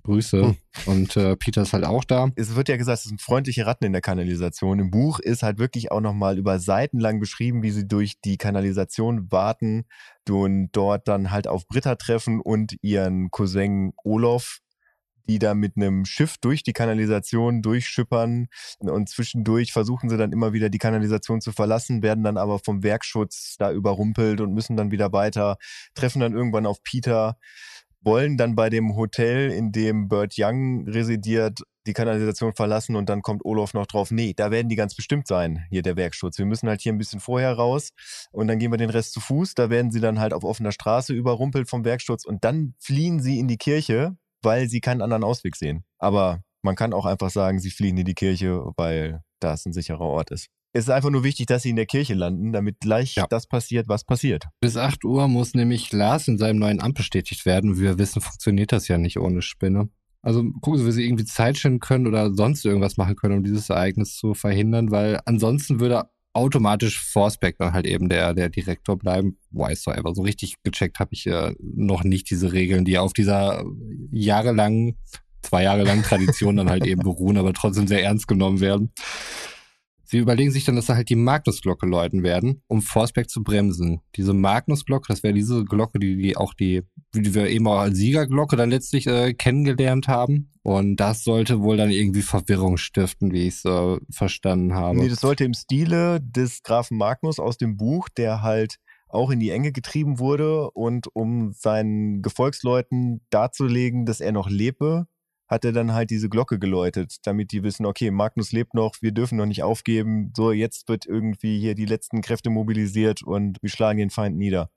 Grüße. Hm. Und äh, Peter ist halt auch da. Es wird ja gesagt, es sind freundliche Ratten in der Kanalisation. Im Buch ist halt wirklich auch nochmal über Seiten lang beschrieben, wie sie durch die Kanalisation warten und dort dann halt auf Britta treffen und ihren Cousin Olof, die da mit einem Schiff durch die Kanalisation durchschippern und zwischendurch versuchen sie dann immer wieder die Kanalisation zu verlassen, werden dann aber vom Werkschutz da überrumpelt und müssen dann wieder weiter, treffen dann irgendwann auf Peter, wollen dann bei dem Hotel, in dem Bert Young residiert, die Kanalisation verlassen und dann kommt Olaf noch drauf, nee, da werden die ganz bestimmt sein, hier der Werkschutz. Wir müssen halt hier ein bisschen vorher raus und dann gehen wir den Rest zu Fuß. Da werden sie dann halt auf offener Straße überrumpelt vom Werkschutz und dann fliehen sie in die Kirche, weil sie keinen anderen Ausweg sehen. Aber man kann auch einfach sagen, sie fliehen in die Kirche, weil das ein sicherer Ort ist. Es ist einfach nur wichtig, dass sie in der Kirche landen, damit gleich Ja. das passiert, was passiert. Bis 8 Uhr muss nämlich Lars in seinem neuen Amt bestätigt werden. Wie wir wissen, funktioniert das ja nicht ohne Spinne. Also gucken Sie, wie Sie irgendwie Zeit schinden können oder sonst irgendwas machen können, um dieses Ereignis zu verhindern, weil ansonsten würde automatisch Forceback dann halt eben der, der Direktor bleiben. Whatsoever. So richtig gecheckt habe ich äh, noch nicht diese Regeln, die auf dieser jahrelangen, zwei Jahre langen Tradition dann halt eben beruhen, aber trotzdem sehr ernst genommen werden. Sie überlegen sich dann, dass sie halt die Magnusglocke läuten werden, um Forceback zu bremsen. Diese Magnusglocke, das wäre diese Glocke, die, die auch die, die wir eben auch als Siegerglocke dann letztlich äh, kennengelernt haben. Und das sollte wohl dann irgendwie Verwirrung stiften, wie ich es äh, verstanden habe. Nee, das sollte im Stile des Grafen Magnus aus dem Buch, der halt auch in die Enge getrieben wurde und um seinen Gefolgsleuten darzulegen, dass er noch lebe, hat er dann halt diese Glocke geläutet, damit die wissen, okay, Magnus lebt noch, wir dürfen noch nicht aufgeben, so jetzt wird irgendwie hier die letzten Kräfte mobilisiert und wir schlagen den Feind nieder.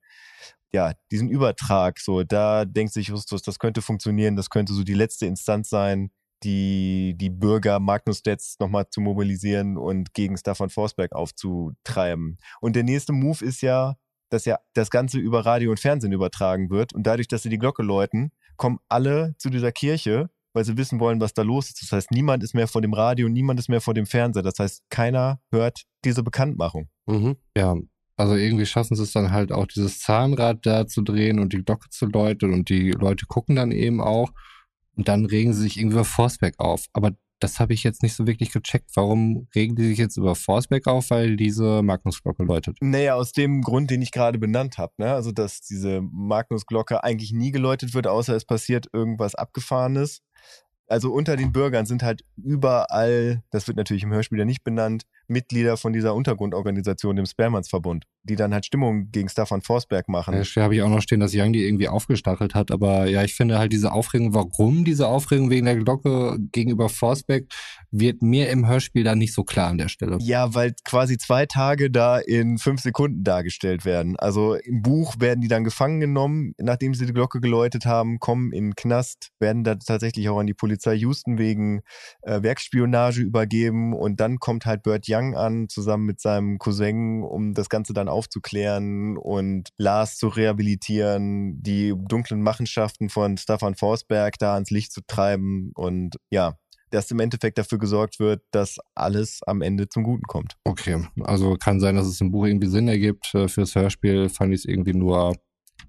Ja, diesen Übertrag, so, da denkt sich Justus, das könnte funktionieren, das könnte so die letzte Instanz sein, die, die Bürger Magnusstedts nochmal zu mobilisieren und gegen Staffan Forsberg aufzutreiben. Und der nächste Move ist ja, dass ja das Ganze über Radio und Fernsehen übertragen wird. Und dadurch, dass sie die Glocke läuten, kommen alle zu dieser Kirche, weil sie wissen wollen, was da los ist. Das heißt, niemand ist mehr vor dem Radio, niemand ist mehr vor dem Fernseher. Das heißt, keiner hört diese Bekanntmachung. Mhm. Ja, also irgendwie schaffen sie es dann halt auch, dieses Zahnrad da zu drehen und die Glocke zu läuten und die Leute gucken dann eben auch und dann regen sie sich irgendwie über Forceback auf. Aber das habe ich jetzt nicht so wirklich gecheckt. Warum regen die sich jetzt über Forceback auf, weil diese Magnusglocke läutet? Naja, aus dem Grund, den ich gerade benannt habe. Ne? Also, dass diese Magnusglocke eigentlich nie geläutet wird, außer es passiert irgendwas Abgefahrenes. Also unter den Bürgern sind halt überall, das wird natürlich im Hörspiel ja nicht benannt, Mitglieder von dieser Untergrundorganisation, dem Sperrmannsverbund, die dann halt Stimmung gegen Staffan Forsberg machen. Da habe ich auch noch stehen, dass Young die irgendwie aufgestachelt hat. Aber ja, ich finde halt diese Aufregung, warum diese Aufregung wegen der Glocke gegenüber Forsberg, wird mir im Hörspiel dann nicht so klar an der Stelle. Ja, weil quasi zwei Tage da in fünf Sekunden dargestellt werden. Also im Buch werden die dann gefangen genommen, nachdem sie die Glocke geläutet haben, kommen in den Knast, werden da tatsächlich auch an die Polizei Houston wegen äh, Werkspionage übergeben und dann kommt halt Burt Young an, zusammen mit seinem Cousin, um das Ganze dann aufzuklären und Lars zu rehabilitieren, die dunklen Machenschaften von Staffan Forsberg da ans Licht zu treiben und ja, dass im Endeffekt dafür gesorgt wird, dass alles am Ende zum Guten kommt. Okay, also kann sein, dass es im Buch irgendwie Sinn ergibt. Äh, Fürs Hörspiel fand ich es irgendwie nur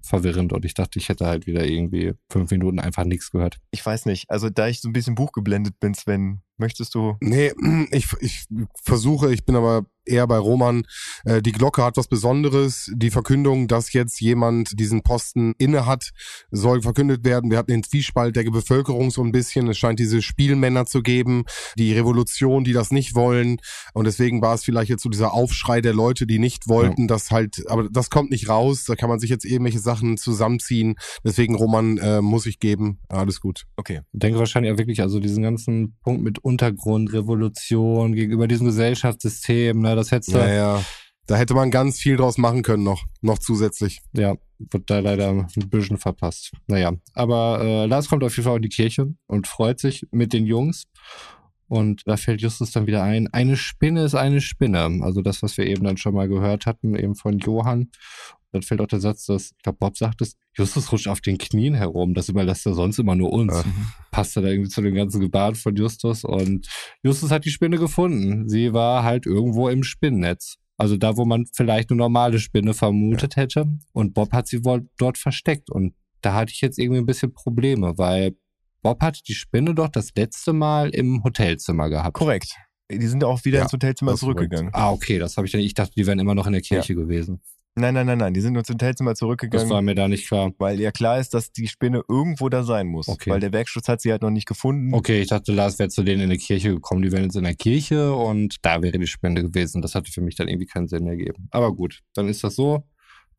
verwirrend und ich dachte, ich hätte halt wieder irgendwie fünf Minuten einfach nichts gehört. Ich weiß nicht, also da ich so ein bisschen buchgeblendet bin, Sven, möchtest du? Nee, ich, ich versuche, ich bin aber eher bei Roman. Äh, die Glocke hat was Besonderes. Die Verkündung, dass jetzt jemand diesen Posten inne hat, soll verkündet werden. Wir hatten den Zwiespalt der Bevölkerung so ein bisschen. Es scheint diese Spielmänner zu geben, die Revolution, die das nicht wollen. Und deswegen war es vielleicht jetzt so dieser Aufschrei der Leute, die nicht wollten, ja. dass halt, aber das kommt nicht raus. Da kann man sich jetzt irgendwelche Sachen zusammenziehen. Deswegen, Roman, äh, muss ich geben. Alles gut. Okay. Ich denke wahrscheinlich auch wirklich, also diesen ganzen Punkt mit Untergrund, Revolution gegenüber diesem Gesellschaftssystem, ne, das hätte ja, ja. Da hätte man ganz viel draus machen können noch, noch zusätzlich. Ja, wird da leider ein bisschen verpasst. Naja, aber äh, Lars kommt auf jeden Fall in die Kirche und freut sich mit den Jungs. Und da fällt Justus dann wieder ein, eine Spinne ist eine Spinne. Also das, was wir eben dann schon mal gehört hatten, eben von Johann. Dann fällt auch der Satz, dass, ich glaube, Bob sagt es, Justus rutscht auf den Knien herum. Das überlässt er sonst immer nur uns. Mhm. Passt er da irgendwie zu dem ganzen Gebaren von Justus. Und Justus hat die Spinne gefunden. Sie war halt irgendwo im Spinnennetz. Also da, wo man vielleicht eine normale Spinne vermutet ja. hätte. Und Bob hat sie wohl dort versteckt. Und da hatte ich jetzt irgendwie ein bisschen Probleme, weil Bob hat die Spinne doch das letzte Mal im Hotelzimmer gehabt. Korrekt. Die sind auch wieder ja, ins Hotelzimmer zurückgegangen. Ah, okay, das habe ich dann. Ich dachte, die wären immer noch in der Kirche ja. gewesen. Nein, nein, nein, nein. Die sind ins Hotelzimmer zurückgegangen. Das war mir da nicht klar. Weil ja klar ist, dass die Spinne irgendwo da sein muss. Okay. Weil der Werkschutz hat sie halt noch nicht gefunden. Okay, ich dachte, Lars wäre zu denen in die Kirche gekommen. Die wären jetzt in der Kirche und da wäre die Spinne gewesen. Das hatte für mich dann irgendwie keinen Sinn ergeben. Aber gut, dann ist das so.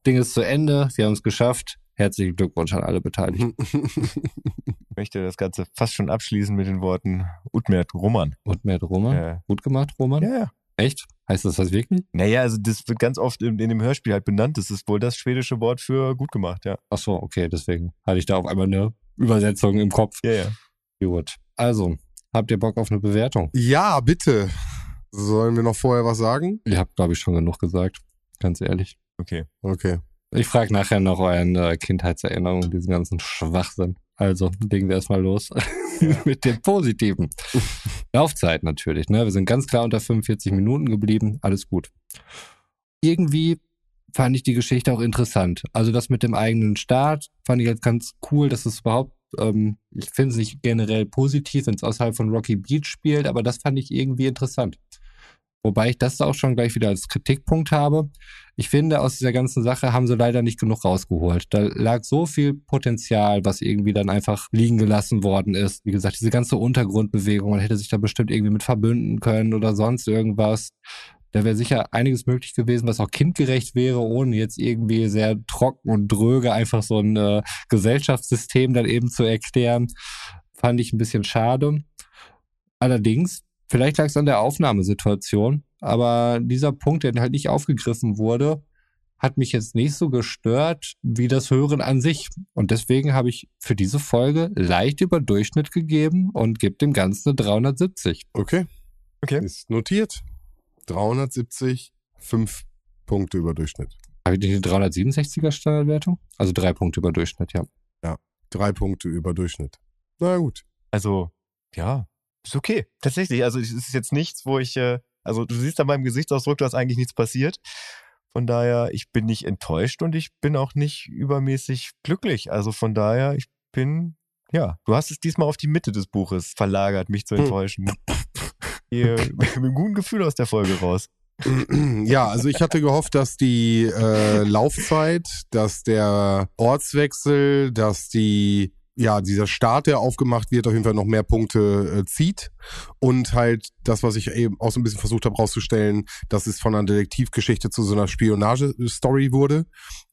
Ding ist zu Ende. Wir haben es geschafft. Herzlichen Glückwunsch an alle Beteiligten. ich möchte das Ganze fast schon abschließen mit den Worten Utmert Roman. Utmert Roman? Ja. Gut gemacht, Roman? Ja, ja. Echt? Heißt das das wirklich? Naja, also das wird ganz oft in, in, dem Hörspiel halt benannt. Das ist wohl das schwedische Wort für gut gemacht, ja. Ach so, okay, deswegen hatte ich da auf einmal eine Übersetzung im Kopf. Ja, ja. Gut. Also, habt ihr Bock auf eine Bewertung? Ja, bitte. Sollen wir noch vorher was sagen? Ihr habt, glaube ich, schon genug gesagt. Ganz ehrlich. Okay. Okay. Ich frage nachher noch euren äh, Kindheitserinnerungen, diesen ganzen Schwachsinn. Also, legen wir erstmal los. mit dem Positiven. Laufzeit natürlich, ne? Wir sind ganz klar unter 45 Minuten geblieben. Alles gut. Irgendwie fand ich die Geschichte auch interessant. Also das mit dem eigenen Start fand ich jetzt ganz cool, dass es überhaupt, ähm, ich finde es nicht generell positiv, wenn es außerhalb von Rocky Beach spielt, aber das fand ich irgendwie interessant. Wobei ich das auch schon gleich wieder als Kritikpunkt habe. Ich finde, aus dieser ganzen Sache haben sie leider nicht genug rausgeholt. Da lag so viel Potenzial, was irgendwie dann einfach liegen gelassen worden ist. Wie gesagt, diese ganze Untergrundbewegung, man hätte sich da bestimmt irgendwie mit verbünden können oder sonst irgendwas. Da wäre sicher einiges möglich gewesen, was auch kindgerecht wäre, ohne jetzt irgendwie sehr trocken und dröge einfach so ein äh, Gesellschaftssystem dann eben zu erklären. Fand ich ein bisschen schade. Allerdings Vielleicht lag es an der Aufnahmesituation, aber dieser Punkt, der halt nicht aufgegriffen wurde, hat mich jetzt nicht so gestört wie das Hören an sich. Und deswegen habe ich für diese Folge leicht über Durchschnitt gegeben und gebe dem Ganzen eine 370. Okay. Okay. Ist notiert. 370, fünf Punkte über Durchschnitt. Habe ich die 367er Standardwertung? Also drei Punkte über Durchschnitt, ja. Ja, drei Punkte über Durchschnitt. Na gut. Also, ja, ist okay. Tatsächlich. Also, es ist jetzt nichts, wo ich, äh, also du siehst an meinem Gesichtsausdruck, dass eigentlich nichts passiert. Von daher, ich bin nicht enttäuscht und ich bin auch nicht übermäßig glücklich. Also von daher, ich bin, ja, du hast es diesmal auf die Mitte des Buches verlagert, mich zu Hm. enttäuschen. Hier, mit einem guten Gefühl aus der Folge raus. Ja, also ich hatte gehofft, dass die äh, Laufzeit, dass der Ortswechsel, dass die ja, dieser Start, der aufgemacht wird, auf jeden Fall noch mehr Punkte äh, zieht. Und halt das, was ich eben auch so ein bisschen versucht habe rauszustellen, dass es von einer Detektivgeschichte zu so einer Spionage-Story wurde,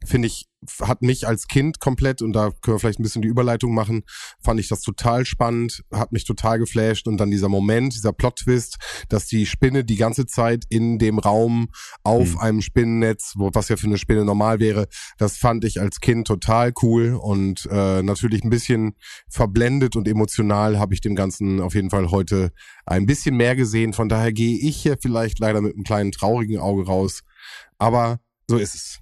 finde ich, hat mich als Kind komplett, und da können wir vielleicht ein bisschen die Überleitung machen, fand ich das total spannend, hat mich total geflasht. Und dann dieser Moment, dieser Plot-Twist, dass die Spinne die ganze Zeit in dem Raum auf Mhm. einem Spinnennetz, wo, was ja für eine Spinne normal wäre, das fand ich als Kind total cool und äh, natürlich ein bisschen verblendet und emotional habe ich dem Ganzen auf jeden Fall heute ein bisschen mehr gesehen. Von daher gehe ich hier vielleicht leider mit einem kleinen traurigen Auge raus. Aber so ist es.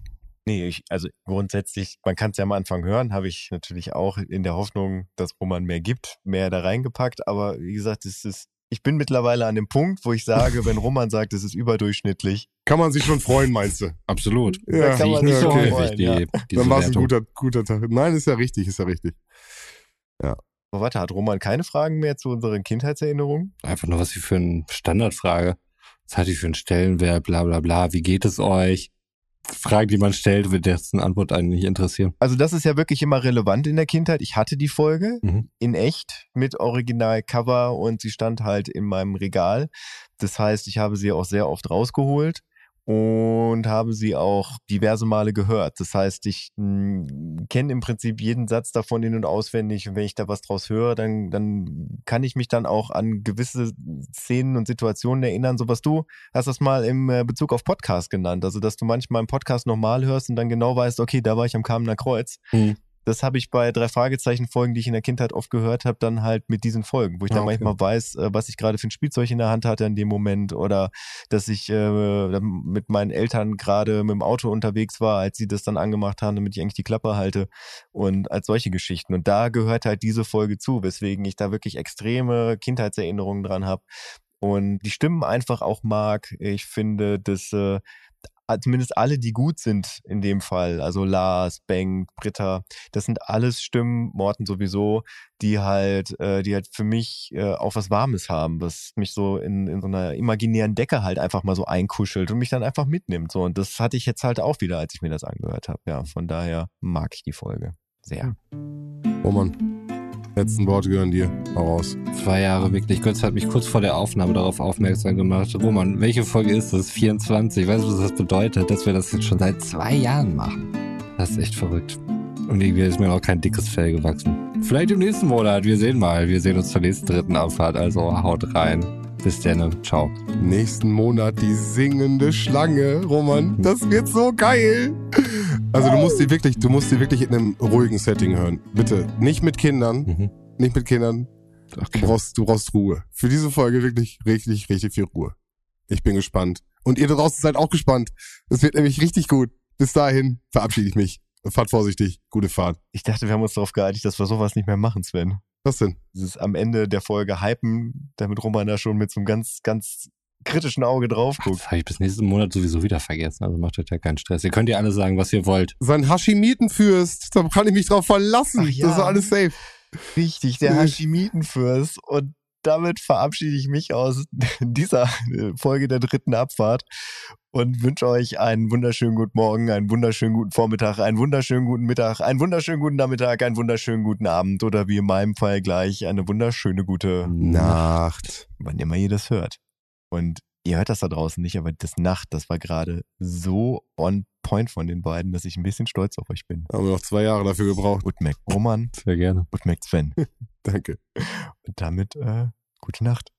Nee, ich, also grundsätzlich, man kann es ja am Anfang hören, habe ich natürlich auch in der Hoffnung, dass Roman mehr gibt, mehr da reingepackt. Aber wie gesagt, es ist, ich bin mittlerweile an dem Punkt, wo ich sage, wenn Roman sagt, es ist überdurchschnittlich, Kann man sich schon freuen, meinst du? Absolut. Ja, kann man ich nicht sich häufig, freuen, die, ja. Dann war es ein guter, guter Tag. Nein, ist ja richtig, ist ja richtig. Oh, warte, hat Roman keine Fragen mehr zu unseren Kindheitserinnerungen? Einfach nur was wie für eine Standardfrage. Was hat die für einen Stellenwert, bla bla bla, wie geht es euch? Fragen, die man stellt, wird dessen Antwort einen nicht interessieren. Also das ist ja wirklich immer relevant in der Kindheit. Ich hatte die Folge Mhm. in echt mit Originalcover und sie stand halt in meinem Regal. Das heißt, ich habe sie auch sehr oft rausgeholt und habe sie auch diverse Male gehört. Das heißt, ich kenne im Prinzip jeden Satz davon in- und auswendig und wenn ich da was draus höre, dann, dann kann ich mich dann auch an gewisse Szenen und Situationen erinnern, so was du hast das mal im äh, Bezug auf Podcast genannt. Also, dass du manchmal einen Podcast nochmal hörst und dann genau weißt, okay, da war ich am Kamener Kreuz. Mhm. Das habe ich bei drei Fragezeichen-Folgen, die ich in der Kindheit oft gehört habe, dann halt mit diesen Folgen, wo ich Ah, dann okay. manchmal weiß, äh, was ich gerade für ein Spielzeug in der Hand hatte in dem Moment oder dass ich äh, mit meinen Eltern gerade mit dem Auto unterwegs war, als sie das dann angemacht haben, damit ich eigentlich die Klappe halte und als solche Geschichten. Und da gehört halt diese Folge zu, weswegen ich da wirklich extreme Kindheitserinnerungen dran habe und die Stimmen einfach auch mag. Ich finde, dass äh, zumindest alle, die gut sind in dem Fall, also Lars, Bengt, Britta, das sind alles Stimmen, Morten sowieso, die halt, äh, die halt für mich äh, auch was Warmes haben, was mich so in, in so einer imaginären Decke halt einfach mal so einkuschelt und mich dann einfach mitnimmt. So, und das hatte ich jetzt halt auch wieder, als ich mir das angehört habe. Ja, von daher mag ich die Folge sehr. Roman, letzten Worte gehören dir. Hau raus. Zwei Jahre wirklich. Götz hat mich kurz vor der Aufnahme darauf aufmerksam gemacht. Roman, welche Folge ist das? 24. Weißt du, was das bedeutet? Dass wir das jetzt schon seit zwei Jahren machen. Das ist echt verrückt. Und irgendwie ist mir auch kein dickes Fell gewachsen. Vielleicht im nächsten Monat. Wir sehen mal. Wir sehen uns zur nächsten dritten Abfahrt. Also haut rein. Bis dann. Ciao. Nächsten Monat die singende Schlange, Roman. Das wird so geil. Also du musst die wirklich, du musst die wirklich in einem ruhigen Setting hören. Bitte. Nicht mit Kindern. Mhm. Nicht mit Kindern. Du Okay. brauchst, du brauchst Ruhe. Für diese Folge wirklich richtig, richtig viel Ruhe. Ich bin gespannt. Und ihr da draußen seid auch gespannt. Es wird nämlich richtig gut. Bis dahin verabschiede ich mich. Fahrt vorsichtig. Gute Fahrt. Ich dachte, wir haben uns darauf geeinigt, dass wir sowas nicht mehr machen, Sven. Was denn? Dieses am Ende der Folge hypen, damit Roman da schon mit so einem ganz, ganz kritischen Auge drauf guckt. Das habe ich bis nächsten Monat sowieso wieder vergessen. Also macht euch da keinen Stress. Ihr könnt ja alle sagen, was ihr wollt. Sein Hashimitenfürst. Da kann ich mich drauf verlassen. Ach ja. Das ist alles safe. Richtig, der Hashimitenfürst. Und damit verabschiede ich mich aus dieser äh, Folge der dritten Abfahrt und wünsche euch einen wunderschönen guten Morgen, einen wunderschönen guten Vormittag, einen wunderschönen guten Mittag, einen wunderschönen guten Nachmittag, einen wunderschönen guten Abend oder wie in meinem Fall gleich eine wunderschöne gute, Nacht. wann immer ihr das hört. Und ihr hört das da draußen nicht, aber das Nacht, das war gerade so on point von den beiden, dass ich ein bisschen stolz auf euch bin. Haben wir noch zwei Jahre dafür gebraucht. Gut, Mac Roman, Sehr gerne. gut, Mac Sven. Danke. Und damit äh, gute Nacht.